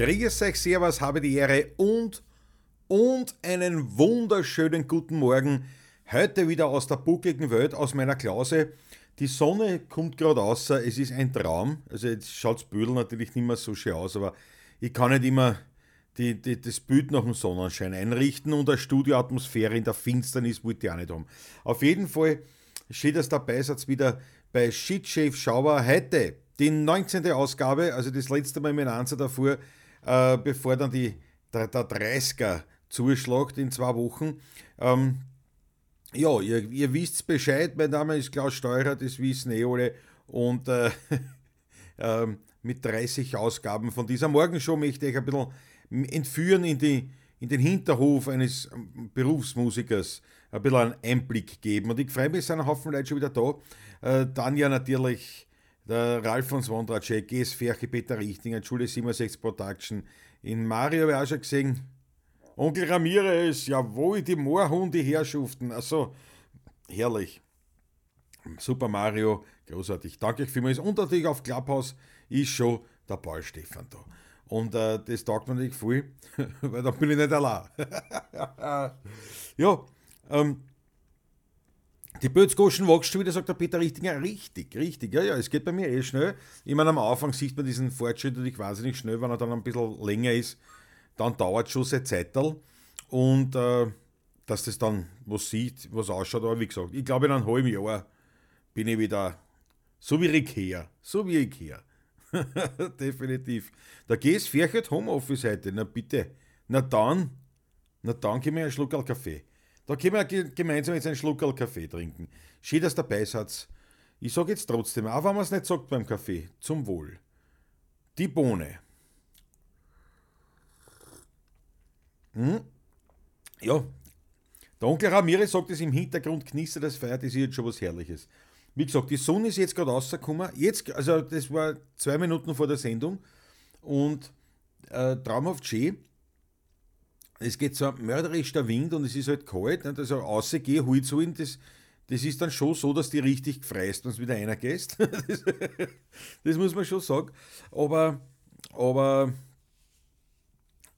Grüß euch, Servus, habe die Ehre und, und einen wunderschönen guten Morgen. Heute wieder aus der buckligen Welt, aus meiner Klause. Die Sonne kommt gerade raus, es ist ein Traum. Also jetzt schaut das Bödel natürlich nicht mehr so schön aus, aber ich kann nicht immer die, die, das Bild nach dem Sonnenschein einrichten und eine Studioatmosphäre in der Finsternis wollte ich auch nicht haben. Auf jeden Fall steht das dabei, seid wieder bei Shit Shave Shower heute, die 19. Ausgabe, also das letzte Mal mit Ansatz davor, äh, bevor dann die, der, der 30er zuschlagt in zwei Wochen. Ähm, ja, ihr, ihr wisst Bescheid, mein Name ist Klaus Steurer, das wissen eh alle. Und äh, äh, mit 30 Ausgaben von dieser Morgenshow möchte ich ein bisschen entführen in, die, in den Hinterhof eines ähm, Berufsmusikers, ein bisschen einen Einblick geben. Und ich freue mich, es sind ein Haufen Leute schon wieder da. Äh, Tanja natürlich, der Ralf von Swondracek, GS Peter Richtinger, Schule 67 Production. In Mario habe ich auch schon gesehen, Onkel Ramirez, jawohl, die Moorhunde Herrschaften. Also, herrlich. Super Mario, großartig. Danke euch vielmals. Und natürlich auf Clubhouse ist schon der Paul Stefan da. Und äh, das taugt mir nicht viel, weil da bin ich nicht allein. ja, ähm, die Bötzgoschen wächst schon wieder, sagt der Peter Richtinger. Richtig, richtig. Ja, ja, es geht bei mir eh schnell. Ich meine, am Anfang sieht man diesen Fortschritt natürlich wahnsinnig schnell, wenn er dann ein bisschen länger ist. Dann dauert es schon seine Zeital. Und äh, dass das dann was sieht, was ausschaut. Aber wie gesagt, ich glaube, in einem halben Jahr bin ich wieder so wie Ikea. So wie Ikea. Definitiv. Da gehst fächert Homeoffice heute. Na bitte. Na dann, na dann gehen wir einen Schluck Kaffee. Da können wir gemeinsam jetzt einen Schluck Kaffee trinken. Schön, dass dabei seid. Ich sage jetzt trotzdem, auch wenn man es nicht sagt beim Kaffee, zum Wohl. Die Bohne. Hm? Ja, der Onkel Ramirez sagt es im Hintergrund, knistert das Feuer, das ist jetzt schon was Herrliches. Wie gesagt, die Sonne ist jetzt gerade rausgekommen. Jetzt, also das war zwei Minuten vor der Sendung und äh, traumhaft schön es geht so mörderisch der Wind und es ist halt kalt. Nicht? Also rausgehen, Hut zu ihm, das, das ist dann schon so, dass die richtig freist, wenn es wieder einer gehst. das, das, muss man schon sagen. Aber, aber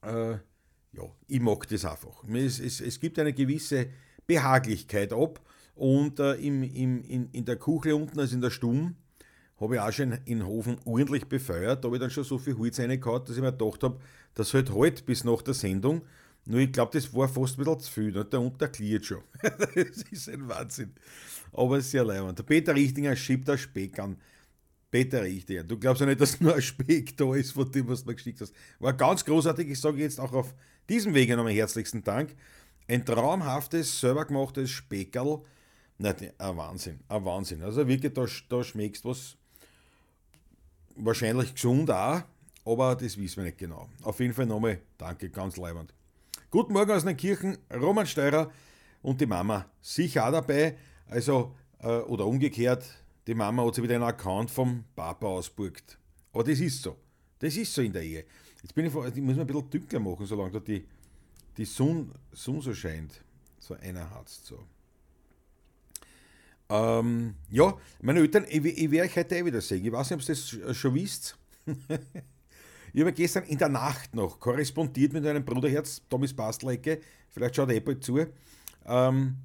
äh, ja, ich mag das einfach. Es, es, es gibt eine gewisse Behaglichkeit ab. Und äh, im, im, in, in der Kuchle unten, also in der Stumm, habe ich auch schon in Hofen ordentlich befeuert. Da habe ich dann schon so viel Holz reingehauen, dass ich mir gedacht habe, das halt halt bis nach der Sendung. Nur ich glaube, das war fast bisschen zu viel. Ne? Der unterklärt schon. das ist ein Wahnsinn. Aber sehr leibend. Der Peter Richtinger schiebt da Speck an. Peter Richtinger, du glaubst ja nicht, dass nur ein Speck da ist von dem, was du mir geschickt hast. War ganz großartig. Ich sage jetzt auch auf diesem Wege nochmal herzlichsten Dank. Ein traumhaftes, selber gemachtes Speckerl. Nein, ein Wahnsinn. Ein Wahnsinn. Also wirklich, da, da schmeckst was wahrscheinlich gesund auch, aber das wissen wir nicht genau. Auf jeden Fall nochmal danke, ganz leibend. Guten Morgen aus den Kirchen, Roman Steurer und die Mama sicher auch dabei. Also, äh, oder umgekehrt, die Mama hat sich wieder einen Account vom Papa ausburgt. Aber das ist so. Das ist so in der Ehe. Jetzt bin ich, ich muss mir ein bisschen dunkler machen, solange da die, die Sonne, Sonne so scheint. So einer hat es so. Ähm, ja, meine Eltern, ich, ich werde euch heute eh wieder sehen. Ich weiß nicht, ob ihr das schon wisst. Ich habe gestern in der Nacht noch korrespondiert mit einem Bruderherz, Thomas Bastlecke, vielleicht schaut er bald zu. Ähm,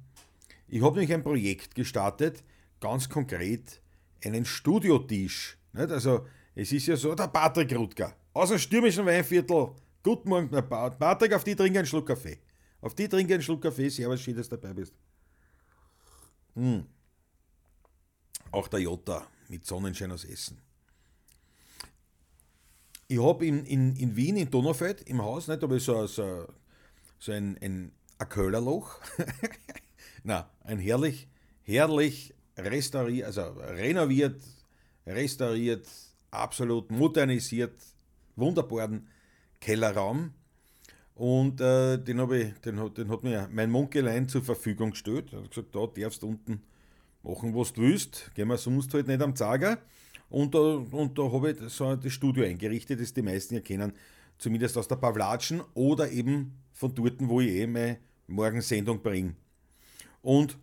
ich habe nämlich ein Projekt gestartet, ganz konkret einen Studiotisch. Nicht? Also, es ist ja so, der Patrick Rutger aus dem stürmischen Weinviertel. Guten Morgen, Patrick, auf die trinke einen Schluck Kaffee. Auf die trinke einen Schluck Kaffee. Servus, schön, dass du dabei bist. Hm. Auch der Jota mit Sonnenschein aus Essen ich habe in, in, in Wien, in Donaufeld, im Haus, nicht, habe ich so, so, so ein, ein, ein Köhlerloch. Na, ein herrlich, herrlich restauriert, also renoviert, restauriert, absolut modernisiert, wunderbaren Kellerraum. Und äh, den, ich, den, den hat mir mein Munkelein zur Verfügung gestellt. Er hat gesagt, da darfst du unten machen, was du willst. Gehen wir sonst halt nicht am Zager. Und da, und da habe ich so das Studio eingerichtet, das die meisten ja kennen, zumindest aus der Pavlatschen oder eben von dort, wo ich eh meine Morgensendung bringe. Und,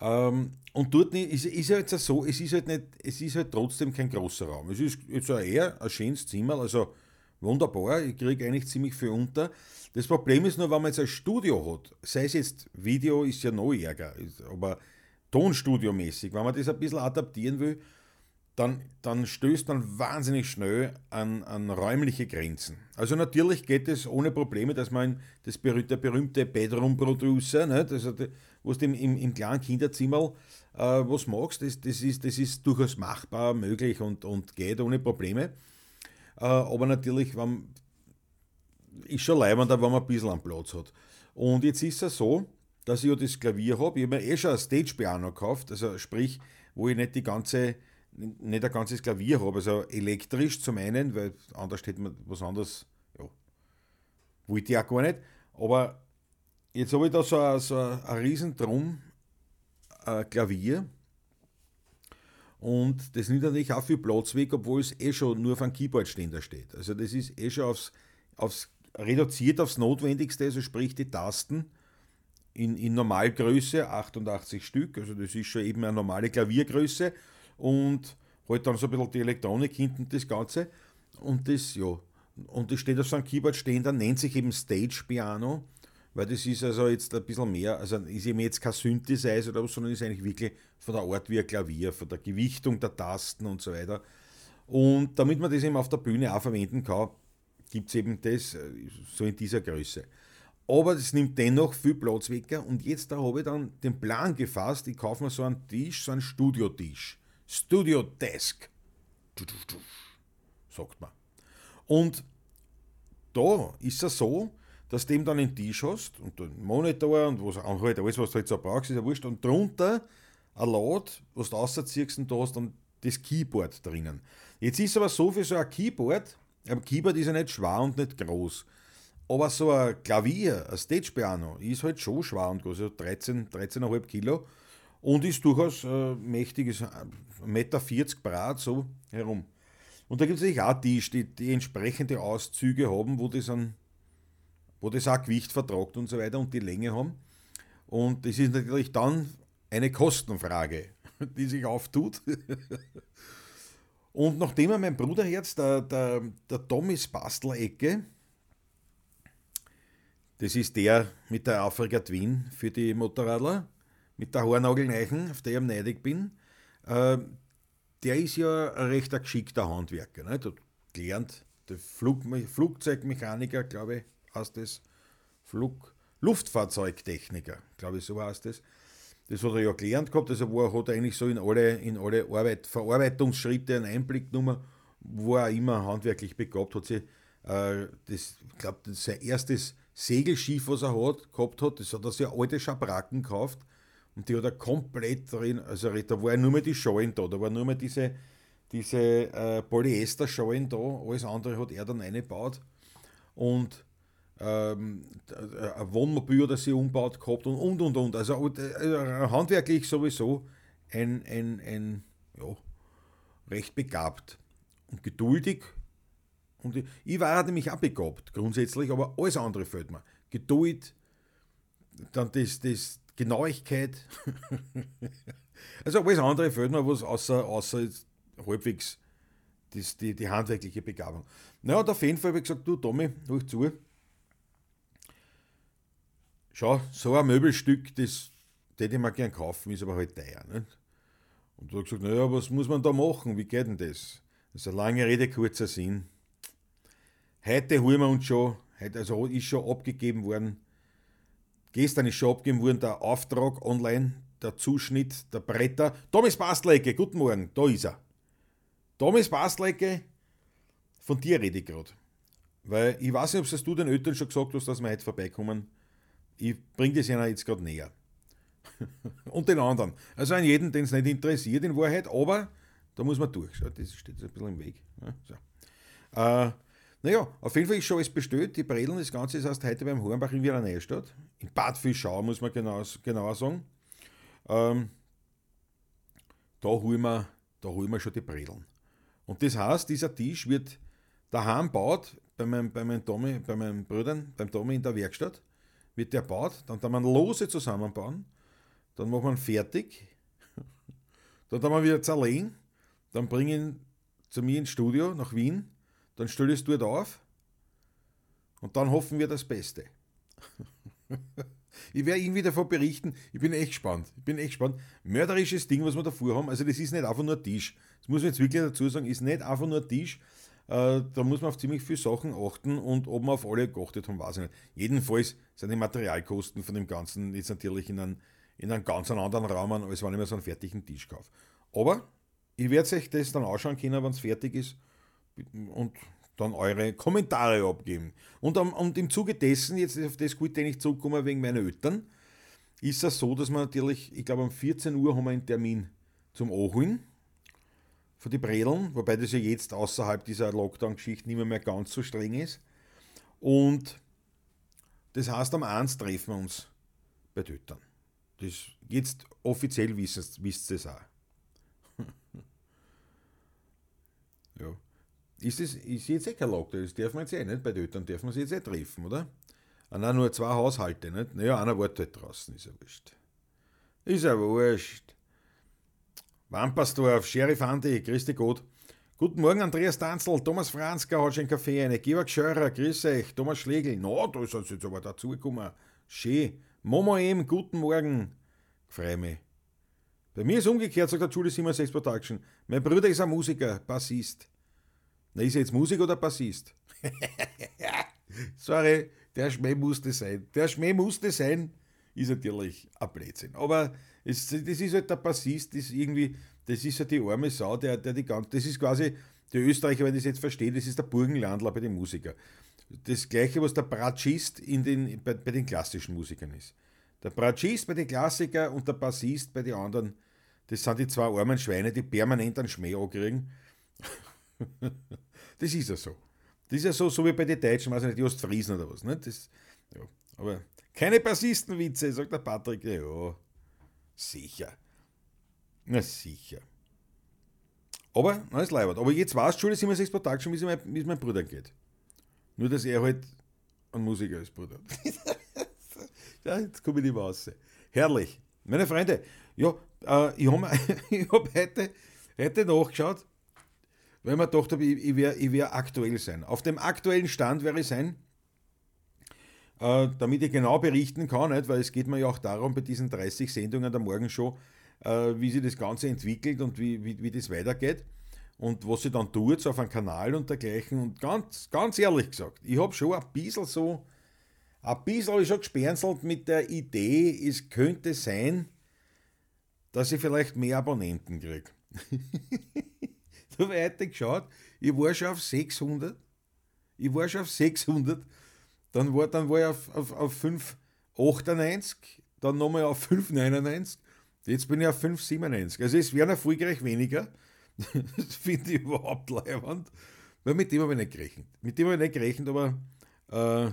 ähm, und dort ist, ist ja jetzt so, es ist halt nicht, es ist halt trotzdem kein großer Raum. Es ist jetzt eher ein schönes Zimmer, also wunderbar, ich kriege eigentlich ziemlich viel unter. Das Problem ist nur, wenn man jetzt ein Studio hat, sei es jetzt Video, ist ja noch ärger, aber Tonstudio-mäßig, wenn man das ein bisschen adaptieren will, dann, dann stößt man wahnsinnig schnell an, an räumliche Grenzen. Also natürlich geht es ohne Probleme, dass man das berühmte, berühmte Bedroom-Producer, ne, also wo du im, im, im kleinen Kinderzimmer äh, was machst, das, das, ist, das ist durchaus machbar, möglich und, und geht ohne Probleme. Äh, aber natürlich wenn, ist schon leibender, wenn man ein bisschen am Platz hat. Und jetzt ist es so, dass ich ja das Klavier habe. Ich habe mir eh schon ein Stage-Piano gekauft, also sprich, wo ich nicht die ganze nicht ein ganzes Klavier habe, also elektrisch zum einen, weil anders hätte man was anderes, ja, wollte ich auch gar nicht. Aber jetzt habe ich da so ein, so ein riesen Drum ein Klavier und das nimmt natürlich auch viel Platz weg, obwohl es eh schon nur auf einem Keyboardständer steht. Also das ist eh schon aufs, aufs reduziert aufs Notwendigste, also sprich die Tasten in, in Normalgröße, 88 Stück, also das ist schon eben eine normale Klaviergröße und halt dann so ein bisschen die Elektronik hinten das Ganze. Und das, ja, und das steht auf so einem Keyboard stehen, dann nennt sich eben Stage Piano, weil das ist also jetzt ein bisschen mehr, also ist eben jetzt kein Synthesizer oder was, sondern ist eigentlich wirklich von der Art wie ein Klavier, von der Gewichtung der Tasten und so weiter. Und damit man das eben auf der Bühne auch verwenden kann, gibt es eben das so in dieser Größe. Aber das nimmt dennoch viel Platz weg. Und jetzt da habe ich dann den Plan gefasst, ich kaufe mir so einen Tisch, so einen Studiotisch. Studio Desk, sagt man. Und da ist es so, dass du eben dann einen Tisch hast und einen Monitor und was halt alles, was du halt so brauchst, ist ja wurscht. Und drunter ein Laut, was du rausziehst und da hast dann das Keyboard drinnen. Jetzt ist aber so für so ein Keyboard, ein Keyboard ist ja nicht schwer und nicht groß. Aber so ein Klavier, ein Stage Piano, ist halt schon schwer und groß, also 13, 13,5 Kilo und ist durchaus äh, mächtiges, 1,40 Meter breit so herum. Und da gibt es natürlich auch die, die, die entsprechende Auszüge haben, wo das, an, wo das auch Gewicht vertragt und so weiter und die Länge haben. Und das ist natürlich dann eine Kostenfrage, die sich auftut. und nachdem er mein Bruderherz, der, der, der Tommys Bastelecke, das ist der mit der Afrika Twin für die Motorradler, mit der Haarnagelneichen, auf der ich am neidig bin, äh, der ist ja ein recht geschickter Handwerker. Ne? Der gelernt, der Flug, Flugzeugmechaniker, glaube ich, heißt das. Flug, Luftfahrzeugtechniker, glaube ich, so heißt das. Das hat er ja gelernt gehabt, also wo er hat eigentlich so in alle, in alle Arbeit, Verarbeitungsschritte einen Einblick genommen, wo er immer handwerklich begabt hat. Sie, äh, das, ich glaube, sein erstes Segelschiff, was er hat, gehabt hat, das hat er sehr alte Schabracken gekauft und die hat er komplett drin, also da war nur mehr die Schalen da, da war nur mehr diese, diese äh, Polyester-Schalen da, alles andere hat er dann eingebaut. Und ähm, ein Wohnmobil er sich umgebaut gehabt und und und und. Also äh, handwerklich sowieso ein, ein, ein ja, recht begabt und geduldig. Und ich, ich war nämlich auch begabt, grundsätzlich, aber alles andere fällt mir. Geduld, dann das, das, Genauigkeit. also alles andere fehlt mir was außer, außer halbwegs das, die, die handwerkliche Begabung. Naja, und auf jeden Fall habe ich gesagt, du Tommy, hör zu. Schau, so ein Möbelstück, das hätte ich mir gern kaufen, ist aber halt teuer. Nicht? Und du hast gesagt, naja, was muss man da machen? Wie geht denn das? Das ist eine lange Rede, kurzer Sinn. Heute holen wir uns schon, heute, also ist schon abgegeben worden, Gestern ist schon abgegeben worden der Auftrag online, der Zuschnitt der Bretter. Thomas Bastlecke, guten Morgen, da ist er. Thomas Bastlecke, von dir rede ich gerade. Weil ich weiß nicht, ob du den Eltern schon gesagt hast, dass wir heute vorbeikommen. Ich bringe das ihnen jetzt gerade näher. Und den anderen. Also an jeden, den es nicht interessiert in Wahrheit, aber da muss man durch. Schau, das steht jetzt ein bisschen im Weg. so. äh, naja, auf jeden Fall ist schon alles bestellt. Die Bredeln, das Ganze ist erst heute beim Hornbach in Wiener Neustadt. In Bad Fischau, muss man genau, genauer sagen. Ähm, da, holen wir, da wir schon die Bredeln. Und das heißt, dieser Tisch wird daheim gebaut, bei meinem, bei meinem Tommy, bei meinen Brüdern, beim Tommy in der Werkstatt, wird der gebaut, dann kann man Lose zusammenbauen, dann wir ihn fertig, dann kann man wieder zerlegen, dann bringen ihn zu mir ins Studio nach Wien, dann stelle ich es dort auf Und dann hoffen wir das Beste. ich werde irgendwie davon berichten. Ich bin echt gespannt. Ich bin echt gespannt. Mörderisches Ding, was wir davor haben. Also, das ist nicht einfach nur Tisch. Das muss man jetzt wirklich dazu sagen. Ist nicht einfach nur Tisch. Äh, da muss man auf ziemlich viele Sachen achten und ob man auf alle geachtet haben, weiß ich nicht. Jedenfalls sind die Materialkosten von dem Ganzen jetzt natürlich in einem, in einem ganz anderen Rahmen, als wenn ich mir so einen fertigen Tisch kaufe. Aber ich werde euch das dann anschauen können, wenn es fertig ist und dann eure Kommentare abgeben. Und, am, und im Zuge dessen, jetzt auf das gut, den ich zurückkomme wegen meiner Eltern, ist es so, dass wir natürlich, ich glaube um 14 Uhr haben wir einen Termin zum Anholen für die Bredeln, wobei das ja jetzt außerhalb dieser Lockdown-Geschichte nicht mehr, mehr ganz so streng ist. Und das heißt, am 1 treffen wir uns bei Tötern. Das jetzt offiziell wisst ihr das auch. ja. Ist, das, ist jetzt eh kein Lockdown, das dürfen wir jetzt eh nicht. Bei Tötern dürfen wir sich jetzt eh treffen, oder? Ah, nein, nur zwei Haushalte, nicht? Naja, einer wartet halt draußen, ist ja wurscht. Ist ja wurscht. Wampersdorf, Sheriff Andi, grüß dich Gott. Guten Morgen, Andreas Danzel, Thomas Franzka hat schon Kaffee eine, Georg Schörer, grüß euch, Thomas Schlegel, na, da ist jetzt aber dazugekommen. Schön. Momo M, guten Morgen. Freue mich. Bei mir ist umgekehrt, sagt der Julie 76 Production. Mein Bruder ist ein Musiker, Bassist. Na, ist er jetzt Musiker oder Bassist? Sorry, der Schmäh musste sein. Der Schmäh musste sein, ist natürlich ein Blödsinn. Aber es, das ist halt der Bassist, das irgendwie, das ist halt die arme Sau, der, der die ganze, das ist quasi, der Österreicher, wenn ich das jetzt verstehe, das ist der Burgenlandler bei den Musikern. Das gleiche, was der Bratschist in den, bei, bei den klassischen Musikern ist. Der Bratschist bei den Klassikern und der Bassist bei den anderen, das sind die zwei armen Schweine, die permanent einen Schmäh ankriegen. das ist ja so. Das ist ja so, so wie bei den Deutschen, weiß ich nicht, die Ostfriesen oder was. Ne? Das, ja. Aber keine Bassistenwitze, sagt der Patrick. Ja, sicher. Na sicher. Aber, na, ist leibert. Aber jetzt weiß schon, dass immer sechs Tag schon, wie es mein Bruder geht. Nur, dass er halt ein Musiker ist, Bruder. ja, jetzt komme ich nicht mehr raus. Herrlich. Meine Freunde, ja, äh, ich habe hab heute, heute nachgeschaut, weil ich mir gedacht habe, ich, ich werde wär aktuell sein. Auf dem aktuellen Stand werde ich sein, äh, damit ich genau berichten kann, nicht? weil es geht mir ja auch darum, bei diesen 30 Sendungen der Morgenshow, äh, wie sich das Ganze entwickelt und wie, wie, wie das weitergeht und was sie dann tut auf einem Kanal und dergleichen. Und ganz, ganz ehrlich gesagt, ich habe schon ein bisschen so, ein bisschen habe ich schon gespernselt mit der Idee, es könnte sein, dass ich vielleicht mehr Abonnenten kriege. da habe geschaut, ich war schon auf 600. Ich war schon auf 600. Dann war, dann war ich auf, auf, auf 598, dann nochmal auf 599. Jetzt bin ich auf 597. Also es werden erfolgreich weniger. das finde ich überhaupt leibend. Weil mit dem habe ich nicht gerechnet. Mit dem habe ich nicht gerechnet, aber äh,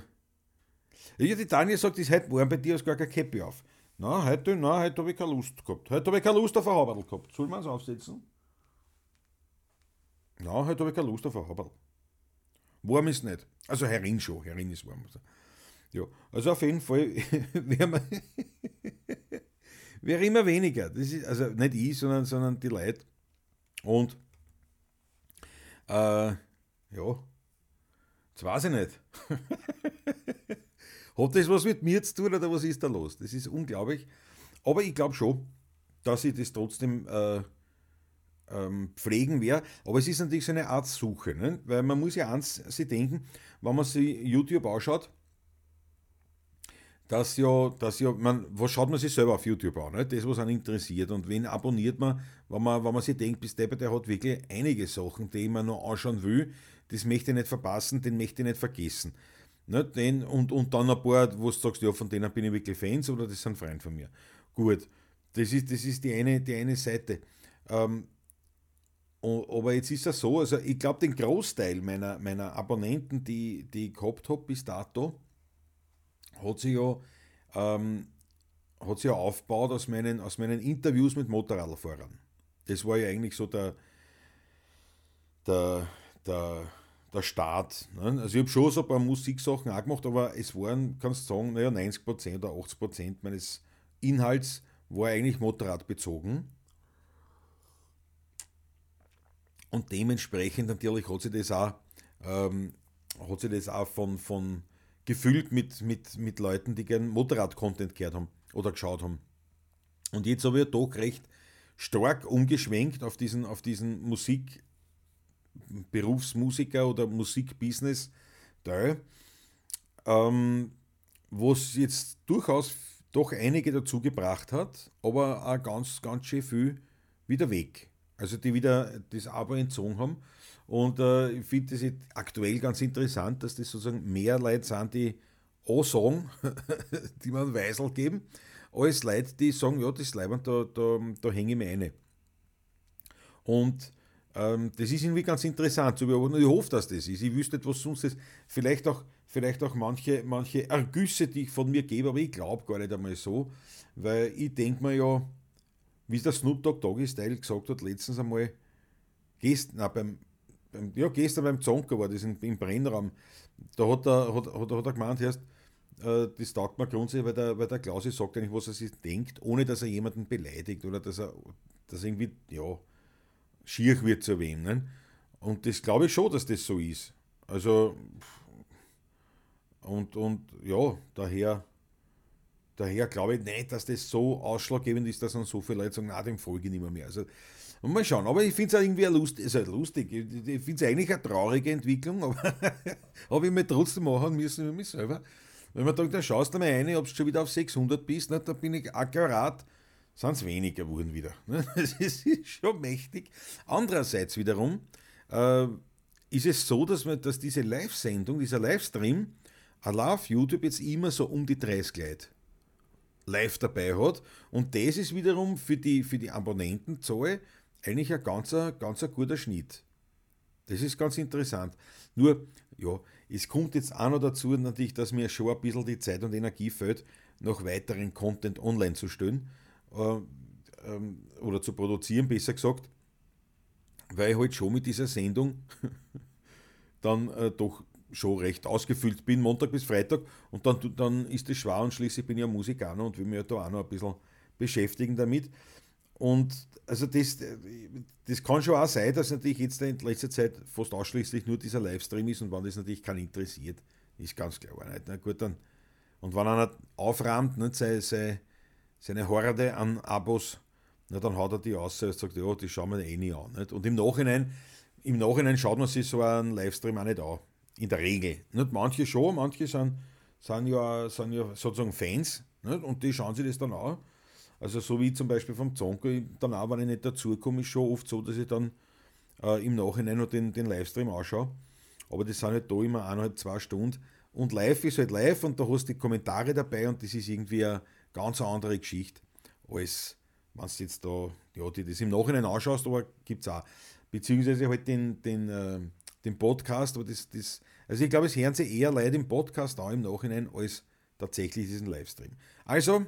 ja, die Tanja sagt, ist heute warm bei dir, hast gar keine Käppi auf. Na, heute, heute habe ich keine Lust gehabt. Heute habe ich keine Lust auf ein Haberl gehabt. Soll man es aufsetzen? Na, heute habe ich keine Lust auf ein Haberl. Warm ist nicht. Also herin schon, herin ist warm. Ja, also auf jeden Fall wäre wär immer weniger. Das ist, also nicht ich, sondern, sondern die Leute. Und äh, ja, das weiß ich nicht. Hat das was mit mir zu tun oder was ist da los? Das ist unglaublich. Aber ich glaube schon, dass ich das trotzdem äh, ähm, pflegen werde. Aber es ist natürlich so eine Art Suche, ne? weil man muss ja eins sich denken, wenn man sich YouTube anschaut, dass ja, dass ja, man, was schaut man sich selber auf YouTube an, ne? das, was einen interessiert. Und wen abonniert man, wenn man, wenn man sich denkt, bis der, der hat wirklich einige Sachen, die man noch anschauen will, das möchte ich nicht verpassen, den möchte ich nicht vergessen. Ne? Den, und, und dann ein paar, wo du sagst, ja, von denen bin ich wirklich Fans oder das sind Freunde von mir. Gut, das ist, das ist die, eine, die eine Seite. Ähm, aber jetzt ist es so, also ich glaube, den Großteil meiner, meiner Abonnenten, die, die ich gehabt habe bis dato, hat sich ja, ähm, hat sich ja aufgebaut aus meinen, aus meinen Interviews mit Motorradfahrern. Das war ja eigentlich so der, der, der, der Start. Ne? Also ich habe schon so ein paar Musiksachen auch gemacht, aber es waren, kannst du sagen, naja, 90% oder 80% meines Inhalts war eigentlich Motorradbezogen. Und dementsprechend natürlich hat sich das auch, ähm, hat sich das auch von, von gefüllt mit, mit, mit Leuten, die gern Motorrad-Content gehört haben oder geschaut haben. Und jetzt habe ich doch recht stark umgeschwenkt auf diesen, auf diesen Musik, Berufsmusiker oder Musikbusiness Teil, ähm, wo es jetzt durchaus doch einige dazu gebracht hat, aber auch ganz, ganz schön viel wieder weg. Also die wieder das Abo entzogen haben. Und äh, ich finde das aktuell ganz interessant, dass das sozusagen mehr Leute sind, die auch sagen, die man Weisel geben, als Leute, die sagen, ja, das Leiband, da, da, da hänge ich mir eine. Und ähm, das ist irgendwie ganz interessant zu beobachten. Ich hoffe, dass das ist. Ich wüsste nicht, was sonst ist. Vielleicht auch, vielleicht auch manche, manche Ergüsse, die ich von mir gebe, aber ich glaube gar nicht einmal so, weil ich denke mir ja, wie der Snoop Dogg Doggy Style gesagt hat, letztens einmal, gest, na, beim, beim, ja, gestern beim Zonker war das im, im Brennraum, da hat er, hat, hat, hat er gemeint, erst, äh, das taugt mir grundsätzlich, weil der, weil der Klausi sagt eigentlich, was er sich denkt, ohne dass er jemanden beleidigt oder dass er, dass irgendwie, ja, schier wird zu wem. Ne? Und das glaube ich schon, dass das so ist. Also, und, und ja, daher, daher glaube ich nicht, dass das so ausschlaggebend ist, dass dann so viele Leute sagen, na, dem folge ich nicht mehr. mehr. Also, mal schauen, aber ich finde es irgendwie lustig, ist halt lustig. Ich finde es eigentlich eine traurige Entwicklung, aber habe ich mir trotzdem machen müssen mit mir selber. Wenn man sagt, dann schaust du mal rein, ob du schon wieder auf 600 bist, ne, dann bin ich akkurat sind es weniger geworden wieder. Das ist schon mächtig. Andererseits wiederum äh, ist es so, dass, man, dass diese Live-Sendung, dieser Livestream, auf YouTube jetzt immer so um die 30 Leute live dabei hat. Und das ist wiederum für die, für die Abonnentenzahl eigentlich ein ganz, ganz ein guter Schnitt. Das ist ganz interessant. Nur, ja, es kommt jetzt auch noch dazu natürlich, dass mir schon ein bisschen die Zeit und Energie fehlt, noch weiteren Content online zu stellen äh, ähm, oder zu produzieren, besser gesagt, weil ich halt schon mit dieser Sendung dann äh, doch schon recht ausgefüllt bin, Montag bis Freitag, und dann, dann ist es schwer und schließlich bin ich ja Musikaner und will mich ja da auch noch ein bisschen beschäftigen damit. Und also das, das kann schon auch sein, dass natürlich jetzt in letzter Zeit fast ausschließlich nur dieser Livestream ist und wenn das natürlich keinen interessiert, ist ganz klar nicht. Na gut, dann, und wenn einer aufrahmt, nicht, sei, seine Horde an Abos, na, dann haut er die aus und sagt, ja, die schauen wir eh nie an. Nicht? Und im Nachhinein, im Nachhinein schaut man sich so einen Livestream auch nicht an. In der Regel. Nicht? Manche schon, manche sind, sind, ja, sind ja sozusagen Fans nicht? und die schauen sich das dann an. Also so wie zum Beispiel vom Zonko, danach, wenn ich nicht dazukomme, ist schon oft so, dass ich dann äh, im Nachhinein noch den, den Livestream anschaue. Aber das sind halt da immer eineinhalb, zwei Stunden. Und live ist halt live und da hast du die Kommentare dabei und das ist irgendwie eine ganz andere Geschichte, als wenn du jetzt da, ja, die das im Nachhinein anschaust, aber gibt es auch. Beziehungsweise halt den, den, den Podcast, aber das, das, also ich glaube, es hören sich eher Leute im Podcast an im Nachhinein, als tatsächlich diesen Livestream. Also,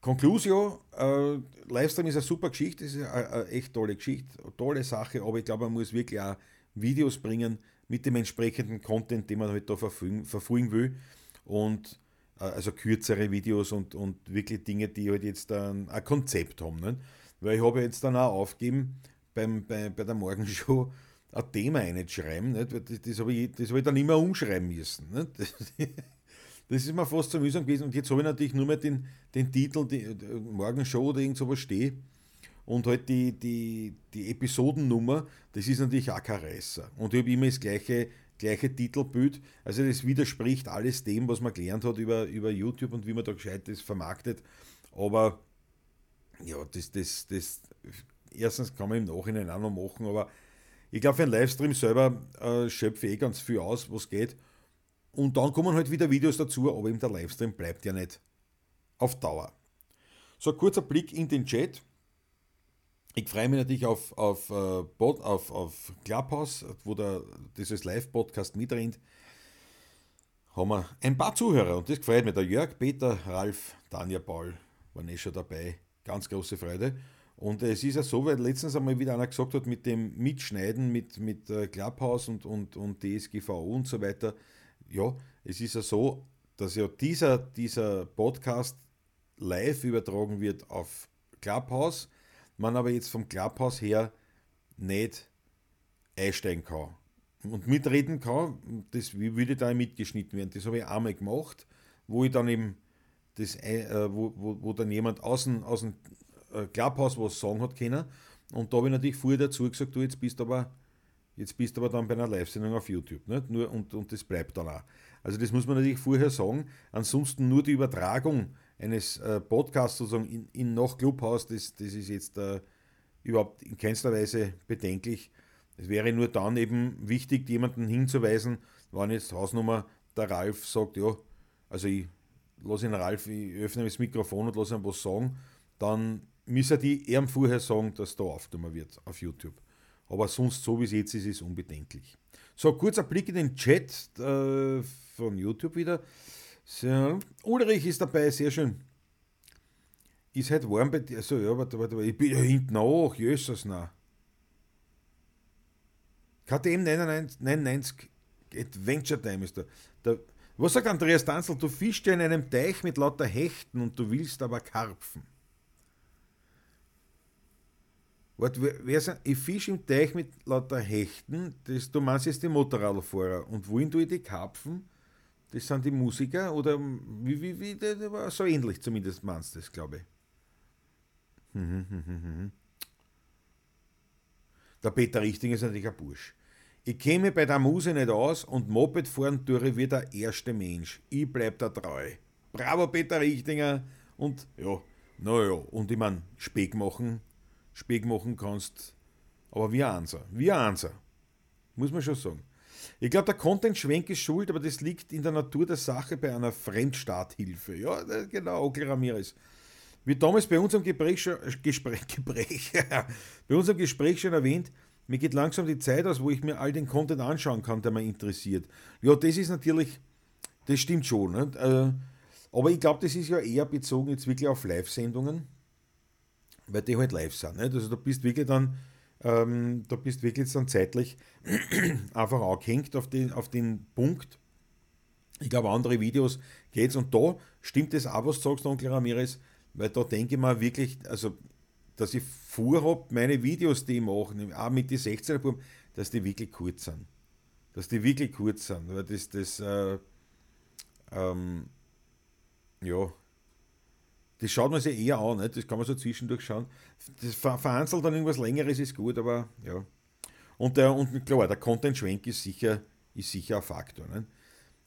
Conclusio, äh, Livestream ist eine super Geschichte, ist eine, eine, echt tolle Geschichte, tolle Sache, aber ich glaube, man muss wirklich auch Videos bringen mit dem entsprechenden Content, den man halt da verfolgen, verfolgen will. Und äh, also kürzere Videos und, und wirklich Dinge, die halt jetzt ein, ein Konzept haben. Nicht? Weil ich habe jetzt dann auch aufgegeben, beim, bei, bei der Morgenshow ein Thema einzuschreiben, nicht? Das, das habe ich, hab ich dann immer umschreiben müssen. Nicht? Das, ist mir fast zu mühsam gewesen. Und jetzt habe ich natürlich nur mehr den, den Titel, die, die Morgenshow oder irgend sowas stehen. Und halt die, die, die Episodennummer, das ist natürlich auch kein Reißer. Und ich habe immer das gleiche gleiche Titelbild. Also das widerspricht alles dem, was man gelernt hat über, über YouTube und wie man da gescheit das vermarktet. Aber ja, das, das, das, erstens kann man im Nachhinein auch noch machen, aber ich glaube, für einen Livestream selber äh, schöpfe ich eh ganz viel aus, was geht. Und dann kommen halt wieder Videos dazu, aber eben der Livestream bleibt ja nicht auf Dauer. So, kurzer Blick in den Chat. Ich freue mich natürlich auf, auf, äh, auf, auf Clubhouse, wo der, dieses Live-Podcast mitrennt. Haben wir ein paar Zuhörer und das gefällt mir. Der Jörg, Peter, Ralf, Tanja, Paul waren eh schon dabei. Ganz große Freude. Und es ist ja so, weil letztens einmal wieder einer gesagt hat, mit dem Mitschneiden mit, mit äh, Clubhouse und, und, und DSGVO und so weiter. Ja, es ist ja so, dass ja dieser, dieser Podcast live übertragen wird auf Clubhouse man aber jetzt vom Clubhouse her nicht einsteigen kann. und mitreden kann, das würde da mitgeschnitten werden. Das habe ich einmal gemacht, wo ich dann eben das, äh, wo, wo, wo dann jemand dem äh, Clubhouse was sagen hat können. Und da habe ich natürlich vorher dazu gesagt, du jetzt bist aber jetzt bist aber dann bei einer Live-Sendung auf YouTube. Nicht? Nur, und, und das bleibt dann auch. Also das muss man natürlich vorher sagen. Ansonsten nur die Übertragung eines äh, Podcasts sozusagen in, in nach Clubhouse, das, das ist jetzt äh, überhaupt in keinster Weise bedenklich. Es wäre nur dann eben wichtig, jemanden hinzuweisen, wenn jetzt Hausnummer der Ralf sagt, ja, also ich lasse ihn Ralf, ich öffne das Mikrofon und lasse ihn was sagen, dann müssen die ihm vorher sagen, dass da aufgenommen wird auf YouTube. Aber sonst, so wie es jetzt ist, ist es unbedenklich. So, kurzer Blick in den Chat äh, von YouTube wieder. So, Ulrich ist dabei, sehr schön. Ist halt warm bei dir. Also, ja, warte, warte, warte. Ich bin ja hinten nach, Jesus, na. KTM 99 Adventure Time ist da. da. Was sagt Andreas Danzel? Du fischst ja in einem Teich mit lauter Hechten und du willst aber Karpfen. Warte, wer sind, ich fische im Teich mit lauter Hechten, das, du meinst jetzt die Motorradfahrer. Und wohin tue ich die Karpfen? Das sind die Musiker oder wie, wie, wie, das war so ähnlich zumindest meinst du das, glaube ich. Mhm, mhm, mhm, der Peter Richting ist natürlich ein Bursch. Ich käme bei der Muse nicht aus und Moped fahren tue wie der erste Mensch. Ich bleib da treu. Bravo, Peter Richtinger. Und ja, naja, und ich mein, Speck machen, Speck machen kannst, aber wie ein Anser. Wie. Muss man schon sagen. Ich glaube, der Content-Schwenk ist schuld, aber das liegt in der Natur der Sache bei einer Fremdstarthilfe. Ja, genau, Onkel Ramirez. Wie damals bei unserem Gespräch schon, Gespräch, Gespräch, bei unserem Gespräch schon erwähnt, mir geht langsam die Zeit aus, wo ich mir all den Content anschauen kann, der mich interessiert. Ja, das ist natürlich, das stimmt schon. Äh, aber ich glaube, das ist ja eher bezogen jetzt wirklich auf Live-Sendungen, weil die halt live sind. Nicht? Also da bist wirklich dann, ähm, da bist wirklich dann zeitlich einfach angehängt auf den, auf den Punkt. Ich glaube, andere Videos geht's und da stimmt es auch, was du sagst, Onkel Ramirez, weil da denke ich mal wirklich, also, dass ich vorhabe, meine Videos, die ich mache, auch mit den 16er Buben, dass die wirklich kurz sind. Dass die wirklich kurz sind. Weil das, das, äh, ähm, ja, das schaut man sich eher an, nicht? das kann man so zwischendurch schauen. Das vereinzelt dann irgendwas Längeres ist gut, aber ja. Und, der, und klar, der Content-Schwenk ist sicher, ist sicher ein Faktor. Nicht?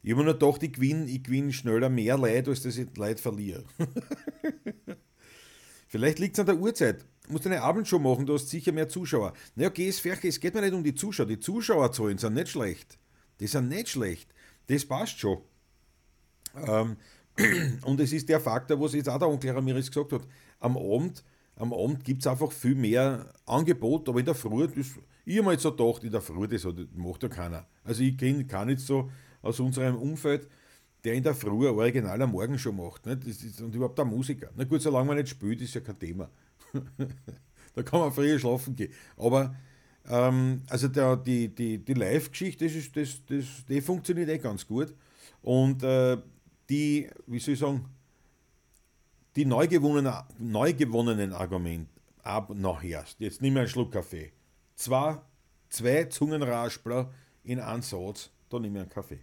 Ich habe mir nur gedacht, ich gewinne ich gewinn schneller mehr Leid, als dass ich Leid verliere. Vielleicht liegt es an der Uhrzeit. Du musst eine Abendshow machen, du hast sicher mehr Zuschauer. Naja, okay, es, es geht mir nicht um die Zuschauer. Die Zuschauerzahlen sind nicht schlecht. Die sind nicht schlecht. Das passt schon. Ähm, und es ist der Faktor, was jetzt auch der Onkel Ramirez gesagt hat. Am Abend, am Abend gibt es einfach viel mehr Angebot, aber in der Früh, das, ich habe mir jetzt so gedacht, in der Früh, das macht ja keiner. Also ich kenne gar nicht so aus unserem Umfeld, der in der Früh eine originale Morgenshow macht. Nicht? Das ist, und überhaupt der Musiker. Na gut, solange man nicht spielt, ist ja kein Thema. da kann man früher schlafen gehen. Aber ähm, also der, die, die, die Live-Geschichte, das, das, das, die funktioniert eh ganz gut. Und äh, die, wie soll ich sagen, die neu gewonnenen, neu gewonnenen Argumente, ab nachher, jetzt nimm einen Schluck Kaffee. Zwei, zwei Zungenraspler in einen Satz, dann nimm einen Kaffee.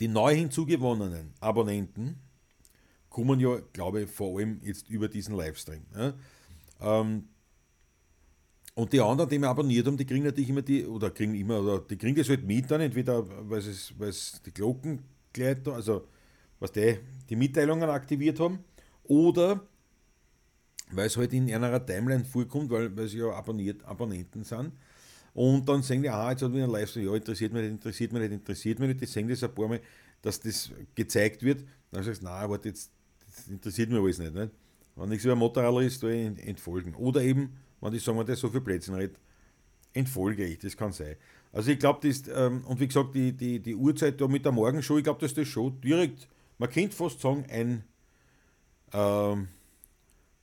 Die neu hinzugewonnenen Abonnenten kommen ja, glaube ich, vor allem jetzt über diesen Livestream. Ja? Ähm, und die anderen, die wir abonniert haben, die kriegen natürlich immer die, oder kriegen immer, oder die kriegen das halt mit dann, entweder weil es, weil es die Glocken gleich, also was die, die Mitteilungen aktiviert haben, oder weil es halt in einer Timeline vorkommt, weil, weil sie ja abonniert, Abonnenten sind. Und dann sagen die, ah, jetzt hat wieder ein Livestream, ja, interessiert mich nicht, interessiert mich nicht, interessiert mich nicht. Die sagen das ein paar Mal, dass das gezeigt wird. Dann sagst du, nein, warte, jetzt, interessiert mich alles nicht. nicht? Wenn nichts über Motorradler ist, da entfolgen. Oder eben, wenn die sagen, der so viel Plätzchen redet, entfolge ich, das kann sein. Also ich glaube, das, ähm, und wie gesagt, die, die, die Uhrzeit da mit der Morgenshow, ich glaube, dass das schon direkt, man könnte fast sagen, ein, ähm,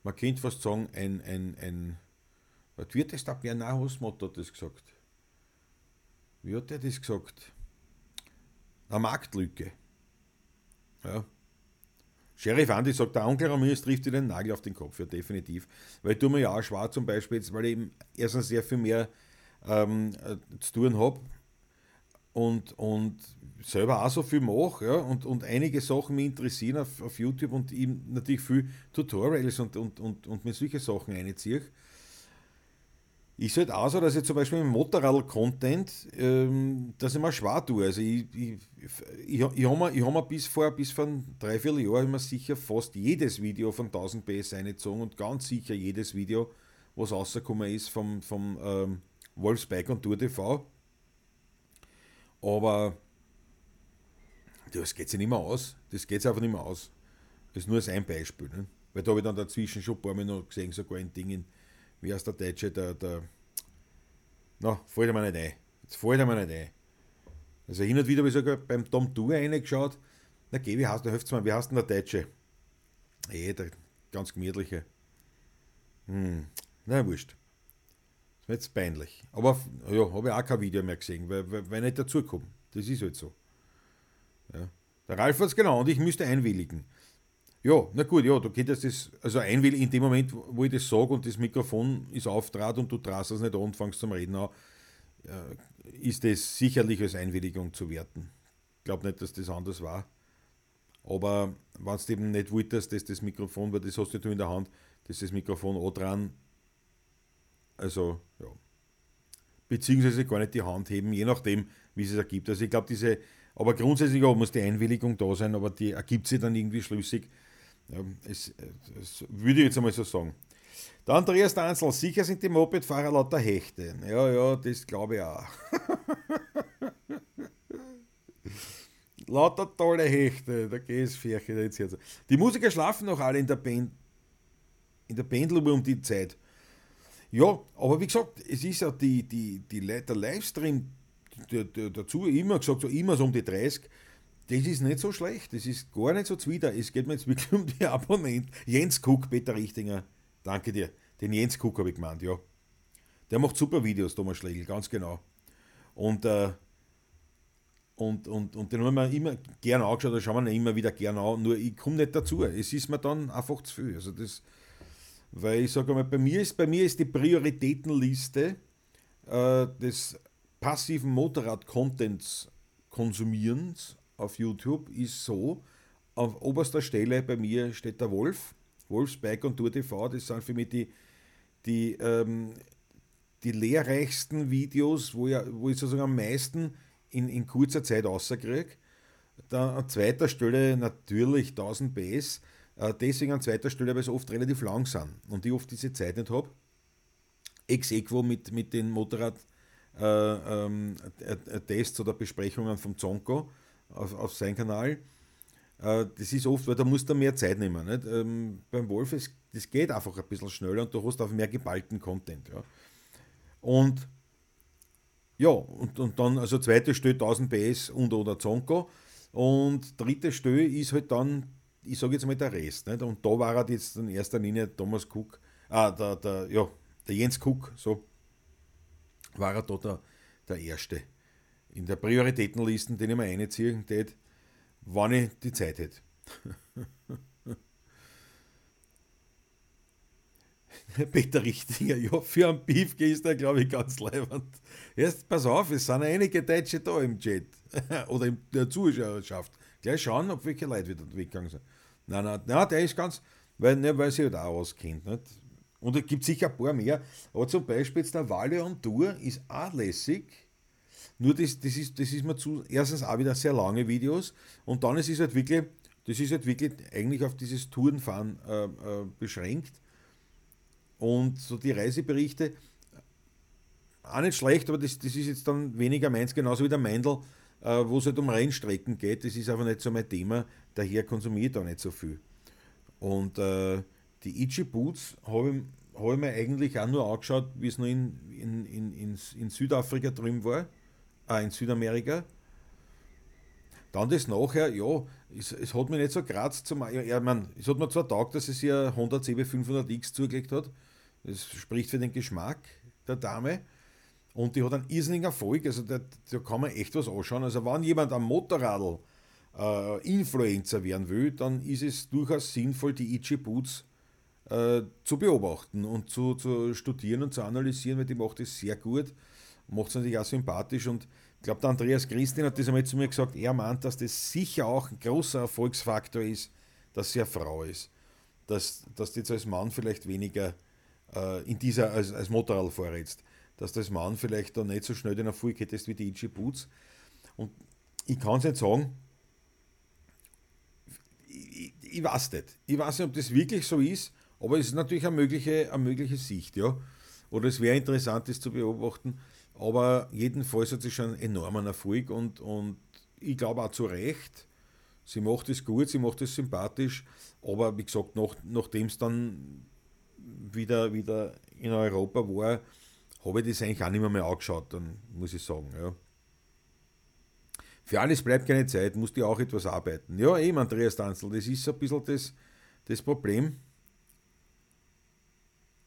man könnte fast sagen, ein, ein, ein was wird das? Der Bernard Hosmott hat das gesagt. Wie hat er das gesagt? Eine Marktlücke. Ja. Sheriff Andy sagt, der Onkel Ramirez trifft dir den Nagel auf den Kopf, ja definitiv. Weil tue mir ja auch schwarz zum Beispiel, weil ich eben erstens sehr viel mehr ähm, äh, zu tun habe und, und selber auch so viel mache ja, und, und einige Sachen mich interessieren auf, auf YouTube und ihm natürlich viel Tutorials und, und, und, und mir solche Sachen einziehe. Ich halt auch so, dass ich zum Beispiel im Motorrad-Content, ähm, dass ich mir schwer tue. Also ich, ich, ich, ich habe mir, hab mir bis vor, bis vor drei, vier Jahren immer sicher fast jedes Video von 1000 PS eingezogen und ganz sicher jedes Video, was rausgekommen ist vom, vom ähm, Wolfsbike und Tour TV. Aber das geht sich nicht mehr aus. Das geht einfach nicht mehr aus. Das ist nur ein Beispiel. Ne? Weil da habe ich dann dazwischen schon ein paar Mal gesehen, sogar in Dingen wie heißt der Deutsche, der, der, na, fällt mir nicht ein. Jetzt fällt mir nicht ein. Also hin und wieder habe ich sogar beim Tom Tour reingeschaut. Na geh, wie heißt der, helft's mal, wie heißt denn der Deutsche? Eh, der ganz gemütliche. Hm, na, wurscht. Ist mir jetzt peinlich. Aber ja, habe ich auch kein Video mehr gesehen, weil, weil, weil ich nicht dazukomme. Das ist halt so. Ja. Der Ralf hat es genau und ich müsste einwilligen. Ja, na gut, ja, du könntest das, also einwilligen in dem Moment, wo ich das sage und das Mikrofon ist auftrat und du traust es nicht an und fängst zum Reden an, äh, ist das sicherlich als Einwilligung zu werten. Ich glaube nicht, dass das anders war. Aber wenn du eben nicht wolltest, dass das Mikrofon, weil das hast du in der Hand, dass das Mikrofon auch dran, also ja, beziehungsweise gar nicht die Hand heben, je nachdem, wie es ergibt. Also ich glaube, diese, aber grundsätzlich ja, muss die Einwilligung da sein, aber die ergibt sich dann irgendwie schlüssig ja, es, es würde ich jetzt einmal so sagen. Der Andreas Danzel, sicher sind die Mopedfahrer lauter Hechte. Ja, ja, das glaube ich auch. lauter tolle Hechte, da geht es Färche jetzt. Die Musiker schlafen noch alle in der Band, in der Pendelung um die Zeit. Ja, aber wie gesagt, es ist ja die, die, die, der Livestream dazu immer gesagt, so immer so um die 30 das ist nicht so schlecht, das ist gar nicht so zwider. Es geht mir jetzt wirklich um die Abonnenten. Jens Cook, Peter Richtinger, danke dir. Den Jens Cook habe ich gemeint, ja. Der macht super Videos, Thomas Schlegel, ganz genau. Und, äh, und, und, und den haben wir immer gerne angeschaut, da schauen wir immer wieder gerne an, nur ich komme nicht dazu. Es ist mir dann einfach zu viel. Also das, weil ich sage mal, bei mir ist, bei mir ist die Prioritätenliste äh, des passiven Motorrad-Contents konsumierens auf YouTube ist so, auf oberster Stelle bei mir steht der Wolf, Wolfsbike und Tour TV, das sind für mich die, die, ähm, die lehrreichsten Videos, wo, ich, wo ich sozusagen am meisten in, in kurzer Zeit rauskriege. Dann an zweiter Stelle natürlich 1000 PS, äh, deswegen an zweiter Stelle, weil sie oft relativ lang sind und ich oft diese Zeit nicht habe. Ex equo mit, mit den Motorrad-Tests äh, ähm, äh, oder Besprechungen vom Zonko auf, auf seinen Kanal. Äh, das ist oft, weil da musst du mehr Zeit nehmen. Nicht? Ähm, beim Wolf, ist, das geht einfach ein bisschen schneller und du hast auch mehr geballten Content. Ja. Und ja, und, und dann, also zweite Stelle 1000 PS und oder Zonko und dritte Stelle ist halt dann, ich sage jetzt mal der Rest. Nicht? Und da war halt jetzt in erster Linie Thomas Cook, ah, der, der, ja, der Jens Cook, so war er da der, der Erste in der Prioritätenliste, den ich mir reinziehen tät, wann ich die Zeit hätte. Peter Richtiger, ja, für einen Beef ist er, glaube ich, ganz leibend. Erst, pass auf, es sind einige Deutsche da im Chat oder in der Zuschauerschaft. Gleich schauen, ob welche Leute wieder weggegangen sind. Nein, nein, nein, der ist ganz, weil, ne, weil sie halt auch auskennt. Nicht? Und es gibt sicher ein paar mehr. Aber zum Beispiel jetzt der Valiant Tour ist auch lässig nur das, das, ist, das ist mir zu, erstens auch wieder sehr lange Videos und dann ist es halt wirklich, das ist halt wirklich eigentlich auf dieses Tourenfahren äh, äh, beschränkt. Und so die Reiseberichte, auch nicht schlecht, aber das, das ist jetzt dann weniger meins, genauso wie der Meindl, äh, wo es halt um Rennstrecken geht. Das ist aber nicht so mein Thema, daher konsumiere ich da nicht so viel. Und äh, die Ichi Boots habe ich, hab ich mir eigentlich auch nur angeschaut, wie es noch in, in, in, in, in Südafrika drüben war äh, in Südamerika. Dann das nachher, ja, es, es hat mir nicht so kratzt zum. Ja, ja man, es hat mir zwar taugt, dass es ihr Honda CB 500X zugelegt hat. Das spricht für den Geschmack der Dame. Und die hat einen irrsinnigen Erfolg. Also da, da kann man echt was anschauen. Also wenn jemand am Motorradl äh, Influencer werden will, dann ist es durchaus sinnvoll, die Ichi Boots äh, zu beobachten und zu, zu studieren und zu analysieren, weil die macht es sehr gut. Macht es natürlich auch sympathisch und ich glaube, der Andreas Christin hat das einmal zu mir gesagt, er meint, dass das sicher auch ein großer Erfolgsfaktor ist, dass sie eine Frau ist. Dass, dass du jetzt als Mann vielleicht weniger äh, in dieser, als, als Motorrad vorrätst. Dass du als Mann vielleicht da nicht so schnell den Erfolg hättest wie die Itchy Boots. Und ich kann es nicht sagen, ich, ich, weiß nicht. Ich weiß nicht, ob das wirklich so ist, aber es ist natürlich eine mögliche, eine mögliche Sicht, ja. Oder es wäre interessant, das zu beobachten. Aber jedenfalls hat sie schon einen enormen Erfolg und, und ich glaube auch zu Recht. Sie macht es gut, sie macht es sympathisch, aber wie gesagt, nach, nachdem es dann wieder, wieder in Europa war, habe ich das eigentlich auch nicht mehr, mehr angeschaut, dann muss ich sagen. Ja. Für alles bleibt keine Zeit, musst du auch etwas arbeiten. Ja, eben, Andreas Danzel, das ist ein bisschen das, das Problem.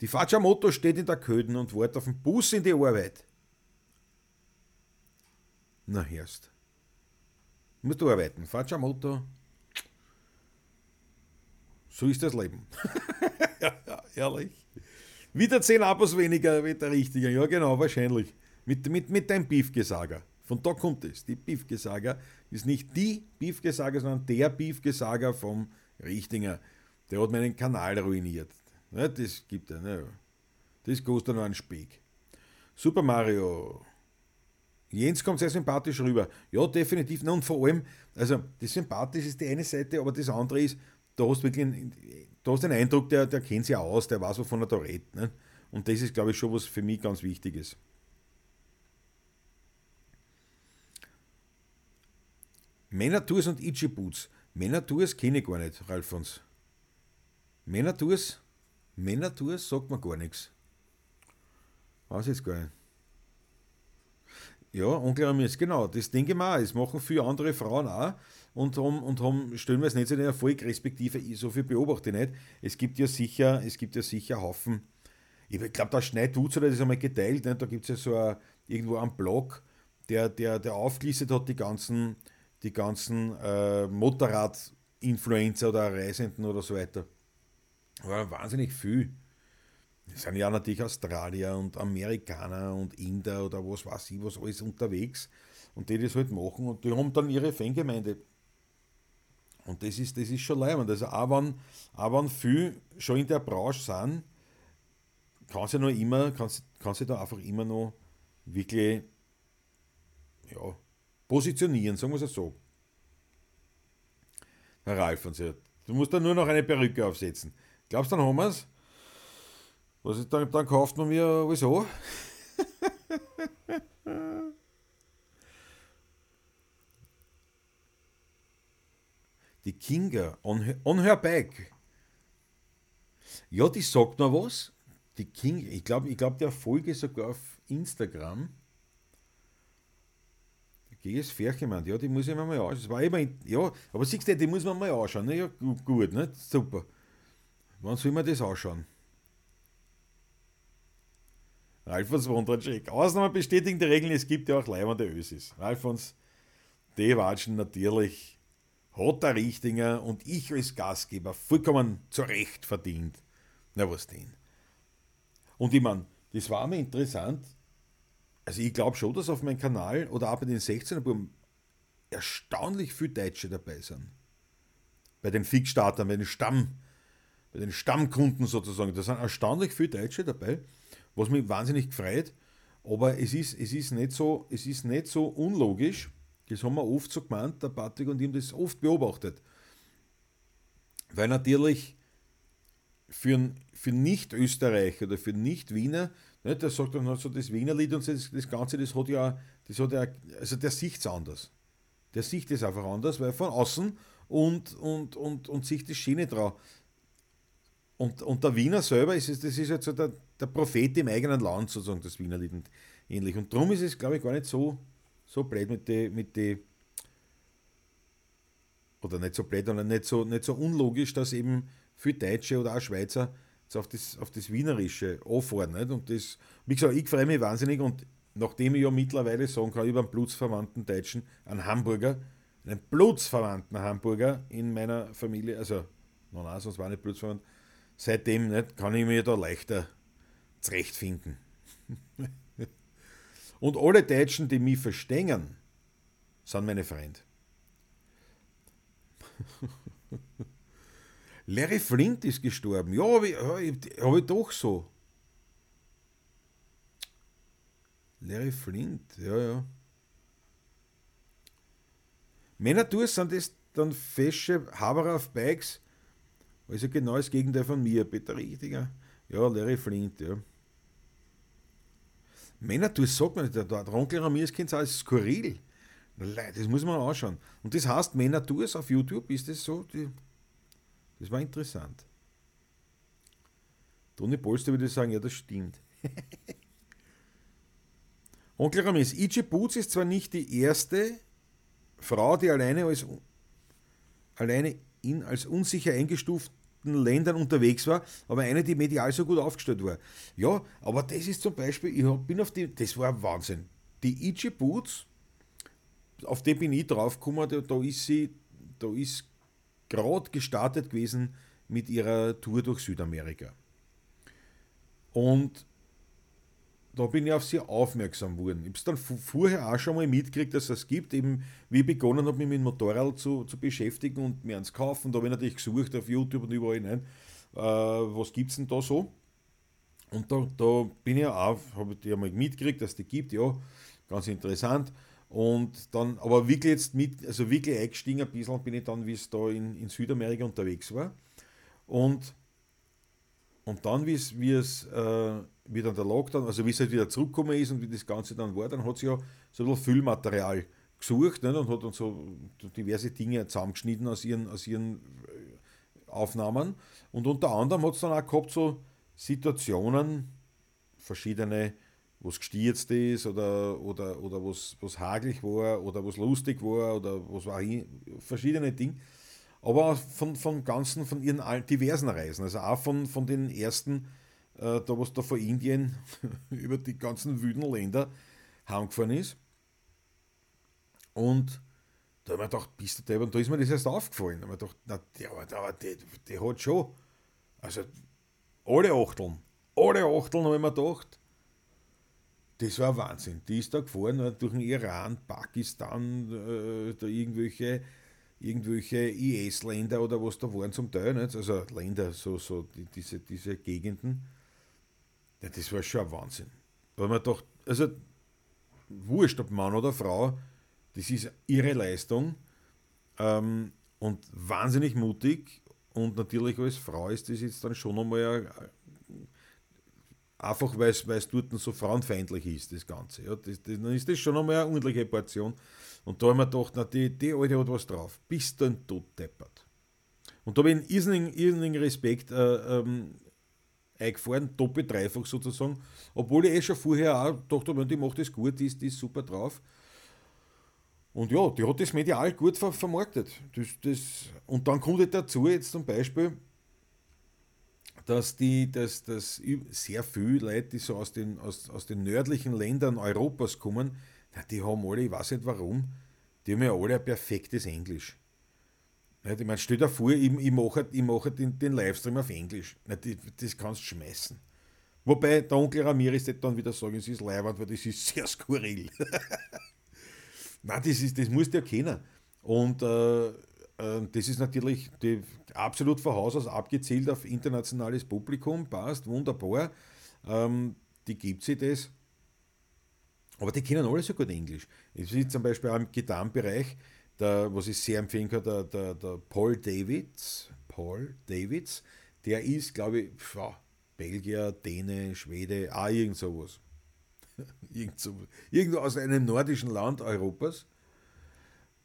Die Facciamoto steht in der Köden und wartet auf den Bus in die Arbeit. Na, hörst. Musst du arbeiten. Facciamoto. So ist das Leben. ja, ja, ehrlich. Wieder 10 Abos weniger wie der Richtige. Ja, genau, wahrscheinlich. Mit, mit, mit deinem Beefgesager. Von da kommt es. Die Beefgesager ist nicht die Beefgesager, sondern der Beefgesager vom Richtinger. Der hat meinen Kanal ruiniert. Ja, das gibt er. Ne? Das kostet nur einen Speck. Super Mario. Jens kommt sehr sympathisch rüber. Ja, definitiv. und vor allem, also das Sympathisch ist die eine Seite, aber das andere ist, da hast wirklich einen, da hast den Eindruck, der, der kennt sich aus, der weiß, wovon er da redet. Ne? Und das ist, glaube ich, schon was für mich ganz Wichtiges. Männer-Tours und Itchy-Boots. Männer-Tours kenne ich gar nicht, Ralfons. Männer-Tours sagt mir gar nichts. Weiß jetzt gar nicht. Ja, Ramirez, genau, das denke ich mir auch. Das machen viele andere Frauen auch und haben, und haben stellen wir es nicht so den Erfolg, respektive so viel beobachte ich nicht. Es gibt ja sicher, es gibt ja sicher Haufen. Ich glaube, der Schneidutz hat das einmal geteilt, ne? da gibt es ja so a, irgendwo einen Blog, der, der, der aufgelistet hat, die ganzen, die ganzen äh, Motorrad-Influencer oder Reisenden oder so weiter. War wahnsinnig viel. Es sind ja natürlich Australier und Amerikaner und Inder oder was weiß ich, was alles unterwegs und die das halt machen und die haben dann ihre Fangemeinde. Und das ist, das ist schon leibend. Also auch wenn, auch wenn viele schon in der Branche sind, kann sie noch immer, kann sie, sie da einfach immer noch wirklich ja, positionieren, sagen wir es so. Herr Ralf, du musst dann nur noch eine Perücke aufsetzen. Glaubst du, dann haben wir es? Was ist dann, dann kauft man mir wieso? die Kinga on, on her back. Ja, die sagt noch was. Die King, ich glaube, ich glaub, der Folge sogar auf Instagram. GS Ferchemann, ja, die muss ich mir mal anschauen. Das war immer, ja, aber siehst du, die muss man mal anschauen. Ne? Ja, gut, ne? super. Wann soll man das anschauen? Alfons Wondracek. Ausnahme bestätigen die Regeln, es gibt ja auch leibende Ösis. Alfons, die watschen natürlich, hat der Richtinger und ich als Gastgeber vollkommen zurecht verdient. Na was denn? Und ich meine, das war mir interessant. Also ich glaube schon, dass auf meinem Kanal oder auch bei den 16er Buben erstaunlich viele Deutsche dabei sind. Bei den Fixstartern, bei den Stamm, bei den Stammkunden sozusagen. Da sind erstaunlich viele Deutsche dabei was mich wahnsinnig gefreut. Aber es ist, es ist, nicht, so, es ist nicht so unlogisch, das haben wir oft so gemeint, der Patrick und haben das oft beobachtet. Weil natürlich für, für Nicht-Österreicher oder für Nicht-Wiener, ne, der sagt dann so das Wiener Lied und das, das Ganze, das hat ja, das hat ja, also der sieht es anders. Der sieht es einfach anders, weil von außen und, und, und, und sich das Schiene drauf. Und, und der Wiener selber, ist, das ist jetzt so der, der Prophet im eigenen Land, sozusagen, das Wiener Lied und ähnlich. Und darum ist es, glaube ich, gar nicht so, so blöd mit den, mit die, oder nicht so blöd, sondern nicht so, nicht so unlogisch, dass eben viele Deutsche oder auch Schweizer auf das, auf das Wienerische anfahren. Nicht? Und das, wie gesagt, ich freue mich wahnsinnig und nachdem ich ja mittlerweile sagen kann, über einen blutsverwandten Deutschen, einen Hamburger, einen blutsverwandten Hamburger in meiner Familie, also, nein, nein, sonst war ich nicht blutsverwandt, seitdem nicht, kann ich mir da leichter zurechtfinden. Und alle Deutschen, die mich verstehen, sind meine Freunde. Larry Flint ist gestorben. Ja, habe ich, hab ich doch so. Larry Flint, ja, ja. Männer sind das dann fesche Haberer auf Bikes. Also genau das Gegenteil von mir, Peter Richtiger. Ja, Larry Flint, ja. Männer, du sagt man nicht, der, der Onkel Ramirez kennt es als skurril. Das muss man anschauen. Und das heißt, Männer tu es auf YouTube, ist das so? Die, das war interessant. Toni Polster würde sagen, ja, das stimmt. Onkel Ramirez, Ichi Boots ist zwar nicht die erste Frau, die alleine als alleine in als unsicher eingestuften Ländern unterwegs war, aber eine, die medial so gut aufgestellt war. Ja, aber das ist zum Beispiel, ich bin auf die, das war Wahnsinn. Die Ichi Boots, auf die bin ich draufgekommen, da, da ist sie, da ist gerade gestartet gewesen mit ihrer Tour durch Südamerika. Und da bin ich auf sie aufmerksam geworden. Ich habe es dann vorher auch schon mal mitgekriegt, dass es gibt, eben wie ich begonnen habe, mich mit dem Motorrad zu, zu beschäftigen und mir ans Kaufen. Da habe ich natürlich gesucht auf YouTube und überall hinein, äh, was gibt es denn da so. Und da, da bin ich auch, habe ich einmal mitgekriegt, dass die gibt, ja, ganz interessant. Und dann, aber wirklich jetzt mit, also wirklich eingestiegen ein bisschen bin ich dann, wie es da in, in Südamerika unterwegs war. Und, und dann, wie es, wie es äh, wie dann der Lockdown, also wie es halt wieder zurückgekommen ist und wie das Ganze dann war, dann hat sie ja so ein Füllmaterial gesucht nicht? und hat dann so diverse Dinge zusammengeschnitten aus ihren, aus ihren äh, Aufnahmen. Und unter anderem hat es dann auch gehabt so Situationen, verschiedene, wo es gestürzt ist oder, oder, oder wo es hagelig war oder wo es lustig war oder was war verschiedene Dinge. Aber von, von ganzen, von ihren diversen Reisen, also auch von, von den ersten da was da von Indien über die ganzen wüden Länder heimgefahren ist. Und da habe ich gedacht, bist du der? Und da ist mir das erst aufgefallen. Da habe ich gedacht, na, der, der, der, der hat schon, also alle Achteln, alle Achteln habe ich mir gedacht, das war Wahnsinn. Die ist da gefahren äh, durch den Iran, Pakistan, äh, da irgendwelche, irgendwelche IS-Länder oder was da waren zum Teil, nicht? also Länder, so, so die, diese, diese Gegenden. Ja, das war schon ein Wahnsinn. Weil man doch, also wurscht, ob Mann oder Frau, das ist ihre Leistung ähm, und wahnsinnig mutig. Und natürlich als Frau ist das jetzt dann schon einmal einfach, weil es dort so frauenfeindlich ist, das Ganze. Ja, das, das, dann ist das schon einmal eine ordentliche Portion. Und da haben wir gedacht, na, die, die Alte hat was drauf. Bist du ein Toddeppert. Und da habe ich einen irrsinnigen, irrsinnigen Respekt äh, ähm, eingefahren, doppelt, dreifach sozusagen. Obwohl ich eh schon vorher auch dachte, die macht das gut, die ist, die ist super drauf. Und ja, die hat das medial gut ver vermarktet. Das, das, und dann kommt halt dazu jetzt zum Beispiel, dass, die, dass, dass sehr viele Leute, die so aus den, aus, aus den nördlichen Ländern Europas kommen, die haben alle, ich weiß nicht warum, die haben ja alle ein perfektes Englisch. Ich meine, stell dir vor, ich, ich mache, ich mache den, den Livestream auf Englisch. Das kannst du schmeißen. Wobei der Onkel Ramirez wird dann wieder sagen, es ist leibend, weil das ist sehr skurril. Nein, das, ist, das musst du ja kennen. Und äh, äh, das ist natürlich die, absolut von Haus aus abgezielt auf internationales Publikum, passt, wunderbar. Ähm, die gibt sie das. Aber die kennen alle so gut Englisch. Ich sehe zum Beispiel auch im Gitarrenbereich, der, was ich sehr empfehlen kann, der, der, der Paul Davids, Paul Davids, der ist, glaube ich, pf, Belgier, Däne, Schwede, auch irgend sowas. irgend so, irgendwo aus einem nordischen Land Europas,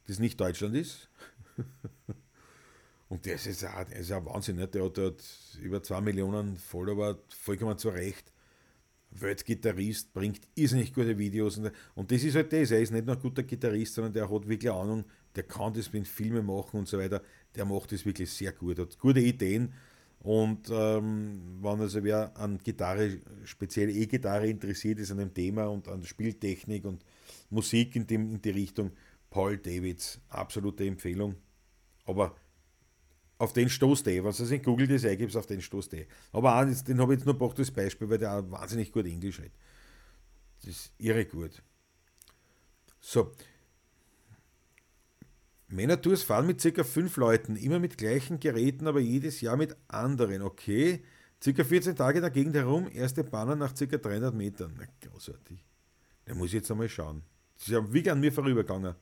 das nicht Deutschland ist. Und das ist ist ja Wahnsinn, ne? der hat dort über zwei Millionen Follower, vollkommen zu Recht. Weltgitarrist, bringt irrsinnig gute Videos. Und das ist halt das, er ist nicht nur ein guter Gitarrist, sondern der hat wirklich Ahnung, der kann das mit Filmen machen und so weiter. Der macht das wirklich sehr gut, hat gute Ideen. Und ähm, wenn also wer an Gitarre, speziell E-Gitarre interessiert ist, an dem Thema und an Spieltechnik und Musik in, dem, in die Richtung, Paul Davids, absolute Empfehlung. Aber auf den stoßt eh, wenn du in Google das eingibst, auf den stoßt eh. Aber auch, den habe ich jetzt nur gebracht als Beispiel, weil der wahnsinnig gut Englisch redet. das ist irre gut. So. Männer-Tours fahren mit ca. 5 Leuten, immer mit gleichen Geräten, aber jedes Jahr mit anderen. Okay. Circa 14 Tage in der Gegend herum, erste Bahnen nach ca. 300 Metern. Na, großartig. Da muss ich jetzt einmal schauen. Das ist ja wie an mir vorübergegangen.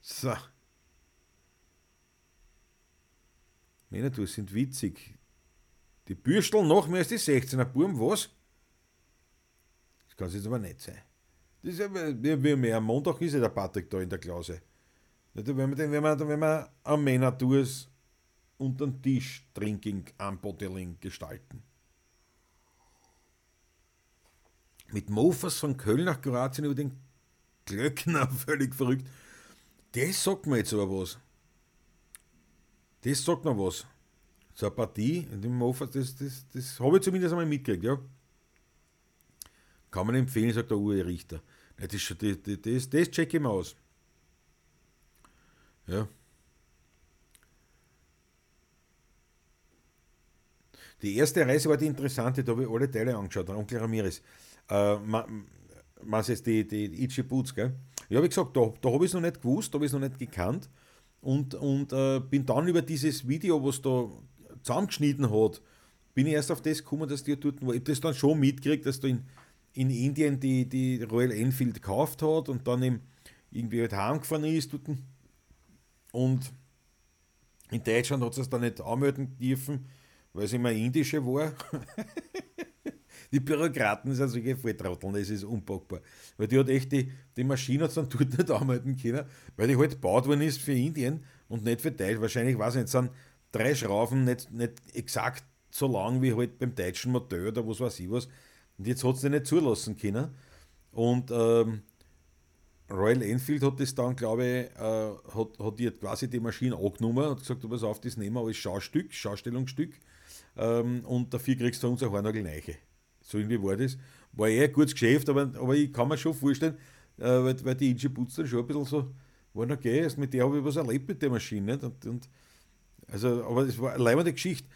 So. Männer-Tours sind witzig. Die Bürstel noch mehr als die 16er. Burm, was? Das kann es jetzt aber nicht sein. Das ist ja, wie, wie mehr. Am Montag ist ja der Patrick da in der Klause. Wenn wir, wenn wir, wenn wir am Männer-Tours unter den Tisch Drinking, Unbottling gestalten. Mit Mofas von Köln nach Kroatien über den Glöckner, völlig verrückt. Das sagt mir jetzt aber was. Das sagt mir was. So eine Partie dem Mofas, das, das, das habe ich zumindest einmal mitgekriegt, ja. Kann man empfehlen, sagt der Uwe Richter. Das, das, das, das check ich mal aus. Ja. Die erste Reise war die interessante, da habe ich alle Teile angeschaut, Onkel Ramirez. Äh, was ist die, die Itchy Boots, gell? Ja, wie gesagt, da, da habe ich es noch nicht gewusst, da habe ich es noch nicht gekannt. Und, und äh, bin dann über dieses Video, was da zusammengeschnitten hat, bin ich erst auf das gekommen, dass die dort, ich das dann schon mitgekriegt, dass da in, in Indien die, die Royal Enfield gekauft hat und dann eben irgendwie halt heimgefahren ist dort. Und in Deutschland hat sie es dann nicht anmelden dürfen weil es immer indische war. die Bürokraten sind solche Volltrotteln, das ist unpackbar. Weil die hat echt die, die Maschine hat dann dort nicht anmelden können, weil die halt gebaut worden ist für Indien und nicht für Deutsch. Wahrscheinlich, weiß ich nicht, sind drei Schrauben nicht, nicht exakt so lang wie halt beim deutschen Modell oder was weiß ich was. Und jetzt hat sie nicht zulassen können. Und ähm, Royal Enfield hat das dann, glaube ich, äh, hat, hat die quasi die Maschine angenommen und gesagt, du pass auf, das nehmen wir als Schaustück, Schaustellungsstück ähm, und dafür kriegst du unser Hornagel Neiche. So irgendwie war das. War eher ein gutes Geschäft, aber, aber ich kann mir schon vorstellen, äh, weil, weil die Inge Putz dann schon ein bisschen so waren, okay, also mit der habe ich was erlebt mit der Maschine. Und, und, also, aber es war eine leibende Geschichte.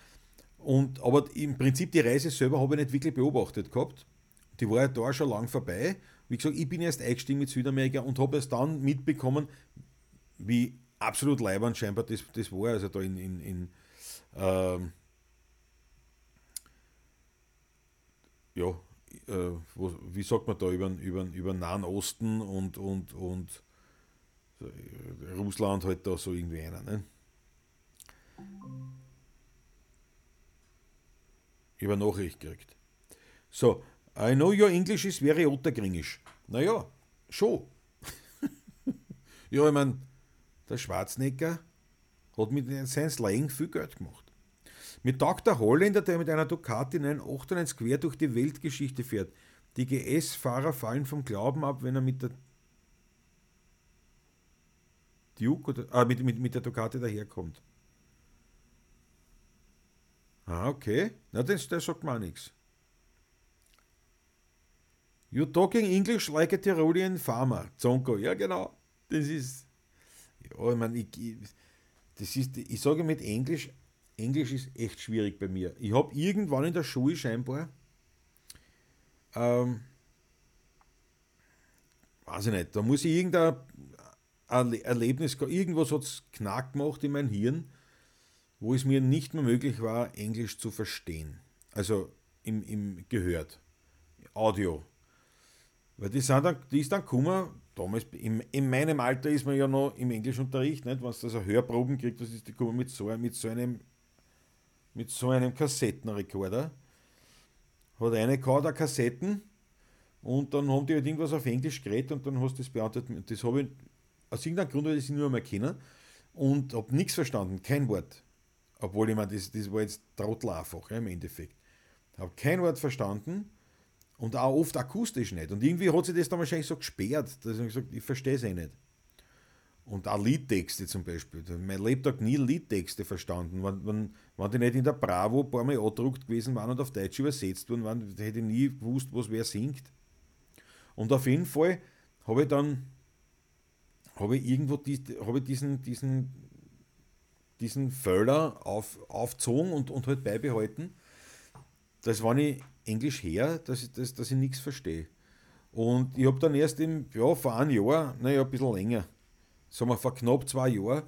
Und, aber im Prinzip die Reise selber habe ich nicht wirklich beobachtet gehabt. Die war ja da schon lang vorbei. Wie gesagt, ich bin erst eingestiegen mit Südamerika und habe es dann mitbekommen, wie absolut leibend scheinbar das, das war. Also da in, in, in ähm, ja, äh, wo, wie sagt man da, über, über, über Nahen Osten und, und, und äh, Russland halt da so irgendwie einer. Ne? Über Nachricht gekriegt. So, I know your English is very ottergringisch. Naja, schon. ja, ich meine, der Schwarzenegger hat mit seinem Slang viel Geld gemacht. Mir taugt der Holländer, der mit einer Ducati in einen 98 quer durch die Weltgeschichte fährt. Die GS-Fahrer fallen vom Glauben ab, wenn er mit der Duke oder, ah, mit, mit, mit der Ducati daherkommt. Ah, okay. Na, das, das sagt mir nichts. You talking English like a Tyrolean farmer. Zonko, ja genau. Das ist. Ja, ich meine, ich, das ist, ich sage mit Englisch Englisch ist echt schwierig bei mir. Ich habe irgendwann in der Schule scheinbar, ähm, weiß ich nicht, da muss ich irgendein Erlebnis, irgendwas hat es knack gemacht in mein Hirn, wo es mir nicht mehr möglich war, Englisch zu verstehen. Also im, im gehört, Audio. Weil die, sind dann, die ist dann gekommen, damals, in, in meinem Alter ist man ja noch im Englischunterricht, nicht? wenn du also Hörproben kriegt, das ist die gekommen mit so, mit so einem mit so einem Kassettenrekorder. Hat eine gehabt, Kassetten und dann haben die halt irgendwas auf Englisch geredet und dann hast du das beantwortet. Das habe ich aus irgendeinem Grund, weil ich sie nur einmal kennen und habe nichts verstanden, kein Wort. Obwohl ich meine, das, das war jetzt Trottel einfach ja, im Endeffekt. Habe kein Wort verstanden und auch oft akustisch nicht. Und irgendwie hat sich das dann wahrscheinlich so gesperrt, dass ich gesagt ich verstehe es eh nicht. Und auch Liedtexte zum Beispiel. Mein Lebtag nie Liedtexte verstanden. Wenn, wenn, wenn die nicht in der Bravo ein paar Mal angedruckt gewesen waren und auf Deutsch übersetzt wurden, waren, hätte ich nie gewusst, was wer singt. Und auf jeden Fall habe ich dann habe ich irgendwo die, habe ich diesen, diesen, diesen Völler auf, aufgezogen und, und halt beibehalten, dass wenn ich Englisch her, dass ich, dass, dass ich nichts verstehe. Und ich habe dann erst im, ja, vor einem Jahr, naja, ein bisschen länger, sagen wir vor knapp zwei Jahren,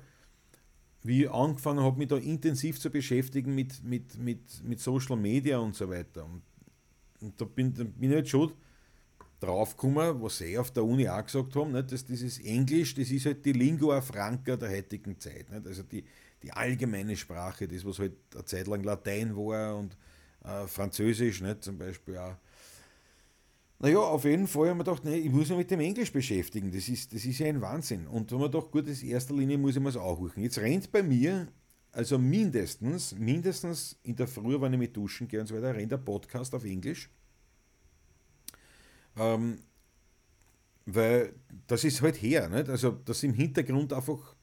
wie ich angefangen habe, mich da intensiv zu beschäftigen mit, mit, mit, mit Social Media und so weiter. Und, und da bin, bin ich halt schon draufgekommen, was sie auf der Uni auch gesagt haben, nicht, dass dieses Englisch, das ist halt die Lingua Franca der heutigen Zeit. Nicht? Also die, die allgemeine Sprache, das, was halt eine Zeit lang Latein war und äh, Französisch, nicht, zum Beispiel auch. Naja, auf jeden Fall haben wir gedacht, nee, ich muss mich mit dem Englisch beschäftigen. Das ist, das ist ja ein Wahnsinn. Und da haben wir gedacht, gut, in erster Linie muss ich mir das auch holen. Jetzt rennt bei mir, also mindestens, mindestens in der Früh, wenn ich mit duschen gehe und so weiter, rennt der Podcast auf Englisch. Ähm, weil das ist halt her, nicht? Also, dass im Hintergrund einfach,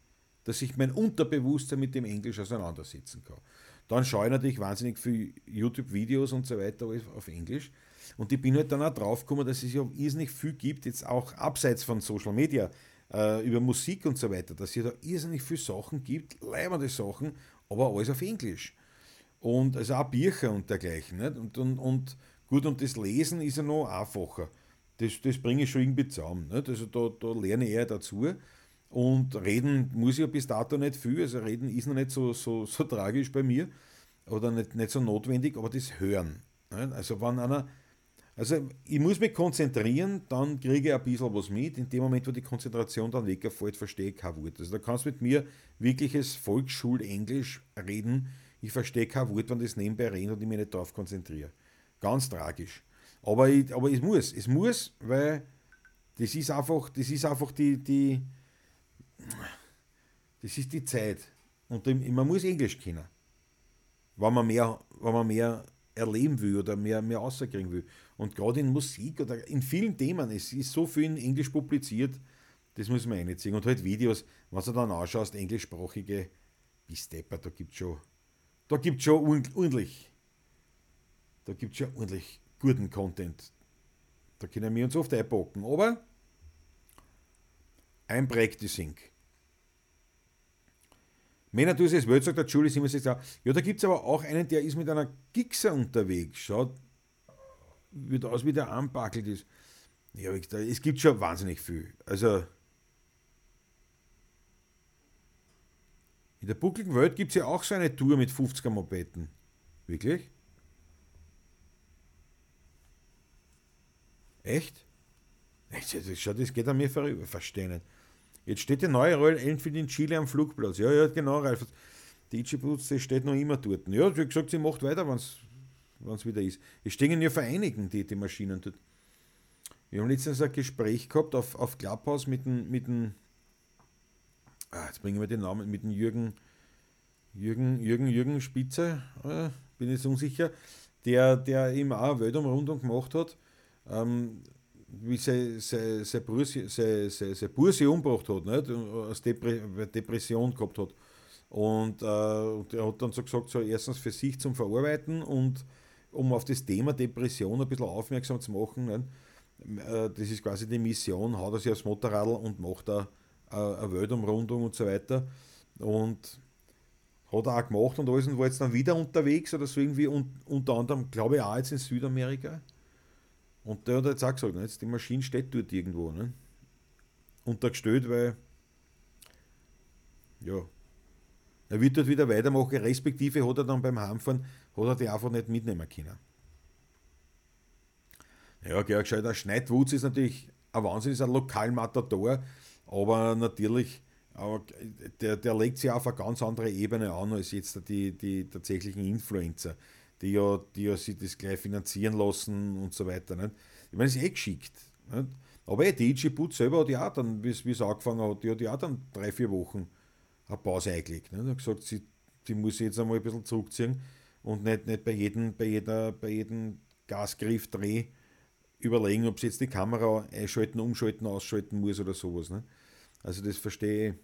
dass ich mein Unterbewusstsein mit dem Englisch auseinandersetzen kann. Dann schaue ich natürlich wahnsinnig viel YouTube-Videos und so weiter auf Englisch. Und ich bin halt dann auch draufgekommen, dass es ja irrsinnig viel gibt, jetzt auch abseits von Social Media, äh, über Musik und so weiter, dass es da irrsinnig viele Sachen gibt, leibende Sachen, aber alles auf Englisch. Und also auch Bücher und dergleichen. Nicht? Und, und, und gut, und das Lesen ist ja noch einfacher. Das, das bringe ich schon irgendwie zusammen. Nicht? Also da, da lerne ich eher dazu. Und reden muss ich ja bis dato nicht viel. Also reden ist noch nicht so, so, so tragisch bei mir oder nicht, nicht so notwendig, aber das Hören. Nicht? Also wenn einer, also ich muss mich konzentrieren, dann kriege ich ein bisschen was mit. In dem Moment, wo die Konzentration dann wegfällt, verstehe ich kein Wort. Also da kannst du mit mir wirkliches Volksschulenglisch reden. Ich verstehe kein Wort, wenn das nebenbei reden und ich mich nicht darauf konzentriere. Ganz tragisch. Aber, ich, aber es muss, es muss, weil das ist einfach, das ist einfach die, die, das ist die Zeit. Und man muss Englisch kennen, wenn man mehr, wenn man mehr erleben will oder mehr, mehr rauskriegen will. Und gerade in Musik oder in vielen Themen, es ist so viel in Englisch publiziert, das muss man einziehen. Und halt Videos, was du dann anschaust, englischsprachige, bis Depper, da gibt es schon, da gibt schon ordentlich, da gibt schon ordentlich guten Content. Da können wir uns oft einpacken. Aber ein Practicing. Männer tun es Welt, sagt der Julie 67. Ja, da gibt es aber auch einen, der ist mit einer Gixer unterwegs. Schaut, wird aus, wie der anpackelt ist. Ja, es gibt schon wahnsinnig viel. Also, in der buckligen Welt gibt es ja auch so eine Tour mit 50er Mopeden. Wirklich? Echt? Das geht an mir vorüber, verstehe nicht. Jetzt steht der neue Royal Enfield in Chile am Flugplatz. Ja, ja, genau, Ralf. Die Ichibutze steht noch immer dort. Ja, wie gesagt, sie macht weiter, wenn es wieder ist. Es stehen ja vereinigen, die, die Maschinen dort. Wir haben letztens ein Gespräch gehabt auf, auf Clubhouse mit dem, mit dem ah, jetzt bringen wir den Namen, mit dem Jürgen, Jürgen, Jürgen, Jürgen Spitze, äh, bin jetzt unsicher, der, der eben auch eine Weltumrundung gemacht hat ähm, wie sein se, Bursi, umgebracht hat, nicht? aus Depre Depression gehabt hat. Und, äh, und er hat dann so gesagt, so erstens für sich zum Verarbeiten und um auf das Thema Depression ein bisschen aufmerksam zu machen. Nicht? Äh, das ist quasi die Mission, haut er sich aufs Motorrad und macht da eine Weltumrundung und so weiter. Und hat er auch gemacht und alles und war jetzt dann wieder unterwegs oder so irgendwie und unter anderem, glaube ich, auch jetzt in Südamerika. Und der hat jetzt auch gesagt, ne, jetzt die Maschine steht dort irgendwo. Ne? Untergestellt, weil ja, er wird dort wieder weitermachen, respektive hat er dann beim Heimfahren, hat er die einfach nicht mitnehmen können. Ja, Georg Scheider, der Schneidwutz ist natürlich ein Wahnsinn, ist ein Lokalmatador, aber natürlich, aber der, der legt sich auf eine ganz andere Ebene an als jetzt die, die tatsächlichen Influencer die ja, die ja sich das gleich finanzieren lassen und so weiter. Nicht? Ich meine, es ist eh geschickt. Nicht? Aber eh, die Put selber hat ja auch dann, wie es angefangen hat, die hat ja auch dann drei, vier Wochen eine Pause eingelegt. Und hat gesagt, sie, sie muss sich jetzt einmal ein bisschen zurückziehen und nicht, nicht bei, jedem, bei, jeder, bei jedem Gasgriff Dreh überlegen, ob sie jetzt die Kamera einschalten, umschalten, ausschalten muss oder sowas. Nicht? Also das verstehe ich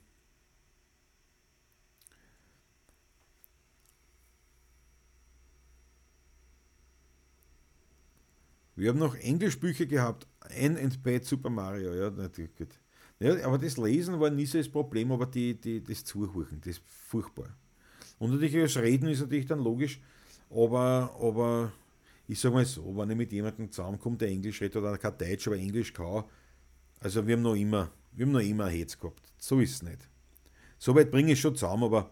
Wir haben noch Englischbücher gehabt, Anne and Bad Super Mario, ja, natürlich gut. Ja, aber das Lesen war nie so das Problem, aber die, die, das Zuhören, das ist furchtbar. Und natürlich das Reden ist natürlich dann logisch, aber, aber ich sage mal so, wenn ich mit jemandem zusammenkomme, der Englisch redet oder kein Deutsch, aber Englisch kann, also wir haben noch immer, wir haben noch immer ein Hetz gehabt. So ist es nicht. So weit bringe ich schon zusammen, aber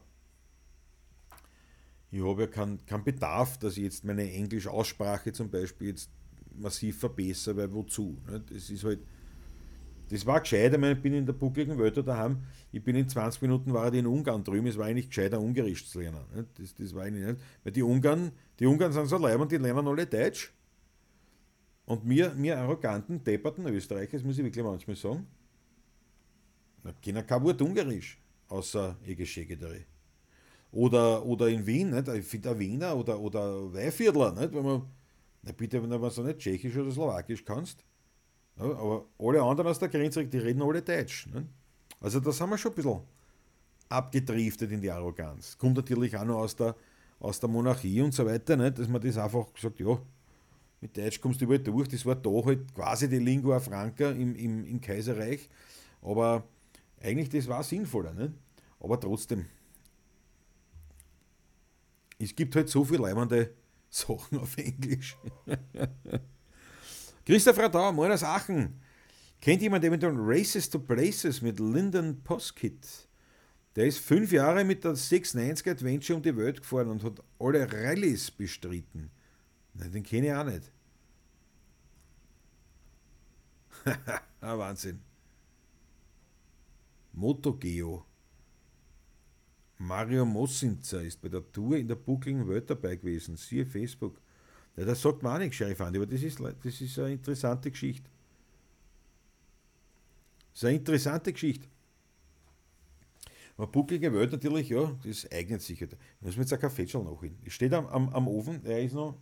ich habe ja keinen kein Bedarf, dass ich jetzt meine Englisch-Aussprache zum Beispiel jetzt massiv verbessere, weil wozu? Das ist halt, das war gescheit, ich, meine, ich bin in der buckligen Welt daheim, ich bin in 20 Minuten war ich in Ungarn drüben, es war eigentlich gescheiter Ungarisch zu lernen. Das, das war eigentlich nicht, weil die Ungarn, die Ungarn sind so leibend, die lernen alle Deutsch. Und mir, mir arroganten, depperten Österreicher, das muss ich wirklich manchmal sagen, da kennen kein Wort Ungarisch, außer Egeschegedere. Oder, oder in Wien, nicht? ich finde Wiener oder, oder Weihviertler, nicht? wenn man, na bitte, wenn du so nicht Tschechisch oder Slowakisch kannst, ja, aber alle anderen aus der Grenze, die reden alle Deutsch. Nicht? Also da sind wir schon ein bisschen abgedriftet in die Arroganz. Kommt natürlich auch noch aus der, aus der Monarchie und so weiter, nicht? dass man das einfach sagt, ja, mit Deutsch kommst du überall durch. Das war da halt quasi die Lingua Franca im, im, im Kaiserreich. Aber eigentlich, das war sinnvoller. Nicht? Aber trotzdem, es gibt halt so viele leibende Sachen auf Englisch. Christoph Radau, Moin aus Aachen. Kennt jemand eventuell Races to Places mit Lyndon Poskett? Der ist fünf Jahre mit der 690 Adventure um die Welt gefahren und hat alle Rallyes bestritten. Nein, den kenne ich auch nicht. ah, Wahnsinn. MotoGeo. Mario Mossinzer ist bei der Tour in der buckligen Welt dabei gewesen. Siehe Facebook. Ja, das sagt man auch nicht, Sheriff Andi, aber das ist, das ist eine interessante Geschichte. Das ist eine interessante Geschichte. Aber bucklige Welt natürlich, ja, das eignet sich. Ich muss mir jetzt ein Kaffeetschal noch hin. Ich steht am, am, am Ofen, er ist noch,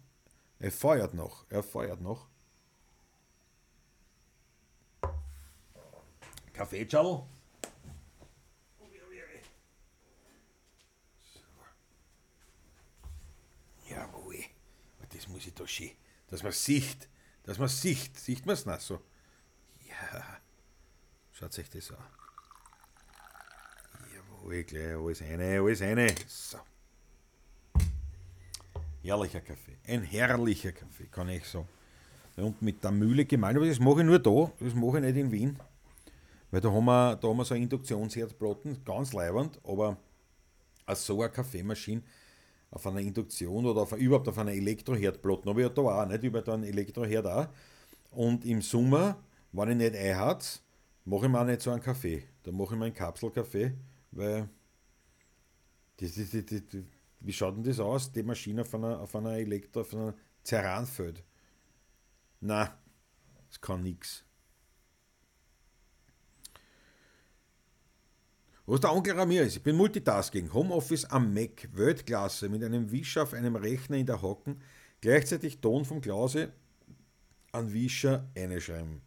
er feuert noch, er feuert noch. Kaffeetschal. Das muss ich da schön, dass man sieht, dass man sieht, sieht man es nicht so. Ja, schaut euch das an. Jawohl, gleich alles eine, alles eine. So. Herrlicher Kaffee, ein herrlicher Kaffee, kann ich sagen. Und mit der Mühle gemahlen, aber das mache ich nur da, das mache ich nicht in Wien. Weil da haben wir, da haben wir so Induktionsherzplatten, ganz leibend, aber so eine Kaffeemaschine, auf einer Induktion oder auf, überhaupt auf einer Elektroherdplatte. Aber ja da auch, nicht über einen Elektroherd auch. Und im Sommer, wenn ich nicht einheiz, mache ich mir auch nicht so einen Kaffee. Da mache ich mir einen Kapselkaffee, weil die, die, die, wie schaut denn das aus, die Maschine auf einer, auf einer Elektro, auf einer Ceranfeld? Na, das kann nichts. Was der Onkel Ramir ist, ich bin Multitasking, Homeoffice am Mac, Weltklasse, mit einem Wischer auf einem Rechner in der Hocken, gleichzeitig Ton vom Klause an Wischer einschreiben.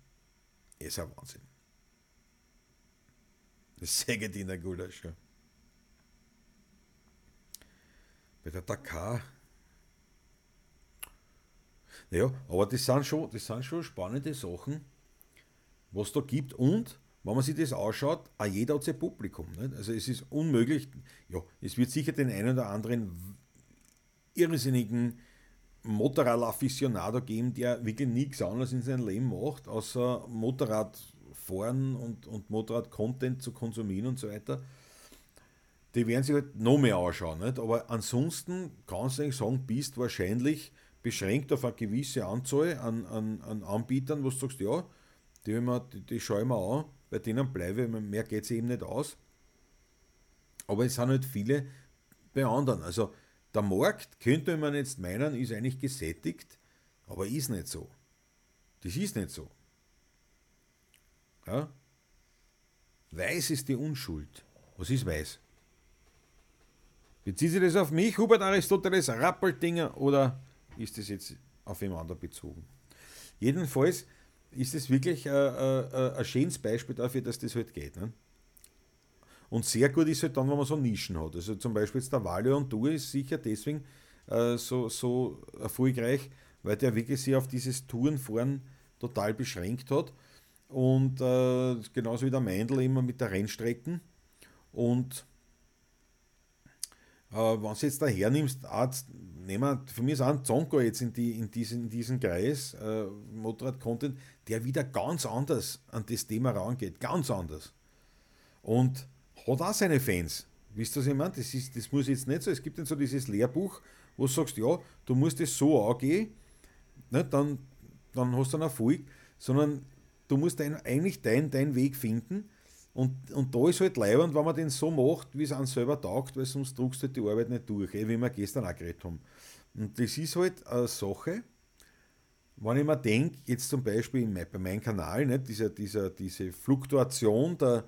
Ist ein Wahnsinn. Das säge in der Gulasch. Ja. Bei der Dakar. Naja, aber das sind schon, das sind schon spannende Sachen, was da gibt und wenn man sich das anschaut, auch jeder hat sein Publikum. Nicht? Also es ist unmöglich, ja, es wird sicher den einen oder anderen irrsinnigen Motorrad-Afficionado geben, der wirklich nichts anderes in seinem Leben macht, außer Motorrad fahren und, und Motorrad-Content zu konsumieren und so weiter. Die werden sich halt noch mehr anschauen. Nicht? Aber ansonsten kannst du eigentlich sagen, bist wahrscheinlich beschränkt auf eine gewisse Anzahl an, an, an Anbietern, wo du sagst, ja, die, die, die schaue ich mir an bei denen bleibe mehr geht es eben nicht aus. Aber es sind halt viele bei anderen. Also der Markt, könnte man jetzt meinen, ist eigentlich gesättigt, aber ist nicht so. Das ist nicht so. Ja? Weiß ist die Unschuld. Was ist weiß? Bezieht sich das auf mich, Hubert Aristoteles, Rappeldinger, oder ist das jetzt auf jemand anderen bezogen? Jedenfalls ist es wirklich äh, äh, äh, ein schönes Beispiel dafür, dass das halt geht. Ne? Und sehr gut ist halt dann, wenn man so Nischen hat. Also zum Beispiel jetzt der Valio und Du ist sicher deswegen äh, so, so erfolgreich, weil der wirklich sich auf dieses Tourenfahren total beschränkt hat. Und äh, genauso wie der Meindl immer mit der Rennstrecken. Und äh, wenn du jetzt da hernimmst, nehmen wir, für mich ist auch ein Zonko jetzt in, die, in, diesen, in diesen Kreis, Motorrad-Content, der wieder ganz anders an das Thema rangeht, ganz anders. Und hat auch seine Fans. Wisst ihr, was ich meine? Das, ist, das muss jetzt nicht so, es gibt dann so dieses Lehrbuch, wo du sagst, ja, du musst es so angehen, ne, dann, dann hast du einen Erfolg, sondern du musst dein, eigentlich deinen dein Weg finden. Und, und da ist halt leibend, wenn man den so macht, wie es einem selber taugt, weil sonst druckst du halt die Arbeit nicht durch, eh, wie wir gestern auch geredet haben. Und das ist halt eine Sache, wenn ich mir denke, jetzt zum Beispiel bei meinem Kanal, nicht, dieser, dieser, diese Fluktuation der,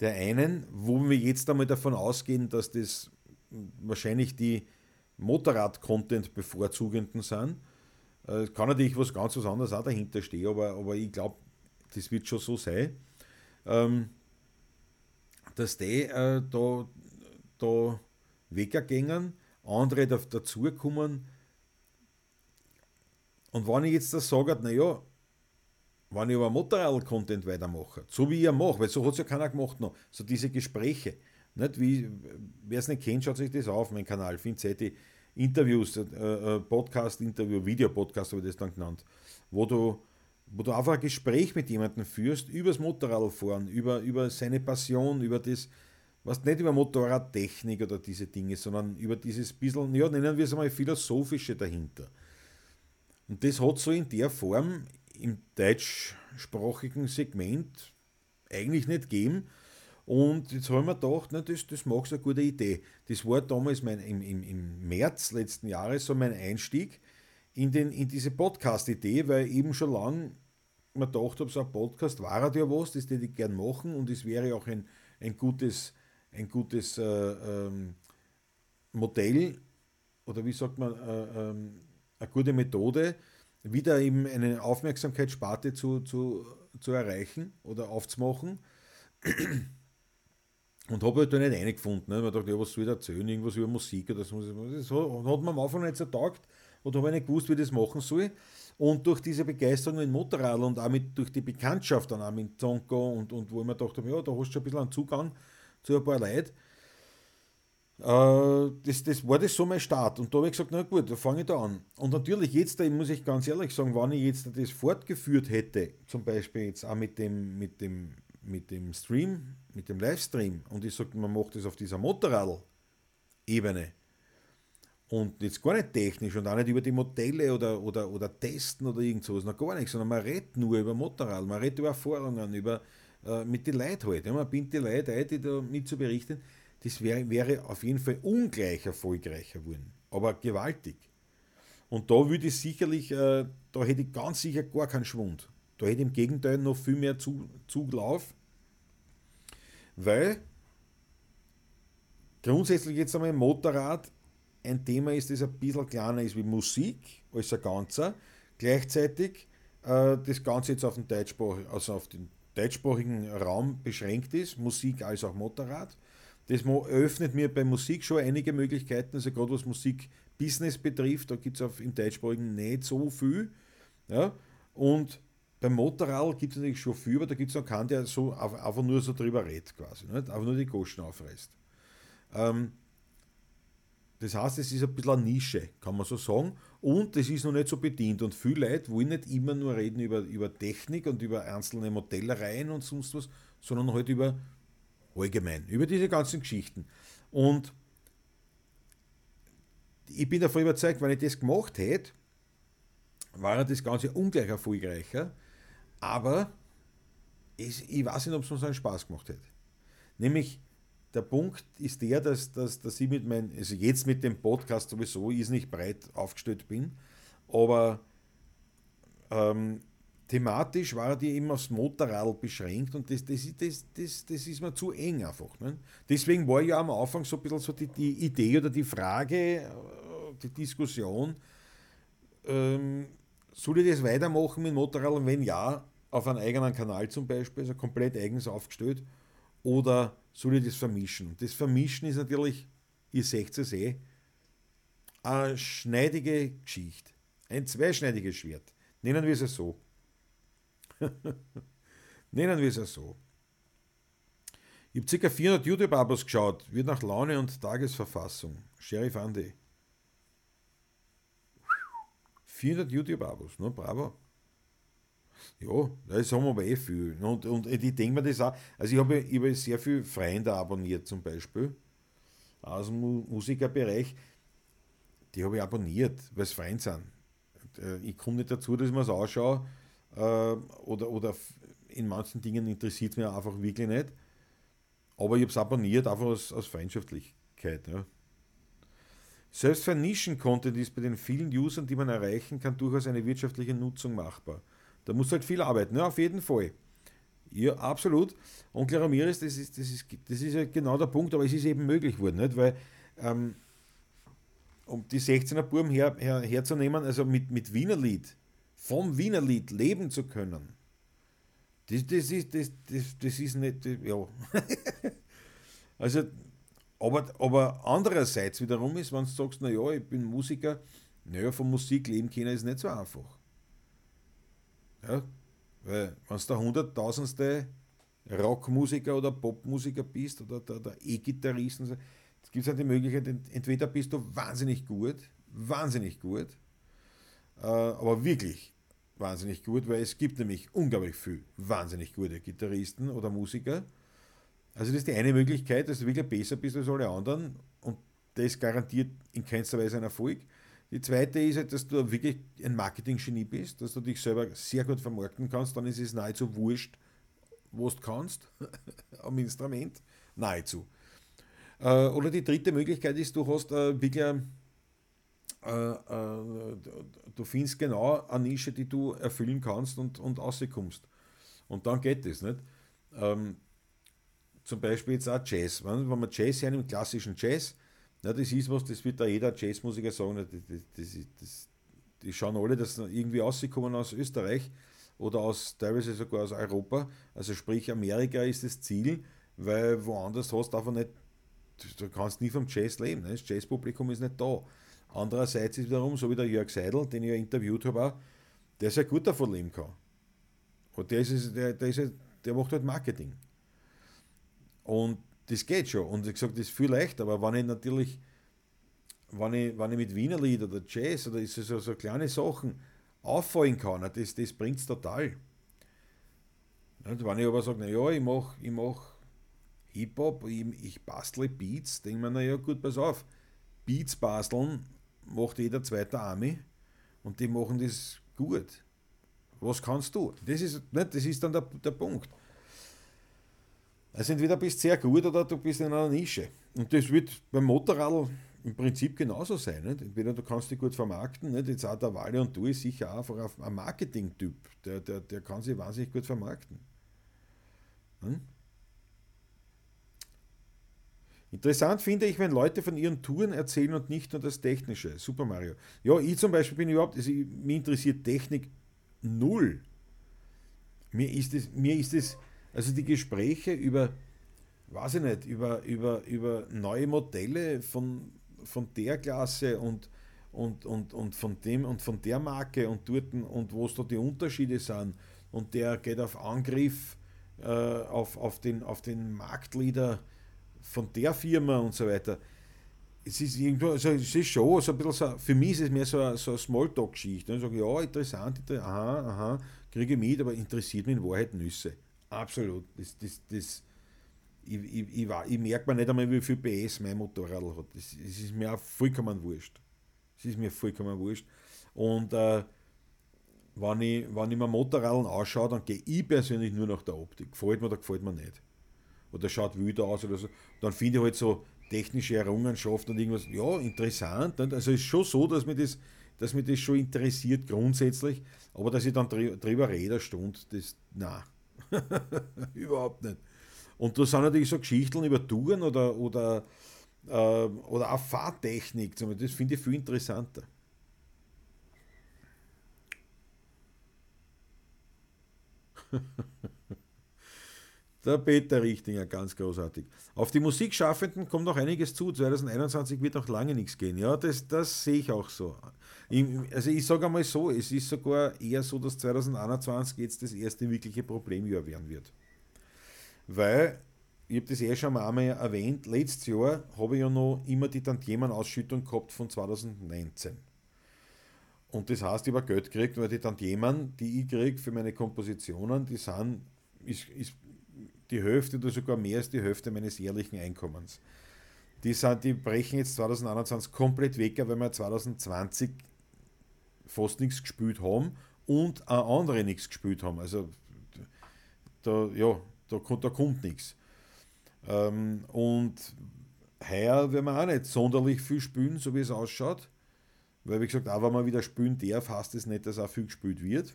der einen, wo wir jetzt einmal davon ausgehen, dass das wahrscheinlich die Motorrad-Content bevorzugenden sind. Es äh, kann natürlich was ganz was anderes auch dahinter stehen, aber, aber ich glaube, das wird schon so sein, ähm, dass die äh, da, da weggehen, andere da, dazukommen. Und wenn ich jetzt das sage, naja, wenn ich aber Motorrad-Content weitermache, so wie ich mache, weil so hat es ja keiner gemacht noch, so diese Gespräche, nicht wie, wer es nicht kennt, schaut sich das auf, mein Kanal, die Interviews, äh, äh, Podcast-Interview, Videopodcast habe ich das dann genannt, wo du, wo du einfach ein Gespräch mit jemandem führst, über das Motorradfahren, über, über seine Passion, über das, was nicht über Motorradtechnik oder diese Dinge, sondern über dieses bisschen, ja, nennen wir es einmal philosophische dahinter. Und das hat so in der Form im deutschsprachigen Segment eigentlich nicht gegeben. Und jetzt haben wir gedacht, na, das, das mag eine gute Idee. Das war damals mein, im, im, im März letzten Jahres so mein Einstieg in, den, in diese Podcast-Idee, weil eben schon lange mir gedacht habe, so ein Podcast war ja was, das würde ich gerne machen und es wäre auch ein, ein gutes, ein gutes äh, ähm, Modell oder wie sagt man, äh, ähm, eine gute Methode, wieder eben eine Aufmerksamkeitssparte zu, zu, zu erreichen oder aufzumachen. Und habe halt da nicht reingefunden. Ne? Man dachte, ja, was soll ich erzählen? Irgendwas über Musik oder so. Das hat mir am Anfang nicht so und habe nicht gewusst, wie ich das machen soll. Und durch diese Begeisterung mit Motorrad und auch durch die Bekanntschaft dann auch mit Zonko und, und wo ich mir gedacht habe, ja, da hast du schon ein bisschen einen Zugang zu ein paar Leuten, das, das war das so mein Start. Und da habe ich gesagt, na gut, da fange ich da an. Und natürlich jetzt, da muss ich ganz ehrlich sagen, wenn ich jetzt das fortgeführt hätte, zum Beispiel jetzt auch mit dem, mit dem, mit dem Stream, mit dem Livestream, und ich sage, man macht das auf dieser Motorrad-Ebene, und jetzt gar nicht technisch und auch nicht über die Modelle oder, oder, oder testen oder irgend sowas, noch gar nichts, sondern man redet nur über Motorrad, man redet über Erfahrungen, über, äh, mit den Leuten halt. Ja, man bindet die Leute ein, die da mit zu berichten das wäre, wäre auf jeden Fall ungleich erfolgreicher geworden, aber gewaltig. Und da würde ich sicherlich, äh, da hätte ich ganz sicher gar keinen Schwund. Da hätte ich im Gegenteil noch viel mehr Zuglauf, weil grundsätzlich jetzt einmal Motorrad ein Thema ist, das ein bisschen kleiner ist wie Musik als ein Ganzer. Gleichzeitig äh, das Ganze jetzt auf den, Deutschsprach, also auf den deutschsprachigen Raum beschränkt ist, Musik als auch Motorrad. Das eröffnet mir bei Musik schon einige Möglichkeiten, also gerade was Musikbusiness betrifft, da gibt es im Deutschsprachigen nicht so viel. Ja? Und beim Motorrad gibt es natürlich schon viel, aber da gibt es noch keinen, der so einfach nur so drüber redet quasi, nicht? einfach nur die Goschen aufreißt. Ähm, das heißt, es ist ein bisschen eine Nische, kann man so sagen. Und es ist noch nicht so bedient. Und viele Leute wollen nicht immer nur reden über, über Technik und über einzelne Modellereien und sonst was, sondern halt über allgemein, über diese ganzen Geschichten. Und ich bin davon überzeugt, wenn ich das gemacht hätte, war das Ganze ungleich erfolgreicher, aber es, ich weiß nicht, ob es so einen Spaß gemacht hätte. Nämlich, der Punkt ist der, dass, dass, dass ich mit meinem, also jetzt mit dem Podcast sowieso ist nicht breit aufgestellt bin, aber ähm, thematisch war die eben aufs Motorrad beschränkt und das, das, das, das, das ist mir zu eng einfach. Ne? Deswegen war ja am Anfang so ein bisschen so die, die Idee oder die Frage, äh, die Diskussion, ähm, soll ich das weitermachen mit Motorrad und wenn ja, auf einem eigenen Kanal zum Beispiel, also komplett eigens aufgestellt, oder soll ich das vermischen? Das Vermischen ist natürlich, ihr seht es eh, eine schneidige Geschichte, ein zweischneidiges Schwert. Nennen wir es so. Nennen wir es ja so. Ich habe ca. 400 YouTube-Abos geschaut, wird nach Laune und Tagesverfassung. Sheriff Andy. 400 YouTube-Abos, ne? Bravo. Ja, das haben wir aber eh viel. Und, und ich denke mir das auch. Also ich habe, habe sehr viele Freunde abonniert zum Beispiel. Aus dem Musikerbereich. Die habe ich abonniert, weil es Freunde sind. Äh, ich komme nicht dazu, dass ich mir es anschaue. Äh, oder, oder in manchen Dingen interessiert es mich einfach wirklich nicht. Aber ich habe es abonniert, einfach aus, aus Freundschaftlichkeit. Ja. Selbst für Nischen-Content ist bei den vielen Usern, die man erreichen kann, durchaus eine wirtschaftliche Nutzung machbar. Da muss halt viel arbeiten, ja, auf jeden Fall. Ja, absolut. Onkel Ramirez, das ist, das, ist, das ist ja genau der Punkt, aber es ist eben möglich geworden, nicht? weil ähm, um die 16er Burm her, her, herzunehmen, also mit, mit Wiener Lied, vom Wiener Lied leben zu können, das, das, ist, das, das, das ist nicht, ja. also, aber, aber andererseits wiederum ist, wenn du sagst, naja, ich bin Musiker, naja, von Musik leben können ist nicht so einfach. Ja, weil wenn du der hunderttausendste Rockmusiker oder Popmusiker bist oder der, der E-Gitarrist, es gibt halt die Möglichkeit, entweder bist du wahnsinnig gut, wahnsinnig gut, äh, aber wirklich wahnsinnig gut, weil es gibt nämlich unglaublich viel wahnsinnig gute Gitarristen oder Musiker. Also das ist die eine Möglichkeit, dass du wirklich besser bist als alle anderen und das garantiert in keinster Weise einen Erfolg. Die zweite ist halt, dass du wirklich ein Marketing-Genie bist, dass du dich selber sehr gut vermarkten kannst, dann ist es nahezu wurscht, was du kannst am Instrument. Nahezu. Äh, oder die dritte Möglichkeit ist, du hast äh, wirklich du findest genau eine Nische, die du erfüllen kannst und, und rauskommst. Und dann geht das nicht. Ähm, zum Beispiel jetzt auch Jazz. Wenn, wenn man Jazz hernimmt, klassischen Jazz, ja, das ist was, das wird da jeder Jazzmusiker sagen, das, das, das, die schauen alle, dass irgendwie rauskommen aus Österreich oder aus teilweise sogar aus Europa. Also sprich, Amerika ist das Ziel, weil woanders hast du einfach nicht, du kannst nie vom Jazz leben. Ne? Das Jazzpublikum ist nicht da. Andererseits ist wiederum, so wie der Jörg Seidel, den ich ja interviewt habe, auch, der sehr gut davon leben kann. Und der, ist, der, der, ist, der macht halt Marketing. Und das geht schon. Und ich gesagt, das ist viel leichter, aber wenn ich natürlich, wenn ich, wenn ich mit Wiener Lied oder Jazz oder so, so kleine Sachen auffallen kann, das, das bringt es total. Und wenn ich aber sage, naja, ich mache ich mach Hip-Hop, ich, ich bastle Beats, denke ich mir, naja, gut, pass auf, Beats basteln macht jeder zweite Army und die machen das gut. Was kannst du? Das ist, nicht, das ist dann der, der Punkt. Also entweder bist du sehr gut oder du bist in einer Nische. Und das wird beim Motorrad im Prinzip genauso sein. Nicht? Entweder du kannst dich gut vermarkten, nicht? jetzt auch der Wale und du ist sicher einfach ein Marketing-Typ, der, der, der kann sich wahnsinnig gut vermarkten. Hm? Interessant finde ich, wenn Leute von ihren Touren erzählen und nicht nur das Technische. Super Mario. Ja, ich zum Beispiel bin überhaupt, also mich interessiert Technik null. Mir ist es, mir ist es, also die Gespräche über, weiß ich nicht, über, über, über neue Modelle von, von der Klasse und, und, und, und von dem und von der Marke und dort und wo es da die Unterschiede sind und der geht auf Angriff äh, auf, auf, den, auf den Marktleader von der Firma und so weiter. Es ist irgendwo, also es ist schon so ein bisschen so, für mich ist es mehr so, so eine Smalltalk-Geschichte. Dann sage ich, ja, interessant, aha, aha, kriege ich mit, aber interessiert mich in Wahrheit Nüsse. Absolut. Das, das, das, ich, ich, ich, ich merke mir nicht einmal, wie viel PS mein Motorrad hat. Das ist mir auch vollkommen wurscht. Das ist mir vollkommen wurscht. Und äh, wenn, ich, wenn ich mir Motorradeln anschaue, dann gehe ich persönlich nur nach der Optik. Gefällt mir oder gefällt mir nicht. Oder schaut wüder aus oder so. Dann finde ich halt so technische Errungenschaften und irgendwas, ja, interessant. Also es ist schon so, dass mich das, dass mich das schon interessiert grundsätzlich, aber dass ich dann drüber rede, Stunde, das, na Überhaupt nicht. Und da sind natürlich so Geschichten über Touren oder, oder, äh, oder auch Fahrtechnik. Das finde ich viel interessanter. Der Peter Richtinger, ganz großartig. Auf die Musikschaffenden kommt noch einiges zu. 2021 wird noch lange nichts gehen. Ja, das, das sehe ich auch so. Ich, also ich sage einmal so, es ist sogar eher so, dass 2021 jetzt das erste wirkliche Problemjahr werden wird. Weil, ich habe das eh schon einmal erwähnt, letztes Jahr habe ich ja noch immer die Tantiemen-Ausschüttung gehabt von 2019. Und das heißt, ich habe Geld gekriegt, weil die Tantiemen, die ich kriege für meine Kompositionen, die sind, ist, ist die Hälfte oder sogar mehr als die Hälfte meines jährlichen Einkommens. Die, sind, die brechen jetzt 2021 komplett weg, weil wir 2020 fast nichts gespielt haben und auch andere nichts gespielt haben. Also da, ja, da, da kommt nichts. Ähm, und heuer werden wir auch nicht sonderlich viel spielen, so wie es ausschaut. Weil, wie gesagt, auch wenn man wieder spielen darf, heißt das nicht, dass auch viel gespielt wird.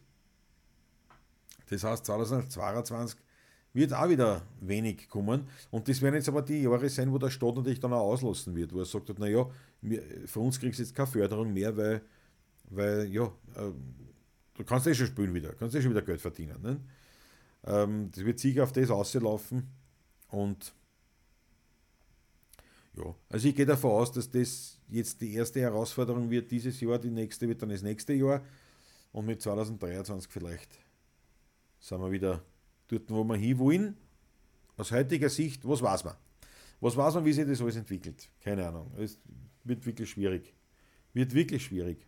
Das heißt, 2022 wird auch wieder wenig kommen. Und das werden jetzt aber die Jahre sein, wo der Staat natürlich dann auch auslassen wird, wo er sagt, naja, für uns kriegst du jetzt keine Förderung mehr, weil, weil ja, äh, du kannst eh schon spielen wieder, kannst eh schon wieder Geld verdienen. Ne? Ähm, das wird sicher auf das auslaufen. Und ja, also ich gehe davon aus, dass das jetzt die erste Herausforderung wird dieses Jahr, die nächste wird dann das nächste Jahr und mit 2023 vielleicht sind wir wieder dort, wo wir hinwollen. Aus heutiger Sicht, was weiß man? Was weiß man, wie sich das alles entwickelt? Keine Ahnung. Es wird wirklich schwierig. Wird wirklich schwierig.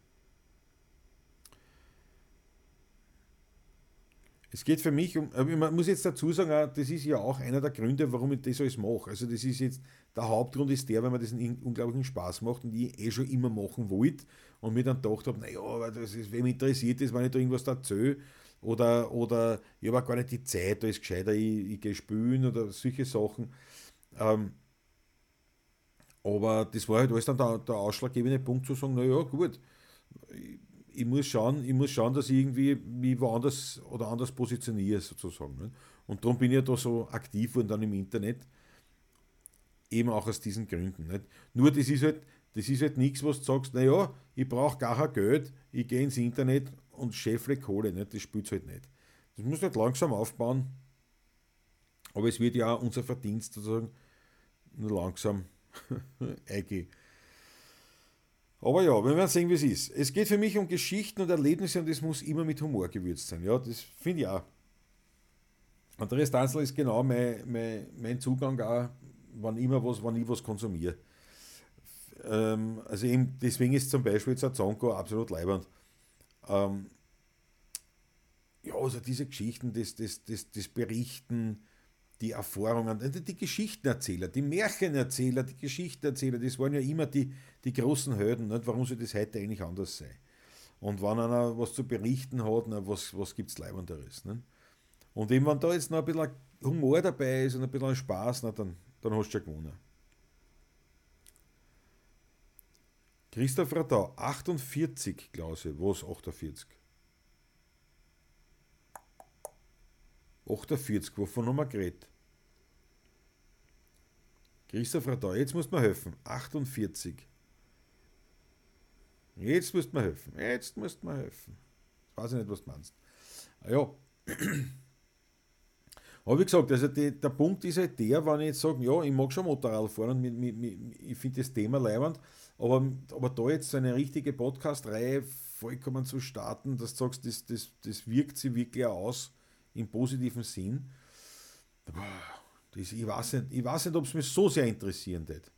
Es geht für mich um, man muss jetzt dazu sagen, das ist ja auch einer der Gründe, warum ich das alles mache. Also das ist jetzt, der Hauptgrund ist der, weil mir das einen unglaublichen Spaß macht und ich eh schon immer machen wollte und mir dann gedacht habe, naja, das ist, wem interessiert das, wenn ich da irgendwas erzähle oder, oder ich habe gar nicht die Zeit, da ist gescheiter, ich, ich gehe spülen oder solche Sachen. Ähm, aber das war halt alles dann der, der ausschlaggebende Punkt zu sagen, naja, gut, ich muss schauen, ich muss schauen, dass ich irgendwie mich woanders oder anders positioniere sozusagen. Ne? Und darum bin ich ja da so aktiv und dann im Internet, eben auch aus diesen Gründen. Nicht? Nur das ist halt, das ist halt nichts, was du sagst, naja, ich brauche gar kein Geld, ich gehe ins Internet und scheffle Kohle, nicht? das spielt halt nicht. Das muss halt langsam aufbauen, aber es wird ja unser Verdienst sozusagen nur langsam eingehen. Aber ja, wir werden sehen, wie es ist. Es geht für mich um Geschichten und Erlebnisse und es muss immer mit Humor gewürzt sein. Ja, das finde ich auch. Andreas Danzler ist genau mein, mein, mein Zugang auch, wann immer was, wann ich was konsumiere. Ähm, also eben, deswegen ist zum Beispiel jetzt ein Zonko absolut leibend. Ähm, ja, also diese Geschichten, das, das, das, das Berichten, die Erfahrungen, die Geschichtenerzähler, die Märchenerzähler, die Geschichtenerzähler, das waren ja immer die, die großen Helden. Nicht? Warum soll das heute eigentlich anders sein? Und wenn einer was zu berichten hat, na, was, was gibt es Leibenderes? Nicht? Und eben, wenn da jetzt noch ein bisschen Humor dabei ist und ein bisschen Spaß, na, dann, dann hast du schon gewonnen. Christoph Radau, 48, Klause, was 48? 48, wovon haben wir geredet? Christoph Radau, jetzt musst du mir helfen. 48. Jetzt musst du mir helfen. Jetzt musst du mir helfen. Ich weiß nicht, was du meinst. Ja. Aber wie gesagt, also die, der Punkt ist halt der, wenn ich jetzt sage, ja, ich mag schon Motorrad fahren und mit, mit, mit, ich finde das Thema leibend, aber, aber da jetzt so eine richtige Podcast-Reihe vollkommen zu starten, dass du sagst, das, das, das wirkt sich wirklich aus im positiven Sinn. Das, ich weiß nicht, nicht ob es mich so sehr interessieren wird.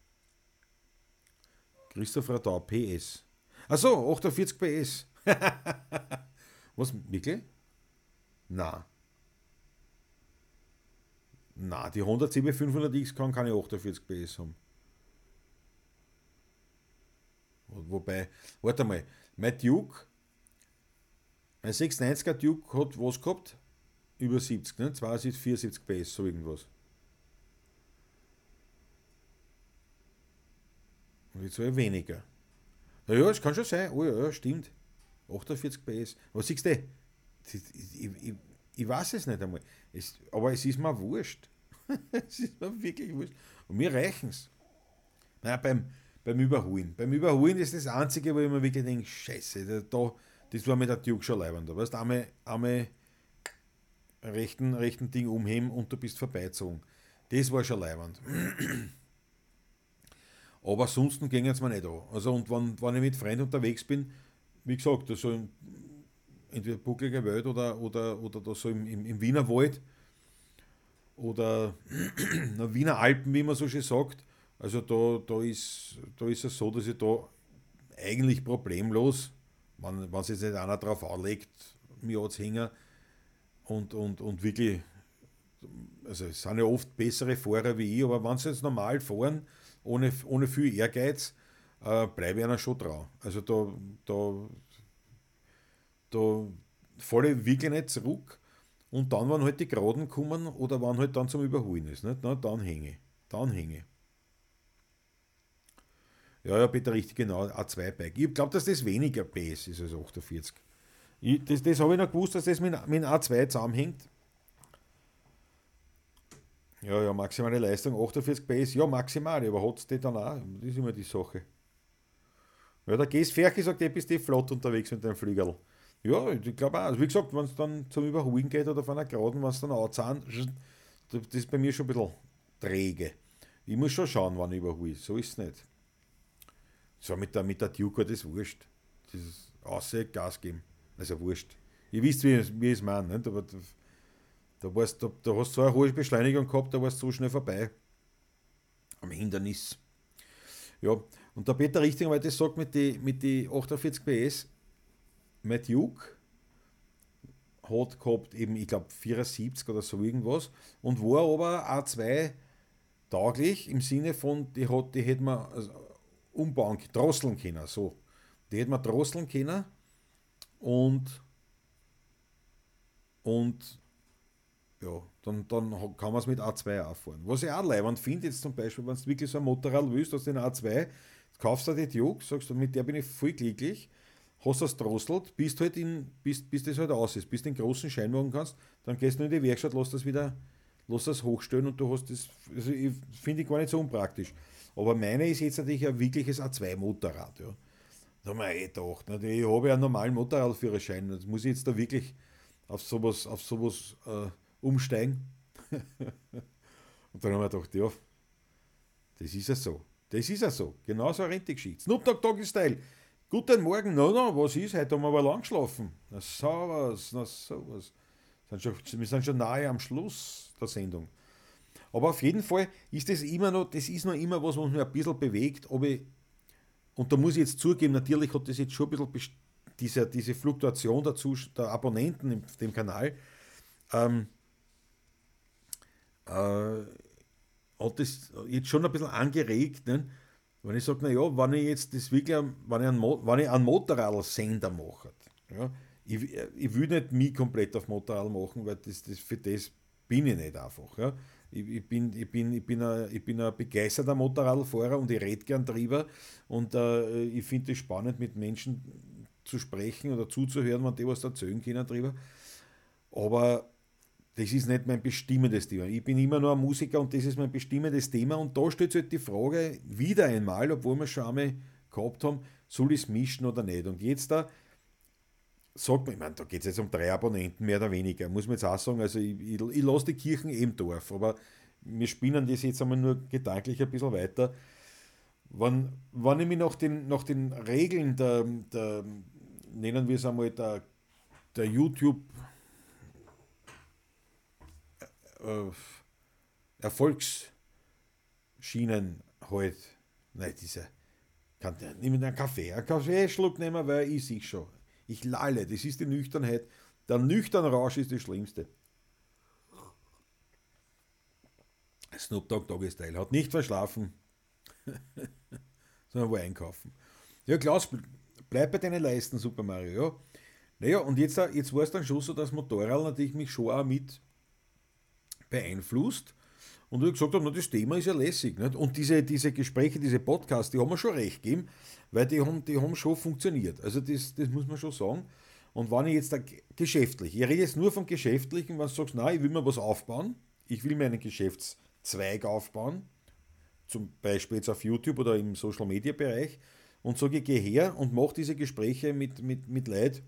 Christoph Radau, PS. Achso, 48 PS. Was, wirklich? Na. Na, die 107 500X kann keine 48 PS haben. Wobei, warte mal, mein Duke, mein 690er Duke hat was gehabt? Über 70, ne? 72, 74 PS, so irgendwas. Und jetzt soll weniger. Naja, es kann schon sein. Oh ja, stimmt. 48 PS. Was siehst du? Ich, ich, ich, weiß es nicht einmal. Es, aber es ist mir wurscht. es ist mir wirklich wurscht. Und mir reichen es. Naja, beim, beim Überholen. Beim Überholen ist das Einzige, wo ich mir wirklich denke, scheiße, da, das war mit der Duke schon leibend. Da weißt du, einmal, einmal rechten, rechten Ding umheben und du bist vorbeizogen. Das war schon leibend. Aber sonst ging es mir nicht an. Also, und wenn, wenn ich mit Freunden unterwegs bin, wie gesagt, so in, entweder bucklige Welt oder, oder, oder da so im, im, im Wiener Wald oder na, Wiener Alpen, wie man so schön sagt. Also da, da, ist, da ist es so, dass ich da eigentlich problemlos, wenn, wenn sich nicht einer drauf anlegt, mir zu hängen und, und, und wirklich, also es sind ja oft bessere Fahrer wie ich, aber wenn sie jetzt normal fahren, ohne, ohne viel Ehrgeiz, äh, bleibe ich einer schon dran. Also da, da, da falle ich wirklich nicht zurück. Und dann, wenn halt die Geraden kommen oder wenn halt dann zum Überholen ist, nicht? Na, dann hänge Dann hänge Ja, ja, bitte richtig, genau, A2-Bike. Ich glaube, dass das weniger PS ist als 48. Ich, das das habe ich noch gewusst, dass das mit, mit A2 zusammenhängt. Ja, ja, maximale Leistung 48 PS, ja, maximal, aber hat es die dann auch? Das ist immer die Sache. Ja, der Ges Ferchi sagt, du bist eh flott unterwegs mit deinem Flügel. Ja, ich glaube auch. Wie gesagt, wenn es dann zum Überholen geht oder von einer Geraden, wenn es dann anzahnt, das ist bei mir schon ein bisschen träge. Ich muss schon schauen, wann ich überhole. So ist es nicht. So mit der, mit der Duke, das ist wurscht. Das ist außer Gas geben. Also wurscht. Ihr wisst, wie, wie ich es meine. Nicht? Da, da, da, da hast du so eine hohe Beschleunigung gehabt, da warst du so schnell vorbei. Am Hindernis. Ja, und der Peter Richtinger, weil das sagt mit den mit die 48 PS, mein Duke hat gehabt eben, ich glaube, 74 oder so irgendwas und war aber A2 tauglich im Sinne von, die, hat, die hätte man also, umbauen, drosseln können, so. Die hätte man drosseln können und und ja, dann, dann kann man es mit A2 auch fahren. Was ich auch leibend finde, jetzt zum Beispiel, wenn du wirklich so ein Motorrad willst, aus den A2, kaufst du die Duke, sagst du, mit der bin ich voll glücklich, hast das drosselt, bis halt bis, bis das halt aus ist, bis du den großen Schein machen kannst, dann gehst du in die Werkstatt, lass das wieder, lass das hochstellen und du hast das, also ich finde ich gar nicht so unpraktisch. Aber meine ist jetzt natürlich ein wirkliches A2-Motorrad, ja. Da habe ich eh gedacht, ne? ich habe ja einen normalen Motorradführerschein, das muss ich jetzt da wirklich auf sowas, auf sowas äh, umsteigen. und dann haben wir gedacht, ja, das ist ja so. Das ist ja so. Genauso eine Rentegeschichte. Snoop Dogg Doggy Style. Guten Morgen, no, no, was ist? Heute haben wir aber lang geschlafen. Na sowas, na sowas. Wir sind schon nahe am Schluss der Sendung. Aber auf jeden Fall ist das immer noch, das ist noch immer was, was mich ein bisschen bewegt. Aber und da muss ich jetzt zugeben, natürlich hat das jetzt schon ein bisschen diese, diese Fluktuation dazu, der Abonnenten auf dem Kanal, ähm, äh, hat das jetzt schon ein bisschen angeregt, ne? wenn ich sage, naja, wenn ich jetzt das wirklich, wenn ich einen, wenn ich einen Motorrad-Sender mache, ja, ich, ich will nicht mich komplett auf Motorrad machen, weil das, das, für das bin ich nicht einfach. Ja. Ich, ich, bin, ich, bin, ich, bin ein, ich bin ein begeisterter Motorradfahrer und ich rede gern drüber und äh, ich finde es spannend, mit Menschen zu sprechen oder zuzuhören, wenn die was erzählen können drüber. Aber das ist nicht mein bestimmendes Thema. Ich bin immer nur ein Musiker und das ist mein bestimmendes Thema. Und da steht halt die Frage wieder einmal, obwohl wir schon einmal gehabt haben, soll ich es mischen oder nicht? Und jetzt da sagt man, ich meine, da geht es jetzt um drei Abonnenten, mehr oder weniger, muss man jetzt auch sagen. Also ich, ich, ich lasse die Kirchen im Dorf, aber wir spinnen das jetzt einmal nur gedanklich ein bisschen weiter. Wenn, wenn ich mich nach den, nach den Regeln der, der nennen wir es einmal, der, der YouTube äh, Erfolgsschienen halt, nein, diese, kann der, nimm einen Kaffee, einen Kaffeeschluck nehmen, weil ich sehe schon. Ich lalle, das ist die Nüchternheit. Der nüchterne Rausch ist das Schlimmste. Snoop Dogg Doggy Style hat nicht verschlafen, sondern wo einkaufen. Ja, Klaus, bleib bei deinen Leisten, Super Mario. Ja. Naja, und jetzt, jetzt war es dann schon so, dass Motorrad natürlich mich schon auch mit beeinflusst. Und ich gesagt habe, das Thema ist ja lässig. Nicht? Und diese, diese Gespräche, diese Podcasts, die haben mir schon recht gegeben, weil die haben, die haben schon funktioniert. Also das, das muss man schon sagen. Und wenn ich jetzt da geschäftlich, ich rede jetzt nur vom Geschäftlichen, wenn du sagst, nein, ich will mir was aufbauen, ich will mir einen Geschäftszweig aufbauen, zum Beispiel jetzt auf YouTube oder im Social Media Bereich, und sage, ich gehe her und mache diese Gespräche mit, mit, mit Leuten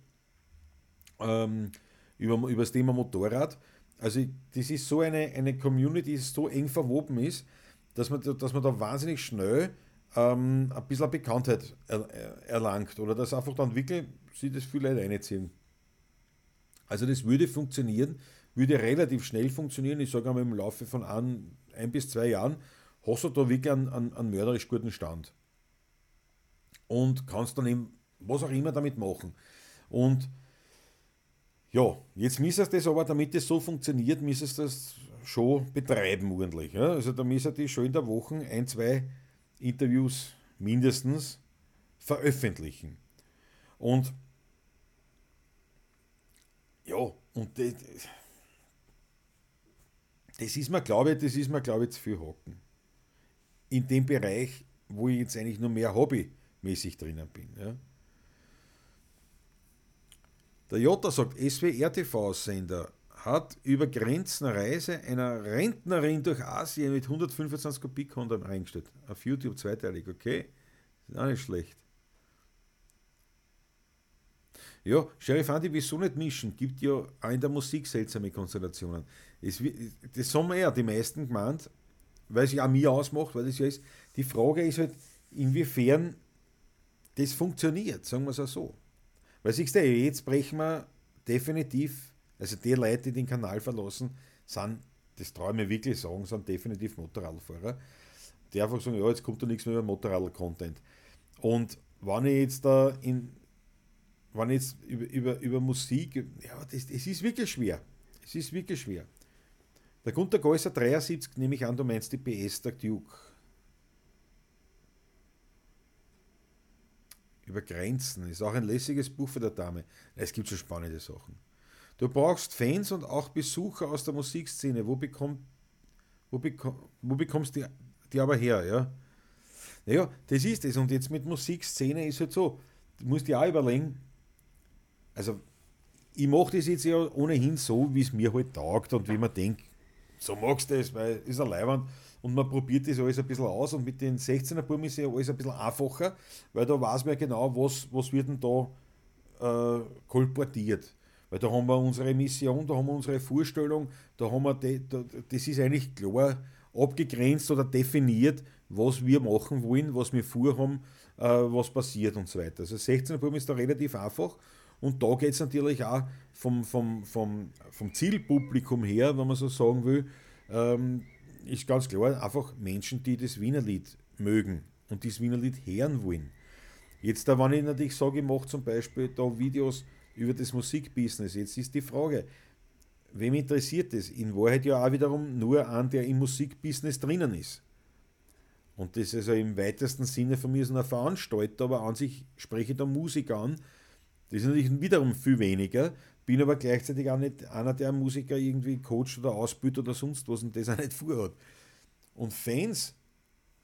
ähm, über, über das Thema Motorrad, also das ist so eine, eine Community, die so eng verwoben ist, dass man, dass man da wahnsinnig schnell ähm, ein bisschen Bekanntheit er, erlangt oder dass einfach dann wirklich sich das viele Leute reinziehen. Also das würde funktionieren, würde relativ schnell funktionieren. Ich sage einmal im Laufe von ein, ein bis zwei Jahren hast du da wirklich einen, einen, einen mörderisch guten Stand. Und kannst dann eben was auch immer damit machen. Und ja, jetzt müsstest das aber, damit das so funktioniert, müsstest das schon betreiben ordentlich. Ja? Also da müssen die schon in der Woche ein, zwei Interviews mindestens veröffentlichen. Und ja, und das, das ist mir, glaube ich, das ist mir, glaube ich, zu viel Hocken. In dem Bereich, wo ich jetzt eigentlich nur mehr hobbymäßig drinnen bin. Ja. Der Jota sagt, SWR-TV-Sender hat über Grenzen Reise einer Rentnerin durch Asien mit 125 Kubik eingestellt. Auf YouTube zweiteilig, okay. Ist auch nicht schlecht. Ja, Sheriff Andy, wieso nicht mischen? Gibt ja auch in der Musik seltsame Konstellationen. Es, das haben wir ja die meisten gemeint, weil es ja auch mir ausmacht, weil das ja ist. Die Frage ist halt, inwiefern das funktioniert, sagen wir es auch so. Weil siehst du, jetzt brechen wir definitiv, also die Leute, die den Kanal verlassen, sind, das ich mir wirklich sagen, sind definitiv Motorradfahrer, die einfach sagen, ja, jetzt kommt da nichts mehr über Motorrad-Content. Und wenn ich jetzt da in wenn jetzt über, über, über Musik, ja, das, es ist wirklich schwer. Es ist wirklich schwer. Der Gunter Geusser 73, nehme ich an, du meinst die PS der Duke. Über Grenzen, ist auch ein lässiges Buch für der Dame. Es gibt schon spannende Sachen. Du brauchst Fans und auch Besucher aus der Musikszene. Wo, bekomm, wo, bekomm, wo bekommst du die, die aber her? Ja? Naja, das ist es. Und jetzt mit Musikszene ist halt so, du musst dir auch überlegen, also ich mache das jetzt ja ohnehin so, wie es mir halt taugt und wie man denkt, so magst du es, weil es ist ein Leihwand und man probiert das alles ein bisschen aus und mit den 16er Buben ist ja alles ein bisschen einfacher, weil da weiß man ja genau, was, was wird denn da äh, kolportiert. Weil da haben wir unsere Mission, da haben wir unsere Vorstellung, da haben wir, de, da, das ist eigentlich klar abgegrenzt oder definiert, was wir machen wollen, was wir vorhaben, äh, was passiert und so weiter. Also 16er Buben ist da relativ einfach und da geht es natürlich auch vom, vom, vom, vom Zielpublikum her, wenn man so sagen will, ähm, ist ganz klar einfach Menschen, die das Wienerlied mögen und das Wienerlied hören wollen. Jetzt, wenn ich natürlich sage, ich mache zum Beispiel da Videos über das Musikbusiness, jetzt ist die Frage, wem interessiert das? In Wahrheit ja auch wiederum nur an, der im Musikbusiness drinnen ist. Und das ist also im weitesten Sinne von mir so ein Veranstalter, aber an sich spreche ich da Musik an, das ist natürlich wiederum viel weniger, bin aber gleichzeitig auch nicht einer, der Musiker irgendwie coacht oder ausbildet oder sonst was und das auch nicht vorhat. Und Fans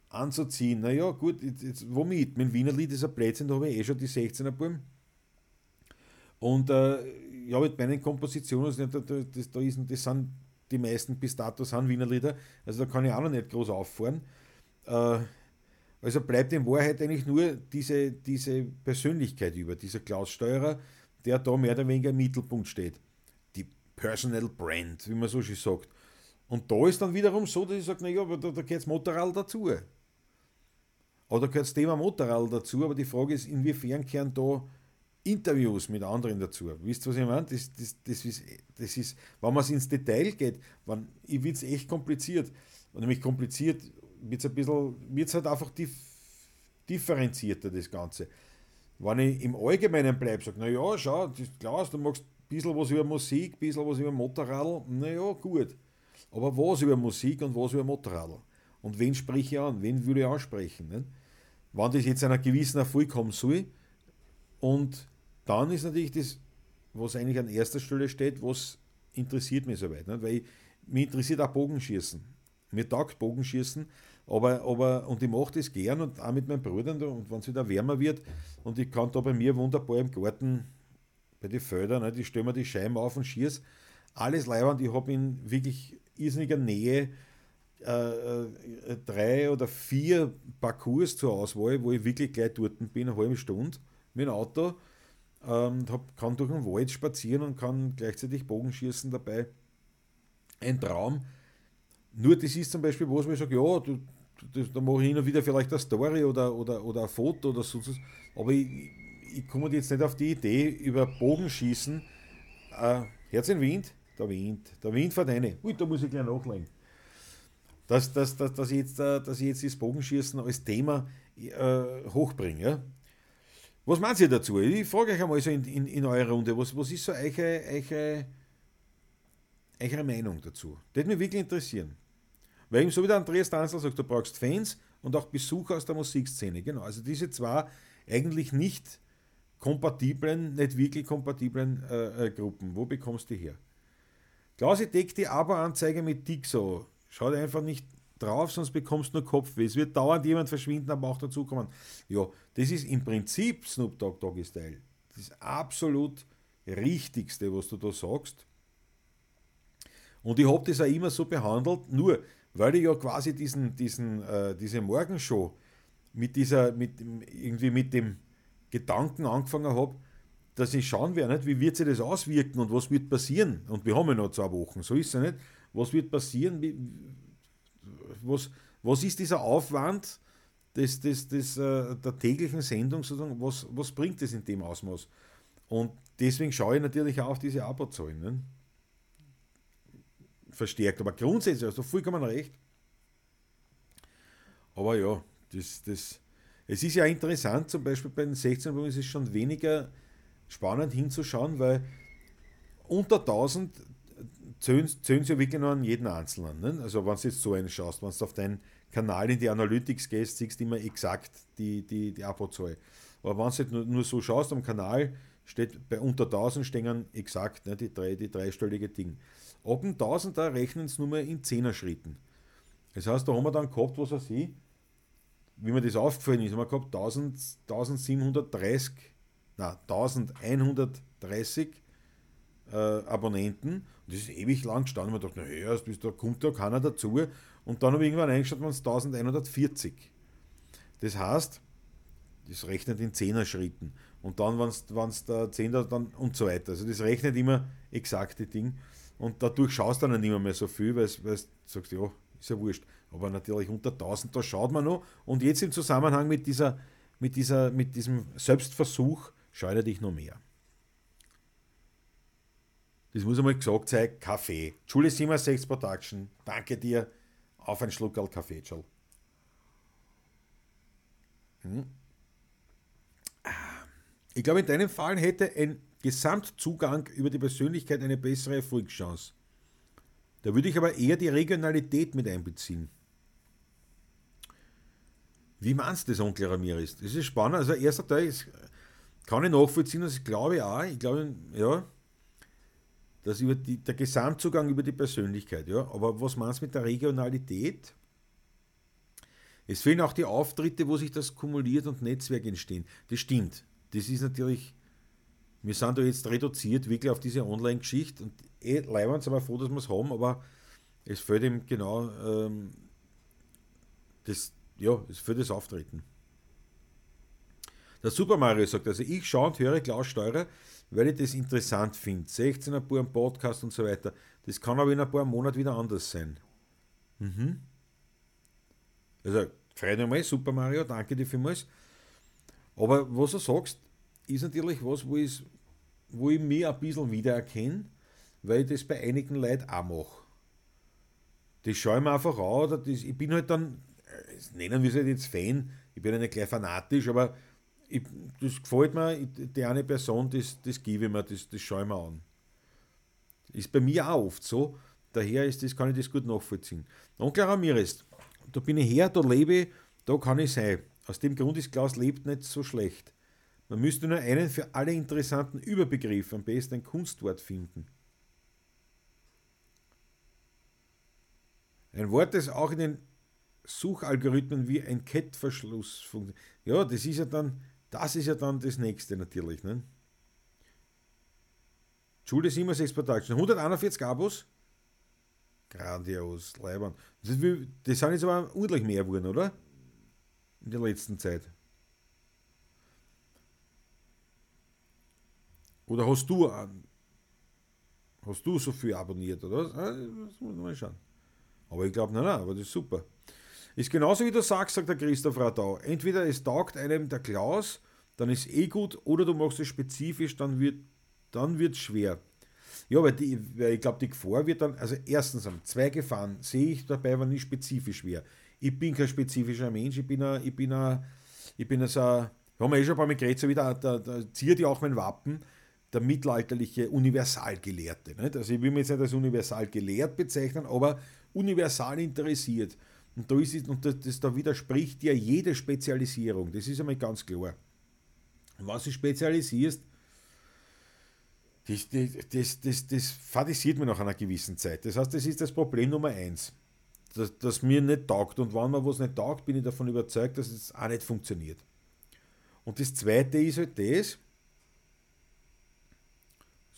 anzuziehen, naja, gut, jetzt, jetzt, womit? Mein Wiener Lied ist ein Plätzchen, da habe ich eh schon die 16er Buben. Und äh, ja, mit meinen Kompositionen, also das, das, das, das sind die meisten bis dato sind Wiener Lieder, also da kann ich auch noch nicht groß auffahren. Äh, also bleibt in Wahrheit eigentlich nur diese, diese Persönlichkeit über, dieser Klaus Steurer, der da mehr oder weniger im Mittelpunkt steht. Die Personal Brand, wie man so schön sagt. Und da ist dann wiederum so, dass ich sage, naja, aber da, da gehört das Motorrad dazu. Oder gehört das Thema Motorrad dazu, aber die Frage ist, inwiefern gehören da Interviews mit anderen dazu. Wisst ihr, was ich meine? Das, das, das, ist, das ist, wenn man es ins Detail geht, wenn, ich wird es echt kompliziert. Und nämlich kompliziert wird es ein bisschen, wird's halt einfach dif differenzierter, das Ganze. Wenn ich im Allgemeinen bleibe, sage, naja, schau, das ist klar, du magst ein bisschen was über Musik, ein bisschen was über Motorradl, naja, gut. Aber was über Musik und was über Motorradl? Und wen spreche ich an? Wen würde ich ansprechen? Nicht? Wenn das jetzt einer gewissen Erfolg haben soll, und dann ist natürlich das, was eigentlich an erster Stelle steht, was interessiert mich soweit. Nicht? Weil ich, mich interessiert auch Bogenschießen. Mir taugt Bogenschießen, aber, aber, und ich mache das gern und auch mit meinen Brüdern, und wenn es wieder wärmer wird, und ich kann da bei mir wunderbar im Garten, bei den Feldern, ne, ich stelle mir die Scheiben auf und schieße, alles leibend, ich habe in wirklich irrsinniger Nähe äh, äh, drei oder vier Parcours zur Auswahl, wo ich wirklich gleich dort bin, eine halbe Stunde mit dem Auto, ähm, hab, kann durch den Wald spazieren und kann gleichzeitig Bogenschießen dabei. Ein Traum. Nur das ist zum Beispiel, wo ich sage, ja, du, das, da mache ich hin und wieder vielleicht eine Story oder, oder, oder ein Foto oder so. Aber ich, ich komme jetzt nicht auf die Idee, über Bogenschießen, äh, Herz in Wind, der Wind, der Wind fährt rein. Ui, da muss ich gleich nachlegen. Dass, dass, dass, dass, ich jetzt, äh, dass ich jetzt das Bogenschießen als Thema äh, hochbringe. Ja? Was meint ihr dazu? Ich frage euch einmal so in, in, in eurer Runde, was, was ist so eure, eure, eure Meinung dazu? Das würde mich wirklich interessieren. Weil eben so wie der Andreas Danzler sagt, du brauchst Fans und auch Besucher aus der Musikszene. Genau, also diese zwei eigentlich nicht kompatiblen, nicht wirklich kompatiblen äh, äh, Gruppen. Wo bekommst du die her? Klausi deckt die Abo-Anzeige mit Dixo. Schaut einfach nicht drauf, sonst bekommst du nur Kopfweh. Es wird dauernd jemand verschwinden, aber auch dazukommen. Ja, das ist im Prinzip Snoop Dogg Doggy Style. Das absolut Richtigste, was du da sagst. Und ich habe das auch immer so behandelt, nur weil ich ja quasi diesen, diesen, äh, diese Morgenshow mit dieser, mit, irgendwie mit dem Gedanken angefangen habe, dass ich schauen werde, nicht, wie wird sich das auswirken und was wird passieren. Und wir haben ja noch zwei Wochen, so ist es ja nicht. Was wird passieren? Wie, was, was ist dieser Aufwand des, des, des, äh, der täglichen Sendung sozusagen? Was, was bringt es in dem Ausmaß? Und deswegen schaue ich natürlich auch auf diese Abozahlen. Ne? Verstärkt. Aber grundsätzlich hast du vollkommen recht. Aber ja, das, das, es ist ja interessant, zum Beispiel bei den 16 ist es schon weniger spannend hinzuschauen, weil unter 1000 zählen, sie ja wirklich nur an jeden Einzelnen. Ne? Also wenn du jetzt so einen schaust, wenn du auf deinen Kanal in die Analytics gehst, siehst du immer exakt die, die, die Abozahl. Aber wenn du jetzt nur, nur, so schaust am Kanal, steht bei unter 1000 stehen exakt ne, die, drei, die dreistellige Ding. Ab dem 1000er rechnen sie nur mehr in 10er Schritten. Das heißt, da haben wir dann gehabt, was er sieht, wie mir das aufgefallen ist, haben wir gehabt 1000, 1730, na 1130 äh, Abonnenten. Und das ist ewig lang gestanden. Ich dachte, naja, da kommt da keiner dazu. Und dann habe ich irgendwann eingeschaut, waren es 1140. Das heißt, das rechnet in 10er Schritten. Und dann, wenn es der 10er dann und so weiter. Also das rechnet immer exakte Ding. Und dadurch schaust du dann nicht mehr so viel, weil du sagst, ja, ist ja wurscht. Aber natürlich unter 1000, da schaut man noch. Und jetzt im Zusammenhang mit, dieser, mit, dieser, mit diesem Selbstversuch scheue dich noch mehr. Das muss einmal gesagt sein, Kaffee. Julie 76 Production, danke dir. Auf ein Schluckerl Kaffee, Joel. Hm. Ich glaube, in deinem Fall hätte ein Gesamtzugang über die Persönlichkeit eine bessere Erfolgschance. Da würde ich aber eher die Regionalität mit einbeziehen. Wie meinst du das, Onkel Ramirez? Das ist spannend. Also, erster Teil ist, kann ich nachvollziehen, das glaube ich auch. Ich glaube, ja, dass über die, der Gesamtzugang über die Persönlichkeit, ja. Aber was meinst du mit der Regionalität? Es fehlen auch die Auftritte, wo sich das kumuliert und Netzwerk entstehen. Das stimmt. Das ist natürlich, wir sind da jetzt reduziert wirklich auf diese Online-Geschichte und eh leibend sind wir froh, dass wir es haben, aber es fehlt ihm genau ähm, das, ja, es fehlt das Auftreten. Der Super Mario sagt also, ich schaue und höre Klaus Steurer, weil ich das interessant finde. 16 ein paar Podcast und so weiter. Das kann aber in ein paar Monaten wieder anders sein. Mhm. Also, mich mal, Super Mario, danke dir vielmals. Aber was du sagst, ist natürlich was, wo ich, wo ich mich ein bisschen wiedererkenne, weil ich das bei einigen Leuten auch mache. Das schaue ich mir einfach an, oder das, ich bin halt dann, nennen wir es halt jetzt Fan, ich bin ja nicht gleich fanatisch, aber ich, das gefällt mir, die eine Person, das, das gebe ich mir, das, das schaue ich mir an. Ist bei mir auch oft so, daher ist das, kann ich das gut nachvollziehen. Onkel Ramirez, da bin ich her, da lebe ich, da kann ich sein. Aus dem Grund ist Klaus lebt nicht so schlecht. Man müsste nur einen für alle interessanten Überbegriff, am besten ein Kunstwort finden. Ein Wort, das auch in den Suchalgorithmen wie ein Kettverschluss funktioniert. Ja, das ist ja dann das ist ja dann das nächste natürlich. Ne? Schule 67 Production. 141 Abos. Grandios, Leibern. Das sind jetzt aber ordentlich mehr geworden, oder? In der letzten Zeit. Oder hast du hast du so viel abonniert, oder? Ah, das muss man mal schauen. Aber ich glaube, nein, nein, aber das ist super. Ist genauso wie du sagst, sagt der Christoph Radau. Entweder es taugt einem der Klaus, dann ist eh gut, oder du machst es spezifisch, dann wird dann schwer. Ja, weil, die, weil ich glaube, die Gefahr wird dann, also erstens zwei Gefahren sehe ich dabei, wenn ich spezifisch wäre. Ich bin kein spezifischer Mensch, ich bin ein, ich bin ein, ich bin ein Wir haben ja eh schon ein paar Mal geredet, so wieder, da, da ziert ja auch mein Wappen, der mittelalterliche Universalgelehrte. Nicht? Also ich will mich jetzt nicht als universal gelehrt bezeichnen, aber universal interessiert. Und da, ist und das, das, da widerspricht ja jede Spezialisierung. Das ist einmal ganz klar. Und was du spezialisierst, das, das, das, das fadisiert mir nach einer gewissen Zeit. Das heißt, das ist das Problem Nummer eins, dass, dass mir nicht taugt. Und wenn mir was nicht taugt, bin ich davon überzeugt, dass es auch nicht funktioniert. Und das zweite ist halt das,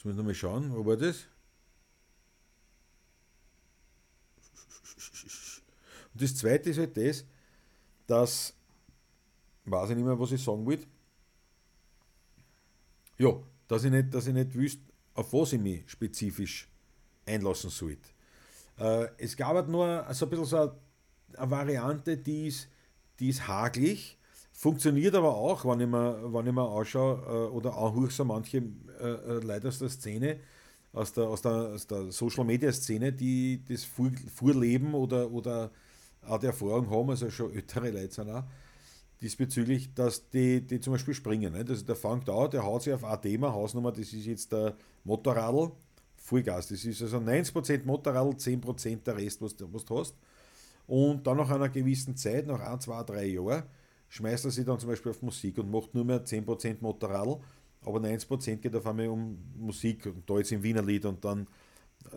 jetzt müssen wir nochmal schauen, wo war das? Und das zweite ist halt das, dass, weiß ich nicht mehr, was ich sagen wollte, ja, dass ich nicht, dass ich nicht wüsste, auf was ich mich spezifisch einlassen sollte. Äh, es gab halt nur so ein bisschen so eine, eine Variante, die ist, die ist haglich, funktioniert aber auch, wenn ich mir, wenn ich mir anschaue äh, oder anhöre so manche äh, äh, Leute aus der Szene, aus der, aus der, aus der Social Media Szene, die das Vorleben oder, oder auch die Erfahrung haben, also schon ältere Leute sind auch, diesbezüglich, dass die, die zum Beispiel springen. Nicht? Also der fängt an, der haut sich auf ein Thema, Hausnummer, das ist jetzt der Motorradl, Vollgas. Das ist also 90% Motorradl, 10% der Rest, was, was du hast. Und dann nach einer gewissen Zeit, nach ein, zwei, drei Jahren, schmeißt er sich dann zum Beispiel auf Musik und macht nur mehr 10% Motorradl, aber 90% geht auf einmal um Musik und da jetzt im Wiener Lied und dann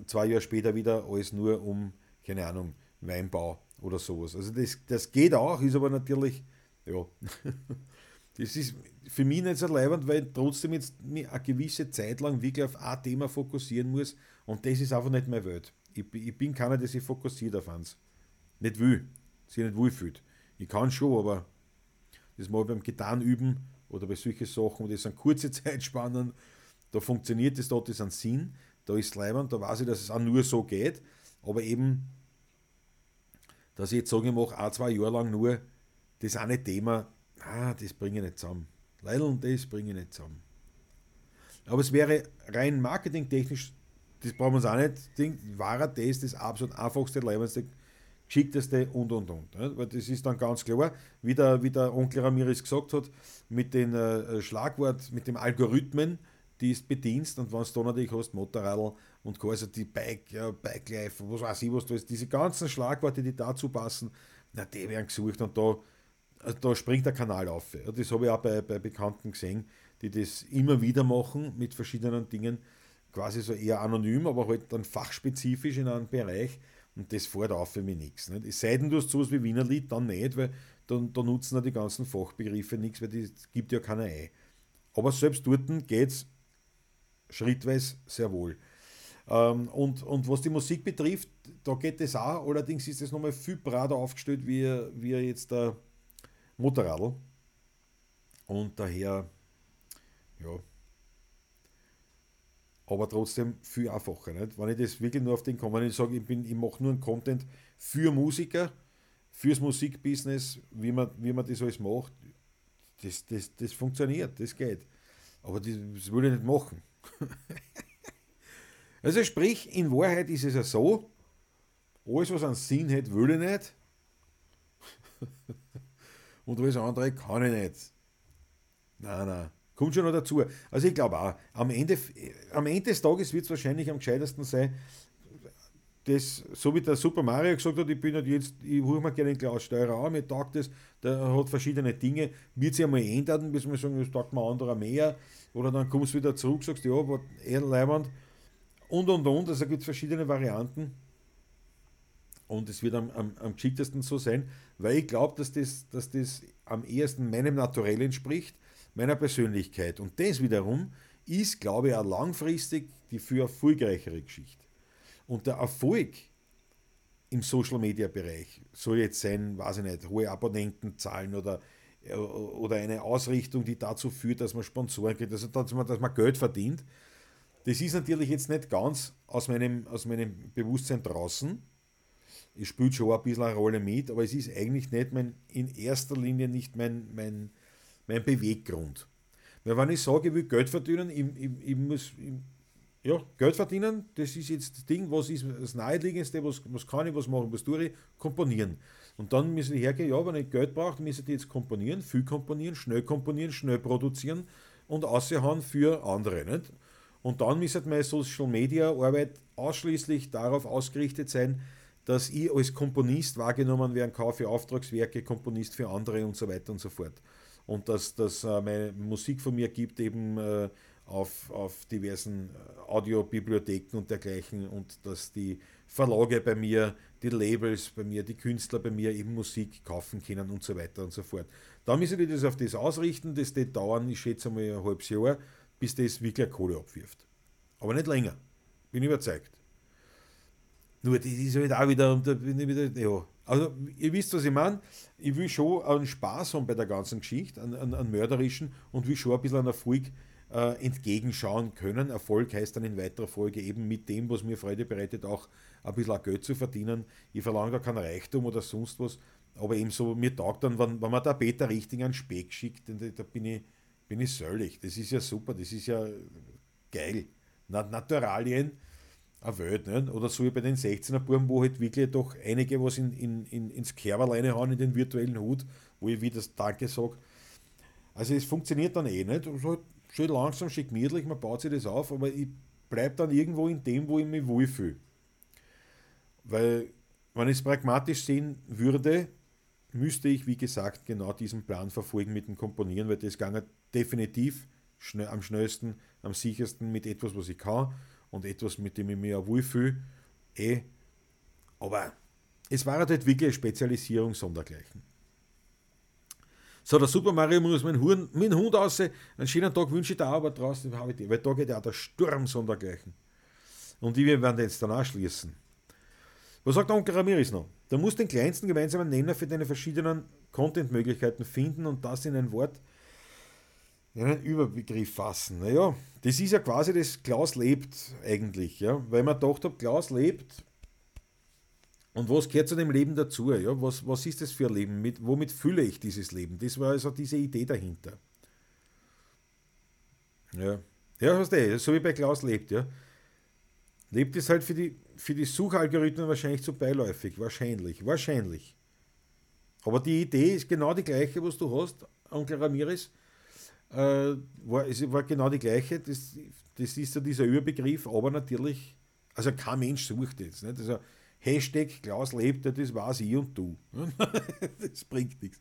zwei Jahre später wieder alles nur um, keine Ahnung, Weinbau oder sowas. Also das, das geht auch, ist aber natürlich ja, das ist für mich nicht so leibend, weil ich trotzdem jetzt mich eine gewisse Zeit lang wirklich auf ein Thema fokussieren muss und das ist einfach nicht meine Welt. Ich, ich bin keiner, der sich fokussiert auf eins. Nicht will, sich nicht wohlfühlt. Ich kann schon, aber das mal beim Gitarren üben oder bei solchen Sachen, das sind kurze Zeitspannen, da funktioniert das, da hat das einen Sinn, da ist es leibend, da weiß ich, dass es auch nur so geht, aber eben, dass ich jetzt sage, ich mache ein, zwei Jahre lang nur das eine Thema, ah, das bringe ich nicht zusammen. Leider und das bringe ich nicht zusammen. Aber es wäre rein marketingtechnisch, das brauchen wir uns auch nicht war das das absolut einfachste, leibendste, geschickteste und und und. Weil das ist dann ganz klar, wie der, wie der Onkel Ramirez gesagt hat, mit dem äh, Schlagwort, mit dem Algorithmen, die es bedienst und wenn du da natürlich hast, Motorradl und quasi die Bike, ja, Bike Life, was weiß ich, was da ist, diese ganzen Schlagworte, die dazu passen, na, die werden gesucht und da also da springt der Kanal auf. Das habe ich auch bei, bei Bekannten gesehen, die das immer wieder machen mit verschiedenen Dingen, quasi so eher anonym, aber halt dann fachspezifisch in einem Bereich und das fährt auf für mich nichts. Nicht? Es sei denn, du hast sowas wie Wiener Lied, dann nicht, weil dann, da nutzen ja die ganzen Fachbegriffe nichts, weil es gibt ja keine ein. Aber selbst dort geht es schrittweise sehr wohl. Ähm, und, und was die Musik betrifft, da geht es auch, allerdings ist es nochmal viel breiter aufgestellt, wie, wie jetzt der Motorradl. Und daher, ja, aber trotzdem viel einfacher. Nicht? Wenn ich das wirklich nur auf den komme, wenn ich sage, ich, ich mache nur einen Content für Musiker, fürs Musikbusiness, wie man, wie man das alles macht, das, das, das funktioniert, das geht. Aber das, das würde ich nicht machen. also sprich, in Wahrheit ist es ja so, alles was einen Sinn hat, will ich nicht und alles andere kann ich nicht. Nein, nein. Kommt schon noch dazu. Also ich glaube auch, am Ende, am Ende des Tages wird es wahrscheinlich am gescheitesten sein, das, so wie der Super Mario gesagt hat, ich bin halt jetzt, ich hole mir gerne den Klaus Steurer an, mir taugt das, der hat verschiedene Dinge, wird sich einmal ändern, bis wir sagen, das taugt mir anderer mehr, oder dann kommst du wieder zurück, sagst, ja, war eher leibend, und und und, also gibt es verschiedene Varianten. Und es wird am, am, am geschicktesten so sein, weil ich glaube, dass das, dass das am ehesten meinem Naturell entspricht, meiner Persönlichkeit. Und das wiederum ist, glaube ich, auch langfristig die für erfolgreichere Geschichte. Und der Erfolg im Social Media Bereich soll jetzt sein, weiß ich nicht, hohe Abonnentenzahlen oder, oder eine Ausrichtung, die dazu führt, dass man Sponsoren kriegt, also dass man, dass man Geld verdient. Das ist natürlich jetzt nicht ganz aus meinem, aus meinem Bewusstsein draußen es spielt schon ein bisschen eine Rolle mit, aber es ist eigentlich nicht mein, in erster Linie nicht mein, mein, mein Beweggrund. Weil wenn ich sage, ich will Geld verdienen, ich, ich, ich muss, ich, ja, Geld verdienen, das ist jetzt das Ding, was ist das Naheliegendste, was, was kann ich, was machen, was tue ich, komponieren. Und dann müssen die hergehen, ja, wenn ich Geld brauche, müssen die jetzt komponieren, viel komponieren, schnell komponieren, schnell produzieren und aussehen für andere. Nicht? Und dann müsste meine Social Media Arbeit ausschließlich darauf ausgerichtet sein, dass ich als Komponist wahrgenommen werden kann für Auftragswerke, Komponist für andere und so weiter und so fort. Und dass das äh, meine Musik von mir gibt eben äh, auf, auf diversen äh, Audiobibliotheken und dergleichen und dass die Verlage bei mir, die Labels bei mir, die Künstler bei mir eben Musik kaufen können und so weiter und so fort. Da müssen die das auf das ausrichten, das wird dauern, ich schätze mal ein halbes Jahr, bis das wirklich Kohle abwirft. Aber nicht länger, bin überzeugt. Nur das ist halt auch wieder, bin ich wieder, ja. Also, ihr wisst, was ich meine. Ich will schon einen Spaß haben bei der ganzen Geschichte, einen, einen, einen mörderischen und will schon ein bisschen einen Erfolg äh, entgegenschauen können. Erfolg heißt dann in weiterer Folge eben mit dem, was mir Freude bereitet, auch ein bisschen Geld zu verdienen. Ich verlange da keinen Reichtum oder sonst was, aber eben so, mir taugt dann, wenn, wenn man da Peter richtig einen Speck schickt, da, da bin ich, bin ich söllig. Das ist ja super, das ist ja geil. Naturalien eine Welt. Nicht? Oder so wie bei den 16er Buben, wo halt wirklich doch einige was in, in, in, ins Kerberleine hauen, in den virtuellen Hut, wo ich wieder das Danke sage. Also es funktioniert dann eh nicht. Also schön langsam, schön gemütlich, man baut sich das auf, aber ich bleibe dann irgendwo in dem, wo ich mich wohlfühle. Weil, wenn ich es pragmatisch sehen würde, müsste ich, wie gesagt, genau diesen Plan verfolgen mit dem Komponieren, weil das ging definitiv schnell, am schnellsten, am sichersten mit etwas, was ich kann und etwas, mit dem ich mich auch wohlfühle. Eh. Aber es war halt wirklich eine Spezialisierung sondergleichen. So, der Super Mario muss meinen Hund, meinen Hund raus. Einen schönen Tag wünsche ich da, aber draußen habe ich die, weil da geht ja der Sturm sondergleichen. Und wir werden den jetzt dann anschließen. Was sagt der Onkel Ramirez noch? Du musst den kleinsten gemeinsamen Nenner für deine verschiedenen Content-Möglichkeiten finden und das in ein Wort, einen Überbegriff fassen. Naja, das ist ja quasi das Klaus lebt eigentlich, ja, weil man gedacht hat, Klaus lebt und was gehört zu dem Leben dazu? Ja? Was, was ist das für ein Leben? Mit, womit fülle ich dieses Leben? Das war also diese Idee dahinter. Ja, ja hast du, so wie bei Klaus lebt, ja. Lebt es halt für die, für die Suchalgorithmen wahrscheinlich zu beiläufig. Wahrscheinlich, wahrscheinlich. Aber die Idee ist genau die gleiche, was du hast, Onkel Ramirez äh, war, es war genau die gleiche. Das, das ist ja dieser Überbegriff, aber natürlich, also kein Mensch sucht jetzt. Nicht? Also Hashtag Klaus lebt, das war's ich und du. das bringt nichts.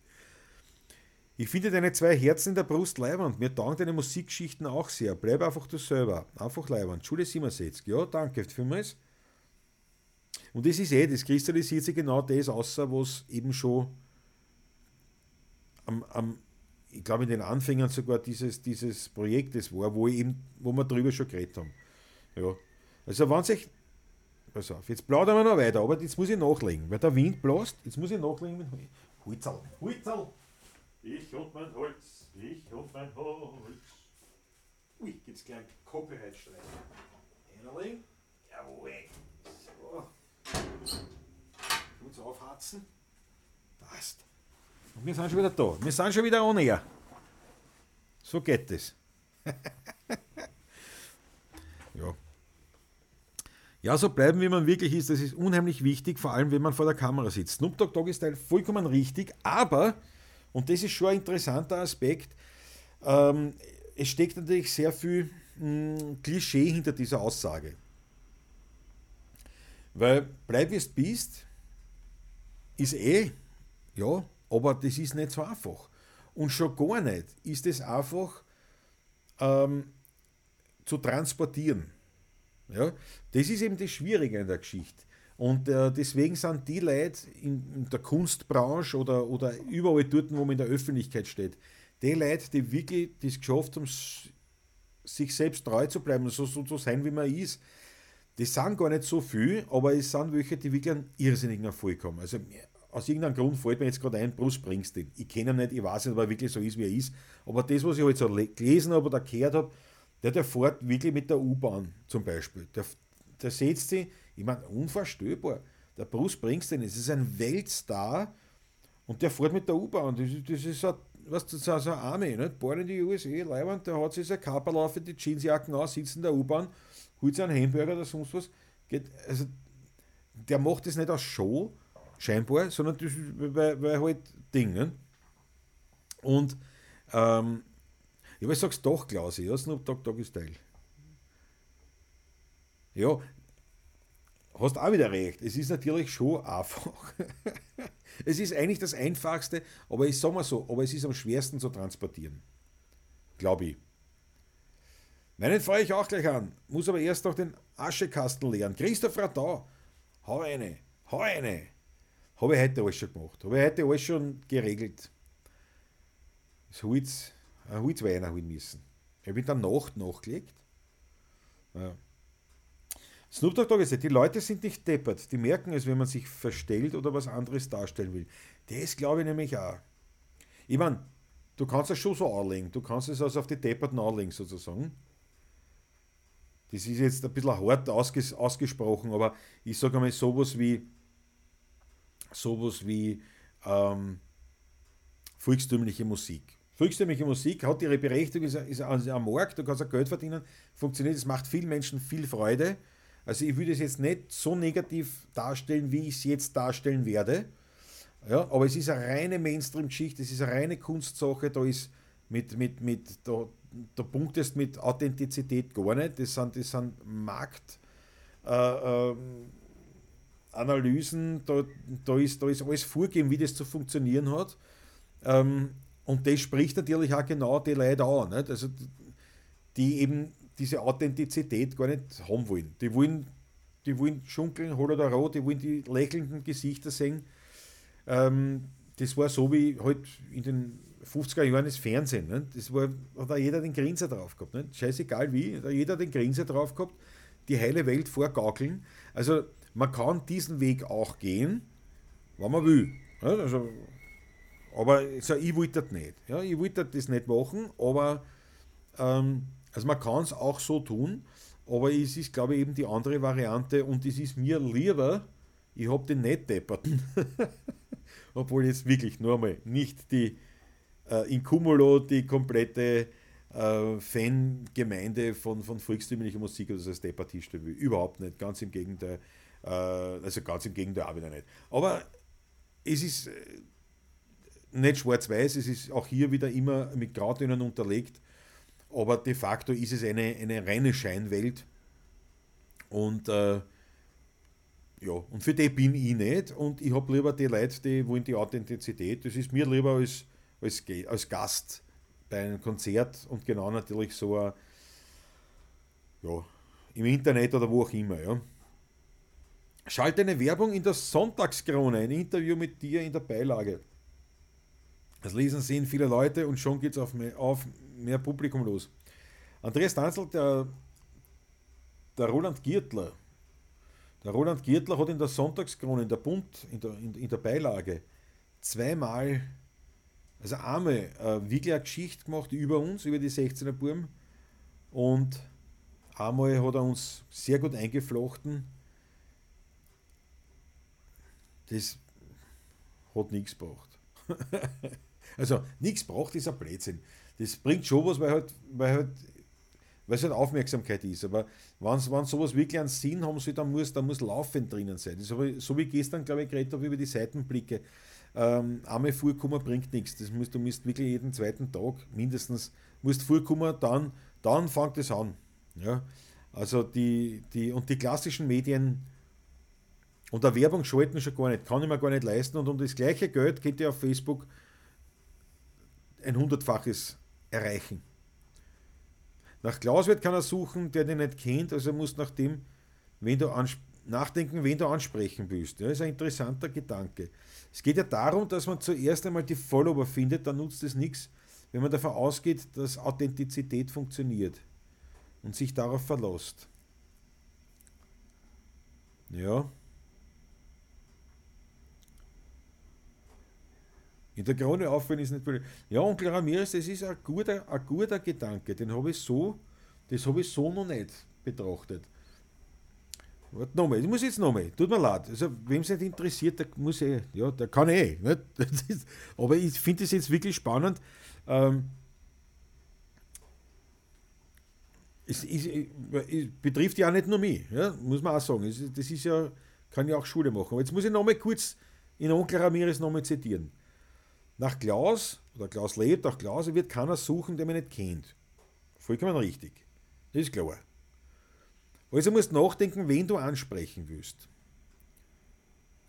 Ich finde deine zwei Herzen in der Brust leibend. Mir taugen deine Musikgeschichten auch sehr. Bleib einfach du selber. Einfach leibend. Schule 67. Ja, danke vielmals. Und das ist eh, das kristallisiert sich genau das außer, was eben schon am, am ich glaube in den Anfängen sogar dieses, dieses Projektes war, wo, ich eben, wo wir drüber schon geredet haben. Ja. Also wenn sich, pass auf, jetzt plaudern wir noch weiter, aber jetzt muss ich nachlegen, weil der Wind bläst, jetzt muss ich nachlegen mit Holzal. Holzal! Ich und mein Holz, ich und mein Holz. Ui, gibt's gleich Copyright-Streit. Einerling, jawohl. So. Kurz aufhatzen. Passt. Und wir sind schon wieder da. Wir sind schon wieder ohne er. So geht es. ja. Ja, so bleiben, wie man wirklich ist, das ist unheimlich wichtig, vor allem wenn man vor der Kamera sitzt. Snoop Dogg Dogg ist Style vollkommen richtig, aber, und das ist schon ein interessanter Aspekt, ähm, es steckt natürlich sehr viel mh, hm, Klischee hinter dieser Aussage. Weil bleib wie es bist, ist eh, ja, aber das ist nicht so einfach. Und schon gar nicht ist es einfach ähm, zu transportieren. Ja? Das ist eben das Schwierige in der Geschichte. Und äh, deswegen sind die Leute in, in, der Kunstbranche oder, oder überall dort, wo man in der Öffentlichkeit steht, die Leute, die wirklich das geschafft haben, sich selbst treu zu bleiben, so, so zu sein, wie man ist, das sind gar nicht so viel, aber es sind welche, die wirklich einen irrsinnigen Erfolg haben. Also aus irgendeinem Grund fällt mir jetzt gerade ein, Bruce Springsteen. Ich kenne ihn nicht, ich weiß nicht, ob er wirklich so ist, wie er ist. Aber das, was ich halt so gelesen habe oder gehört habe, der, der fährt wirklich mit der U-Bahn zum Beispiel. Der, der setzt sich, ich meine, unvorstellbar. Der Bruce Springsteen, es ist ein Weltstar und der fährt mit der U-Bahn. Das, das ist so, was, das ist so eine Army, nicht? Born in die USA, Leiband, der hat sich sein Kapperl auf, die Jeansjacken aus, sitzt in der U-Bahn holt sich einen Hamburger oder sonst was. Geht, also, der macht das nicht aus Show, scheinbar, sondern das, weil, weil halt Ding. Und, ähm, ja, aber ich sag's doch, Klausi, ja, Snoop Dogg Doggy Style. Ja, hast auch wieder recht. Es ist natürlich schon einfach. es ist eigentlich das Einfachste, aber ich sag mal so, aber es ist am schwersten zu transportieren. Glaube ich. Meinen fahre ich auch gleich an, muss aber erst noch den Aschekasten leeren. Christoph Radau, hau eine, hau eine. Habe ich heute alles schon gemacht. Habe ich heute alles schon geregelt. Das Holz, ein Holzwein holen müssen. Ich habe in der Nacht nachgelegt. Ja. Snoop Dogg gesagt, die Leute sind nicht deppert, die merken es, wenn man sich verstellt oder was anderes darstellen will. Das glaube ich nämlich auch. Ich meine, du kannst es schon so anlegen, du kannst es also auf die Depperten anlegen sozusagen. Das ist jetzt ein bisschen hart ausges ausgesprochen, aber ich sage einmal sowas wie sowas wie ähm, volkstümliche Musik. Volkstümliche Musik hat ihre Berechtigung, ist, ist am Markt, du kannst auch Geld verdienen, funktioniert, es macht vielen Menschen viel Freude also ich würde es jetzt nicht so negativ darstellen, wie ich es jetzt darstellen werde. Ja, aber es ist eine reine Mainstream-Geschichte, es ist eine reine Kunstsache, da ist mit, mit, mit, da, der Punkt ist mit Authentizität gar nicht. Das sind, das sind Marktanalysen, äh, äh, da, da, ist, da ist alles vorgegeben, wie das zu funktionieren hat. Ähm, und das spricht natürlich auch genau die Leute an. Nicht? Also die eben diese Authentizität gar nicht haben wollen. Die wollen, die wollen schunkeln, hol oder rot, die wollen die lächelnden Gesichter sehen. Ähm, das war so wie halt in den 50er Jahren das Fernsehen. Ne? Das war, hat da jeder den Grinser drauf gehabt. Ne? Scheißegal wie, hat jeder den Grinser drauf gehabt, die heile Welt vorgaukeln. Also man kann diesen Weg auch gehen, wenn man will. Also, aber also, ich wollte das nicht. Ja? Ich wollte das nicht machen, aber ähm, also man kann es auch so tun, aber es ist, glaube ich, eben die andere Variante und es ist mir lieber, ich habe den nicht depperten, obwohl jetzt wirklich nur mal nicht die äh, in Cumulo die komplette äh, Fangemeinde von, von volkstümlicher Musik oder das Departiste will. Überhaupt nicht, ganz im Gegenteil. Äh, also ganz im Gegenteil auch wieder nicht. Aber es ist äh, nicht schwarz-weiß, es ist auch hier wieder immer mit Grautönen unterlegt aber de facto ist es eine, eine reine Scheinwelt. Und äh, ja, und für die bin ich nicht. Und ich habe lieber die Leute, die wollen die Authentizität. Das ist mir lieber als, als, als Gast bei einem Konzert und genau natürlich so ein, ja, im Internet oder wo auch immer. Ja. Schalte eine Werbung in der Sonntagskrone, ein Interview mit dir in der Beilage. Das lesen sehen viele Leute und schon geht es auf, auf mehr Publikum los. Andreas Danzel, der, der Roland Giertler, der Roland Giertler hat in der Sonntagskrone, in der Bund, in der, in, in der Beilage, zweimal, also einmal äh, wirklich eine Geschichte gemacht über uns, über die 16er Burm und einmal hat er uns sehr gut eingeflochten. Das hat nichts gebracht. also nichts braucht, ist ein Blödsinn das bringt schon was, weil halt, weil halt, weil es halt Aufmerksamkeit ist. Aber wenn, wenn sowas wirklich einen Sinn haben soll, dann muss, dann muss laufend drinnen sein. Das habe so wie gestern, glaube ich, geredet habe über die Seitenblicke. Ähm, einmal vorkommen bringt nichts. Das musst, du musst wirklich jeden zweiten Tag mindestens musst vorkommen, dann, dann fängt es an. Ja? Also die, die, und die klassischen Medien und der Werbung schalten schon gar nicht, kann ich mir gar nicht leisten. Und um das gleiche Geld geht ja auf Facebook ein hundertfaches erreichen. Nach Klauswirt kann er suchen, der den nicht kennt, also muss nach dem, wen du nachdenken, wen du ansprechen willst. Das ist ein interessanter Gedanke. Es geht ja darum, dass man zuerst einmal die Follower findet, dann nutzt es nichts, wenn man davon ausgeht, dass Authentizität funktioniert und sich darauf verlässt. Ja. In der Krone aufhören ist nicht wirklich. Ja, Onkel Ramirez, das ist ein guter, ein guter Gedanke. Den habe ich so, das habe ich so noch nicht betrachtet. Warte nochmal, ich muss jetzt nochmal, tut mir leid. Also, wem es nicht interessiert, der muss eh, ja, der kann eh. Nicht? aber ich finde es jetzt wirklich spannend. Ähm, es, es, es, betrifft ja nicht nur mich, ja, muss man auch sagen. Es, das ist ja, kann ja auch Schule machen. Aber jetzt muss ich nochmal kurz in Onkel Ramirez nochmal zitieren. Nach Klaus, oder Klaus lebt, nach Klaus wird keiner suchen, der mich nicht kennt. Vollkommen richtig. Das ist klar. Also musst du nachdenken, wen du ansprechen willst.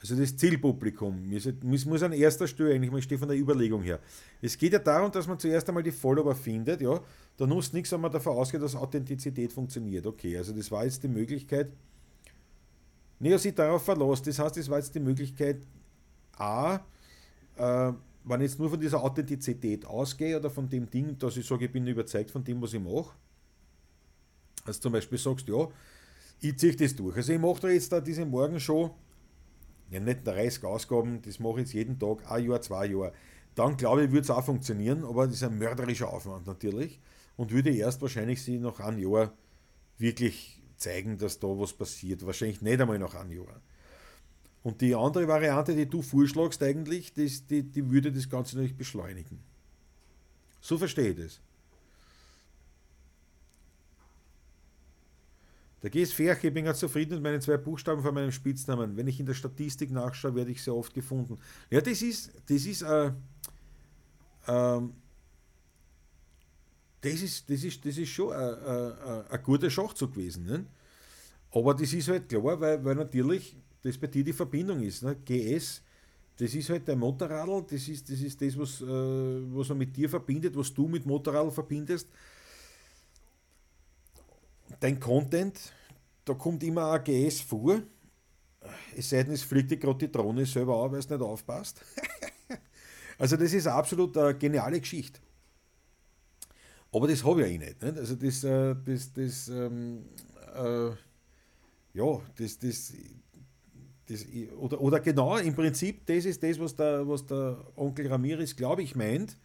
Also das Zielpublikum muss, muss an erster Stelle eigentlich mal stehen von der Überlegung her. Es geht ja darum, dass man zuerst einmal die Follower findet, ja. Da nutzt nichts, wenn man davon ausgeht, dass Authentizität funktioniert. Okay, also das war jetzt die Möglichkeit, Neo sich darauf verlässt. Das heißt, das war jetzt die Möglichkeit, A, äh, wenn ich jetzt nur von dieser Authentizität ausgehe oder von dem Ding, dass ich sage, ich bin überzeugt von dem, was ich mache. Also zum Beispiel sagst, ja, ich ziehe das durch. Also ich mache da jetzt da diese Morgenshow, ja nicht 30 Ausgaben, das mache ich jetzt jeden Tag, ein Jahr, zwei Jahre. Dann glaube ich, würde es auch funktionieren, aber das ist ein mörderischer Aufwand natürlich und würde erst wahrscheinlich sie nach einem Jahr wirklich zeigen, dass da was passiert. Wahrscheinlich nicht einmal nach einem Jahr. Und die andere Variante, die du vorschlagst eigentlich, das, die, die würde das Ganze natürlich beschleunigen. So verstehe ich das. Der GS Ferche, ich bin ganz zufrieden mit meinen zwei Buchstaben von meinem Spitznamen. Wenn ich in der Statistik nachschaue, werde ich sehr oft gefunden. Ja, das ist, das ist, äh, äh, das ist, das ist, das ist schon ein, ein, ein guter Schachzug gewesen. Ne? Aber das ist halt klar, weil, weil natürlich das bei dir die Verbindung ist. Ne? GS, das ist halt der Motorradl, das ist das, ist das was, äh, was man mit dir verbindet, was du mit Motorradl verbindest. Dein Content, da kommt immer ein GS vor. Es sei denn, es fliegt dir gerade die Drohne selber auf, weil es nicht aufpasst. also das ist absolut eine geniale Geschichte. Aber das habe ich ja eh nicht. nicht? Also das, äh, das, das, ähm, äh, ja, das, das, das, oder, oder genau, im Prinzip, das ist das, was der, was der Onkel Ramirez, glaube ich, meint,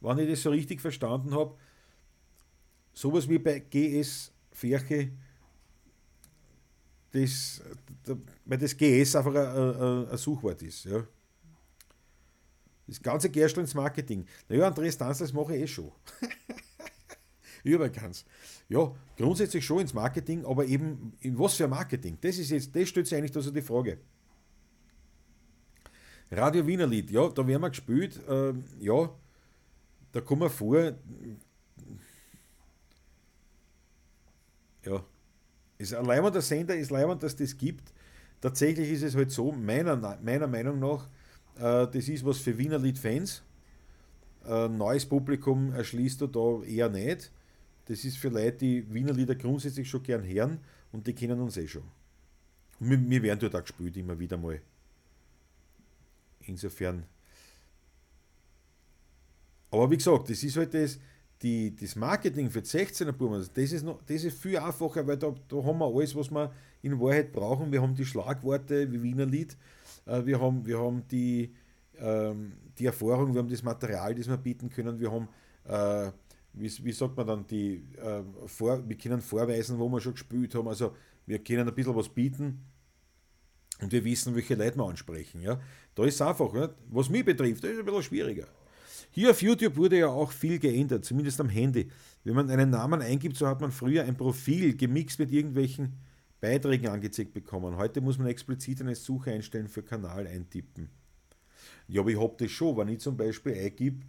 wenn ich das so richtig verstanden habe. Sowas wie bei GS Ferche, das, weil das GS einfach ein, ein, Suchwort ist. Ja. Das ganze Gerstl ins Marketing. Naja, Andreas Tanz, das mache ich eh schon. Übrigens. Ja, grundsätzlich schon ins Marketing, aber eben in was für Marketing? Das ist jetzt, das stellt sich eigentlich also die Frage. Radio Wiener Lied, ja, da werden wir gespielt, äh, ja, da kommen wir vor, ja, ist ein leibender Sender, ist leibend, dass das gibt. Tatsächlich ist es halt so, meiner, meiner Meinung nach, äh, das ist was für Wiener Lied-Fans. Äh, neues Publikum erschließt du da eher nicht. Das ist für Leute, die Wiener Lieder grundsätzlich schon gern hören und die kennen uns eh schon. Wir, wir werden dort auch gespielt, immer wieder mal. Insofern. Aber wie gesagt, das ist halt das, die, das Marketing für die 16er Buben, das ist, das ist viel einfacher, weil da, da haben wir alles, was wir in Wahrheit brauchen. Wir haben die Schlagworte wie Wiener Lied, äh, wir haben, wir haben die, ähm, die Erfahrung, wir haben das Material, das wir bieten können, wir haben äh, wie, wie sagt man dann, die, äh, vor, wir können vorweisen, wo wir schon gespielt haben. Also wir können ein bisschen was bieten und wir wissen, welche Leute wir ansprechen. Ja? Da ist es einfach, nicht? was mich betrifft, das ist ein bisschen schwieriger. Hier auf YouTube wurde ja auch viel geändert, zumindest am Handy. Wenn man einen Namen eingibt, so hat man früher ein Profil gemixt mit irgendwelchen Beiträgen angezeigt bekommen. Heute muss man explizit eine Suche einstellen für Kanal eintippen. Ja, aber ich habe das schon, wenn ich zum Beispiel eingib,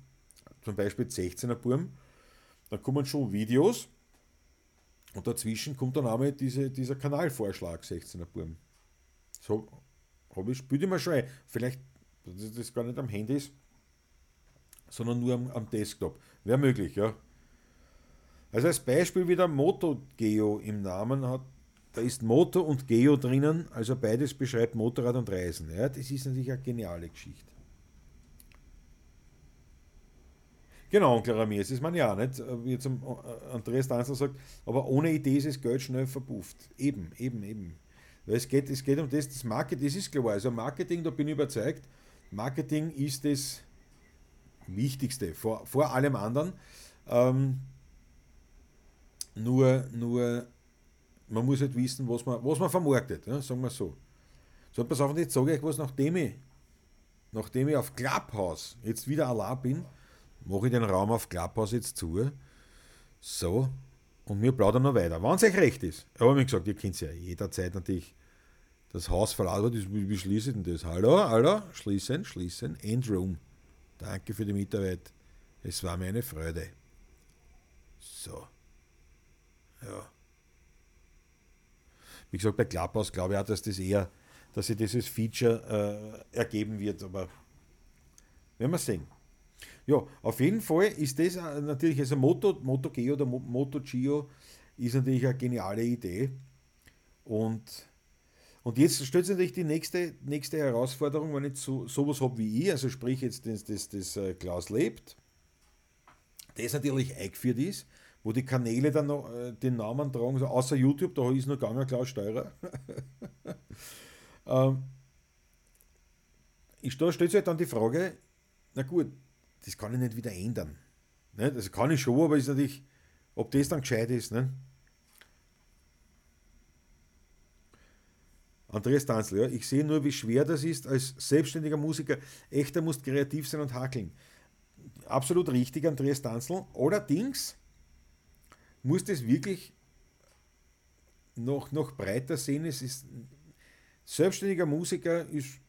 zum Beispiel 16er Burm, dann kommen schon Videos und dazwischen kommt dann einmal diese, dieser Kanalvorschlag 16er Burm. So habe ich, spüre ich mir schon. Vielleicht, dass das gar nicht am Handy ist, sondern nur am, am Desktop. Wäre möglich, ja. Also als Beispiel wieder MotoGeo im Namen hat, da ist Moto und Geo drinnen, also beides beschreibt Motorrad und Reisen. Ja, das ist natürlich eine geniale Geschichte. Genau, Onkel Ramirez, meine ich auch nicht, wie jetzt Andreas Danzler sagt, aber ohne Idee ist das Geld schnell verpufft. Eben, eben, eben. Weil es geht, es geht um das, das Marketing, das ist klar. Also Marketing, da bin ich überzeugt, Marketing ist das Wichtigste, vor, vor allem anderen. Ähm, nur, nur, man muss halt wissen, was man, was man vermarktet, ja, sagen wir so. So, pass auf, und jetzt sage ich euch was, nachdem ich, nachdem ich auf Clubhouse jetzt wieder allein bin, mache ich den Raum auf Clubhouse jetzt zu. So, Und wir plaudern noch weiter, wenn es euch recht ist. Aber wie gesagt, ihr könnt ja jederzeit natürlich das Haus verlassen. Wie, wie schließe ich denn das? Hallo, hallo, schließen, schließen, End Room. Danke für die Mitarbeit. Es war mir eine Freude. So. Ja. Wie gesagt, bei Clubhouse glaube ich auch, dass das eher, dass sich dieses Feature äh, ergeben wird, aber werden wir sehen. Ja, auf jeden Fall ist das natürlich, also Moto, Moto G oder Moto Geo ist natürlich eine geniale Idee. Und, und jetzt stellt sich natürlich die nächste, nächste Herausforderung, wenn ich so, sowas habe wie ich, also sprich jetzt das, das, das äh, Glas lebt, das natürlich eingeführt ist, wo die Kanäle dann noch äh, den Namen tragen, außer YouTube, da ist noch gegangen Klaus Steurer. ähm, ich, da stellt sich halt dann die Frage, na gut, das kann ich nicht wieder ändern. Nicht? Also kann ich schon, aber ist natürlich, ob das dann gescheit ist. Nicht? Andreas Tanzler, ja, ich sehe nur, wie schwer das ist, als selbstständiger Musiker. Echter muss kreativ sein und hakeln. Absolut richtig, Andreas Tanzl. Allerdings muss das wirklich noch, noch breiter sehen. Es ist, selbstständiger Musiker ist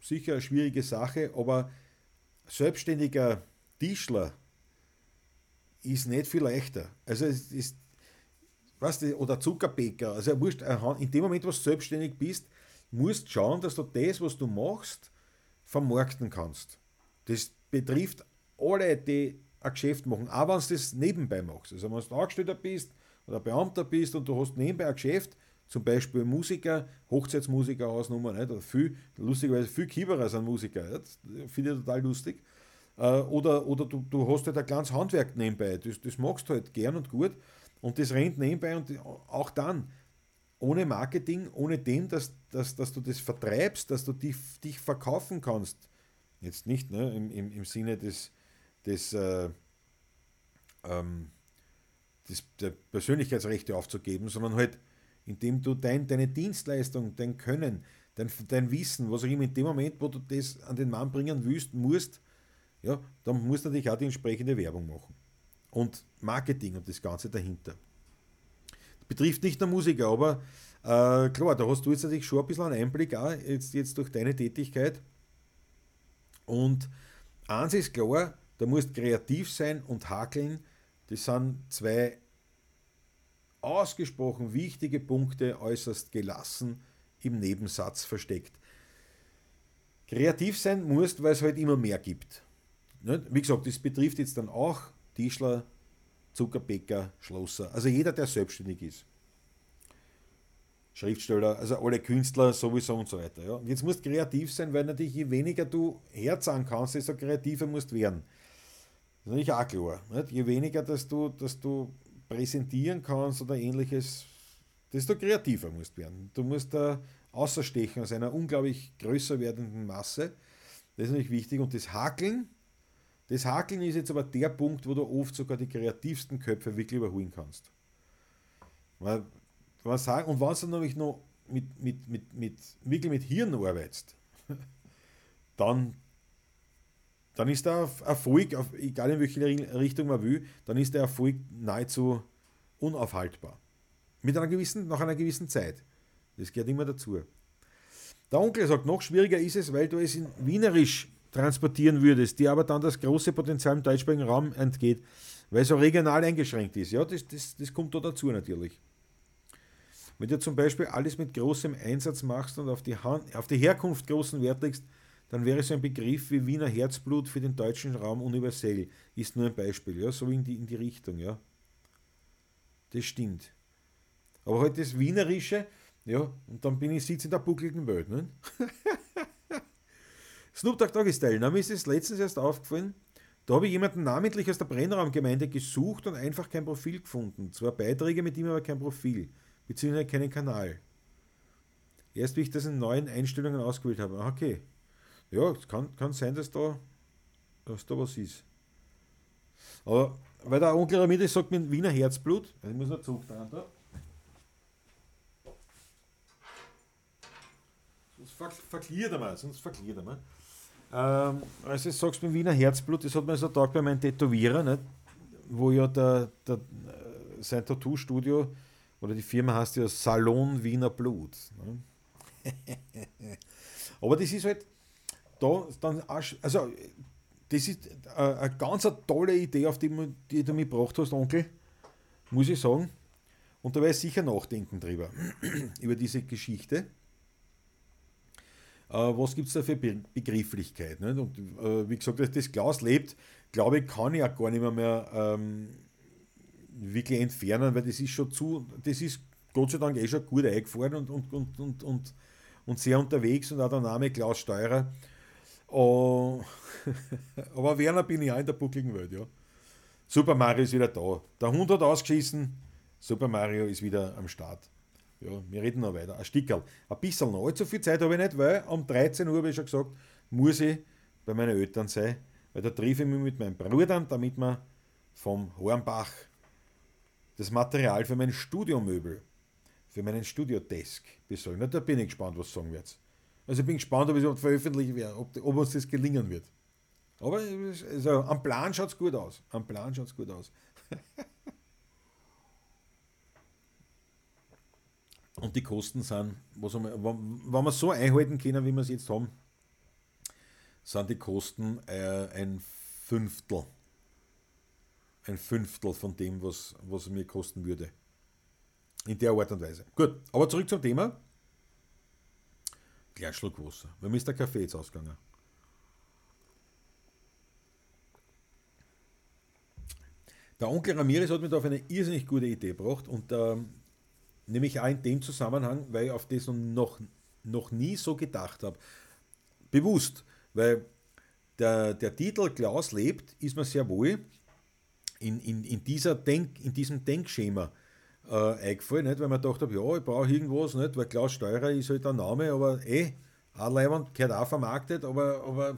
sicher eine schwierige Sache, aber selbstständiger Tischler ist nicht viel leichter. Also es ist, du, oder Zuckerbäcker, also musst, in dem Moment, wo du selbstständig bist, musst schauen, dass du das, was du machst, vermarkten kannst. Das betrifft alle, die ein Geschäft machen, auch wenn du das nebenbei machst. Also wenn du Angestellter bist oder Beamter bist und du hast nebenbei ein Geschäft, zum Beispiel Musiker, Hochzeitsmusiker Hausnummer, nicht? Lustigerweise viel Kieberer sind Musiker, finde ich total lustig. Äh, oder oder du, du hast halt ein kleines Handwerk nebenbei, das, das magst du halt gern und gut und das rennt nebenbei und auch dann, ohne Marketing, ohne dem, dass, dass, dass du das vertreibst, dass du dich, dich verkaufen kannst. Jetzt nicht ne, im, im, im Sinne des, des, äh, ähm, des der Persönlichkeitsrechte aufzugeben, sondern halt indem du dein, deine Dienstleistung, dein Können, dein, dein Wissen, was auch immer in dem Moment, wo du das an den Mann bringen willst, musst, ja, dann musst du natürlich auch die entsprechende Werbung machen. Und Marketing und das Ganze dahinter. Das betrifft nicht nur Musiker, aber äh, klar, da hast du jetzt natürlich schon ein bisschen einen Einblick, auch jetzt, jetzt durch deine Tätigkeit. Und eins ist klar, da musst kreativ sein und hakeln. Das sind zwei ausgesprochen wichtige Punkte äußerst gelassen im Nebensatz versteckt. Kreativ sein musst, weil es halt immer mehr gibt. Wie gesagt, das betrifft jetzt dann auch Tischler, Zuckerbäcker, Schlosser, also jeder, der selbstständig ist. Schriftsteller, also alle Künstler sowieso und so weiter. Ja. Und jetzt musst du kreativ sein, weil natürlich je weniger du herzahlen kannst, desto kreativer musst du werden. Das ist natürlich auch klar. Nicht? Je weniger, dass du, dass du präsentieren kannst oder ähnliches, desto kreativer musst du werden. Du musst da außerstechen aus einer unglaublich größer werdenden Masse. Das ist natürlich wichtig. Und das Hakeln, das Hakeln ist jetzt aber der Punkt, wo du oft sogar die kreativsten Köpfe wirklich überholen kannst. Weil, was sagen, und wenn du nämlich noch mit, mit, mit, mit, wirklich mit Hirn arbeitest, dann, dann ist der Erfolg, egal in welche Richtung man will, dann ist der Erfolg nahezu unaufhaltbar. Mit einer gewissen, nach einer gewissen Zeit. Das gehört immer dazu. Der Onkel sagt, noch schwieriger ist es, weil du es in Wienerisch transportieren würdest, dir aber dann das große Potenzial im deutschsprachigen Raum entgeht, weil es so regional eingeschränkt ist. Ja, das, das, das kommt da dazu natürlich. Wenn du zum Beispiel alles mit großem Einsatz machst und auf die, Hand, auf die Herkunft großen Wert legst, dann wäre so ein Begriff wie Wiener Herzblut für den deutschen Raum universell. Ist nur ein Beispiel, ja, so in die, in die Richtung, ja. Das stimmt. Aber halt das Wienerische, ja, und dann bin ich sitz in der buckligen Welt. Ne? Snoop Dogg Doggy Style, na, mir ist es letztens erst aufgefallen, da habe ich jemanden namentlich aus der Brennraumgemeinde gesucht und einfach kein Profil gefunden. Zwar Beiträge mit ihm, aber kein Profil, beziehungsweise keinen Kanal. Erst wie ich das in neuen Einstellungen ausgewählt habe. okay. Ja, es kann, kann sein, dass da, dass da was ist. Aber weil der Onkel Ramide sagt mit Wiener Herzblut, ich muss noch zurückdrehen da. Sonst ver verkliert er mal, sonst verkliert er mal. Ähm, also du sagst mit Wiener Herzblut, das hat man so Tag bei meinem Tätowierer, nicht? wo ja der, der, sein Tattoo-Studio oder die Firma heißt ja Salon Wiener Blut. Ne? Aber das ist halt da dann, also das ist äh, eine ganz eine tolle Idee, auf die, die du mich gebracht hast, Onkel, muss ich sagen. Und da werde ich sicher nachdenken drüber, über diese Geschichte. Äh, was gibt es da für Be Begrifflichkeit? Nicht? Und äh, wie gesagt, dass das Glas lebt, glaube ich, kann ich auch gar nicht mehr, mehr ähm, wirklich entfernen, weil das ist schon zu, das ist Gott sei Dank eh schon gut eingefahren und, und, und, und, und, und sehr unterwegs und auch der Name Klaus Steurer. Oh, aber Werner bin ich auch in der buckligen Welt, ja. Super Mario ist wieder da. Der Hund hat ausgeschissen, Super Mario ist wieder am Start. Ja, wir reden noch weiter. Ein Stickerl. Ein bisschen noch. Allzu viel Zeit habe ich nicht, weil um 13 Uhr, ich schon gesagt, muss ich bei meinen Eltern sein. Weil da treffe ich mich mit meinen Brüdern, damit wir vom Hornbach das Material für mein Studiomöbel, für meinen Studiodesk besorgen. Na, da bin ich gespannt, was sagen wird. Also ich bin gespannt, ob es veröffentlichen werde, ob, ob, uns das gelingen wird. Aber also, am Plan schaut es gut aus. Am Plan schaut es gut aus. Und die Kosten sind, was wir, wenn wir so einhalten können, wie wir es jetzt haben, sind die Kosten äh, ein Fünftel. Ein Fünftel von dem, was, was es mir kosten würde. In der Art und Weise. Gut, aber zurück zum Thema. Gleich Schluck Wasser. Mir ist der Kaffee jetzt ausgegangen. Der Onkel Ramirez hat mir da auf eine irrsinnig gute Idee gebracht und ähm, Nämlich auch in dem Zusammenhang, weil ich auf das noch, noch nie so gedacht habe. Bewusst, weil der, der Titel Klaus lebt, ist mir sehr wohl in, in, in, dieser Denk, in diesem Denkschema äh, eingefallen, nicht? weil man gedacht habe, ja, ich brauche irgendwas, nicht? weil Klaus Steurer ist halt ein Name, aber eh, Leiband gehört auch vermarktet, aber, aber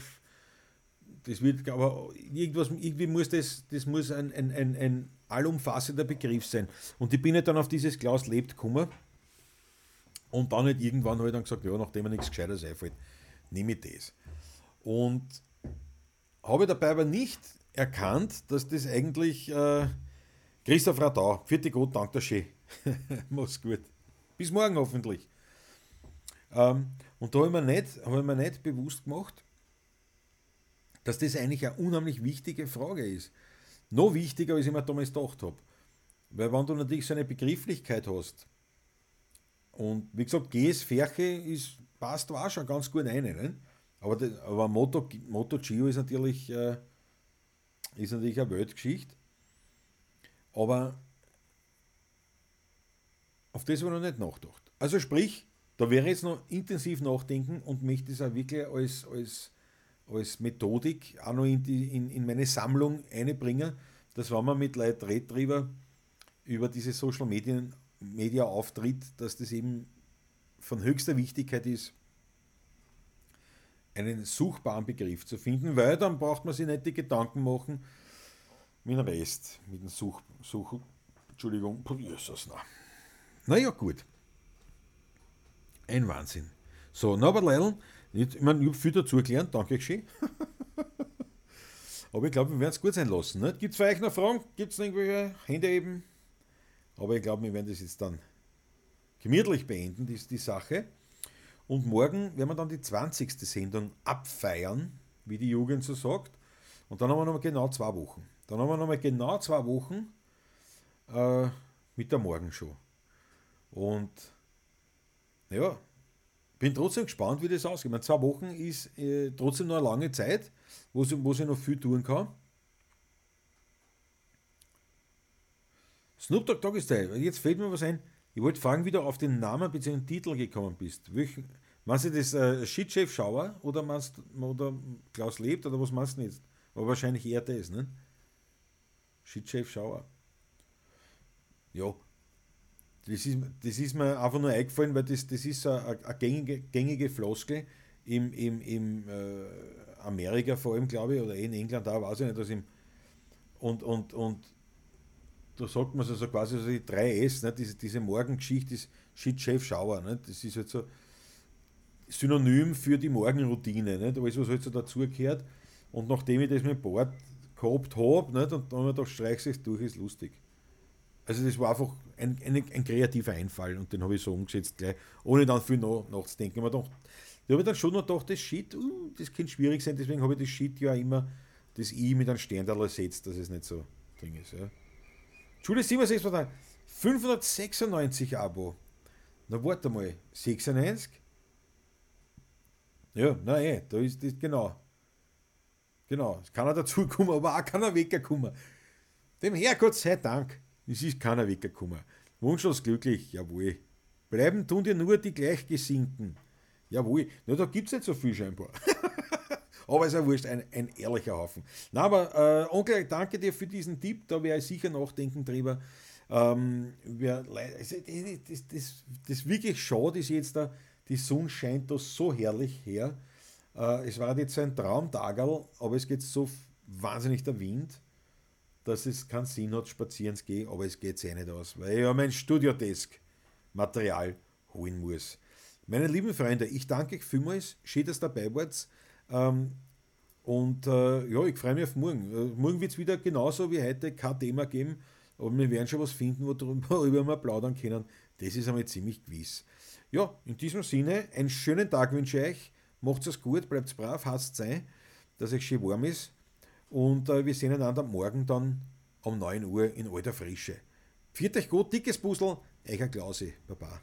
das wird, aber irgendwas, irgendwie muss das, das muss ein, ein, ein, ein allumfassender Begriff sein. Und ich bin halt dann auf dieses Klaus lebt gekommen und dann halt irgendwann ich dann gesagt, ja, nachdem mir nichts Gescheites einfällt, nehme ich das. Und habe dabei aber nicht erkannt, dass das eigentlich äh, Christoph Radau, vierte Gott, danke schön. Mach's gut. Bis morgen hoffentlich. Ähm, und da habe ich, mir nicht, hab ich mir nicht bewusst gemacht, dass das eigentlich eine unheimlich wichtige Frage ist. Noch wichtiger, als ich mir damals gedacht habe. Weil wenn du natürlich so eine Begrifflichkeit hast, und wie gesagt, GS Ferche ist, passt auch schon ganz gut rein. Ne? Aber, das, aber Moto, Moto Gio ist natürlich, äh, ist natürlich eine Weltgeschichte. Aber auf das ich noch nicht nachgedacht. Also sprich, da wäre jetzt noch intensiv nachdenken und möchte es auch wirklich als, als als Methodik auch noch in, die, in, in meine Sammlung einbringen, dass wenn man mit Leuten redet drüber, über diese Social Media, Media auftritt, dass das eben von höchster Wichtigkeit ist, einen suchbaren Begriff zu finden, weil dann braucht man sich nicht die Gedanken machen mit dem Rest, mit dem Such, Such Entschuldigung, Jesus, na. Naja, gut. Ein Wahnsinn. So, na, aber Leil, ich meine, ich habe viel dazu gelernt, danke schön. Aber ich glaube, wir werden es gut sein lassen. Gibt es für euch noch Fragen? Gibt es noch irgendwelche Hände eben? Aber ich glaube, wir werden das jetzt dann gemütlich beenden, die, die Sache. Und morgen werden wir dann die 20. Sendung abfeiern, wie die Jugend so sagt. Und dann haben wir noch genau zwei Wochen. Dann haben wir noch mal genau zwei Wochen äh, mit der Morgenshow. Und ja, bin trotzdem gespannt, wie das ausgeht. meine, zwei Wochen ist äh, trotzdem noch eine lange Zeit, wo sie noch viel tun kann. Snoop Dogg Dogg ist Style. Jetzt fällt mir was ein. Ich wollte fragen, wie du auf den Namen bzw. den Titel gekommen bist. Welchen, meinst du das äh, Shitchef Schauer oder meinst oder Klaus lebt oder was meinst du jetzt? Aber wahrscheinlich eher das, ne? Shitchef Schauer. Ja, das ist, das ist mir einfach nur eingefallen, weil das, das ist eine, gängige, gängige Floskel im, im, im äh, Amerika vor allem, glaube ich, oder in England auch, weiß ich nicht, dass im und, und, und da sagt man so, so quasi so die 3S, ne, diese, diese Morgengeschichte ist Shit Chef Schauer, ne, das ist halt so Synonym für die Morgenroutine, ne, alles was halt so dazugehört. Und nachdem ich das mit Bord gehabt habe, ne, und dann habe ich gedacht, streich es durch, ist lustig. Also das war einfach ein, ein, ein kreativer Einfall und den habe ich so umgesetzt gleich, ohne dann viel nach, nachzudenken. Ich habe hab dann schon noch gedacht, das Shit, uh, das könnte schwierig sein, deswegen habe ich das Shit ja immer das I mit einem Sterntal ersetzt, dass es nicht so drin ist. Ja. Schule 76, 596 Abo. Na warte mal, 96? Ja, nein, eh, da ist das, genau. Genau, es kann er dazukommen, aber auch keiner wegkommen. Dem Herrgott sei Dank, es ist keiner weggekommen. Wunschlos glücklich, jawohl. Bleiben tun dir nur die Gleichgesinnten. Jawohl, na, da gibt es nicht so viel scheinbar. aber es ist ja wurscht, ein, ein ehrlicher Haufen. Na, aber äh, Onkel, danke dir für diesen Tipp, da werde ich sicher nachdenken drüber. Ähm, wer, also, das, das, das wirklich schade ist jetzt da, die Sonne scheint da so herrlich her. Äh, es war jetzt ein Traumtagerl, aber es geht so wahnsinnig der Wind, dass es keinen Sinn hat, spazieren zu gehen, aber es geht eh nicht aus, weil ich ja mein Studiodesk-Material holen muss. Meine lieben Freunde, ich danke euch vielmals, schön, dass ihr dabei wart. Ähm, und äh, ja, ich freue mich auf morgen. Äh, morgen wird es wieder genauso wie heute kein Thema geben, aber wir werden schon was finden, worüber wir plaudern können. Das ist einmal ziemlich gewiss. Ja, in diesem Sinne, einen schönen Tag wünsche ich euch. Macht es gut, bleibt brav, hasst sein, dass es schön warm ist. Und äh, wir sehen einander morgen dann um 9 Uhr in alter Frische. Viert euch gut, dickes Puzzle, euer Klausi, Baba.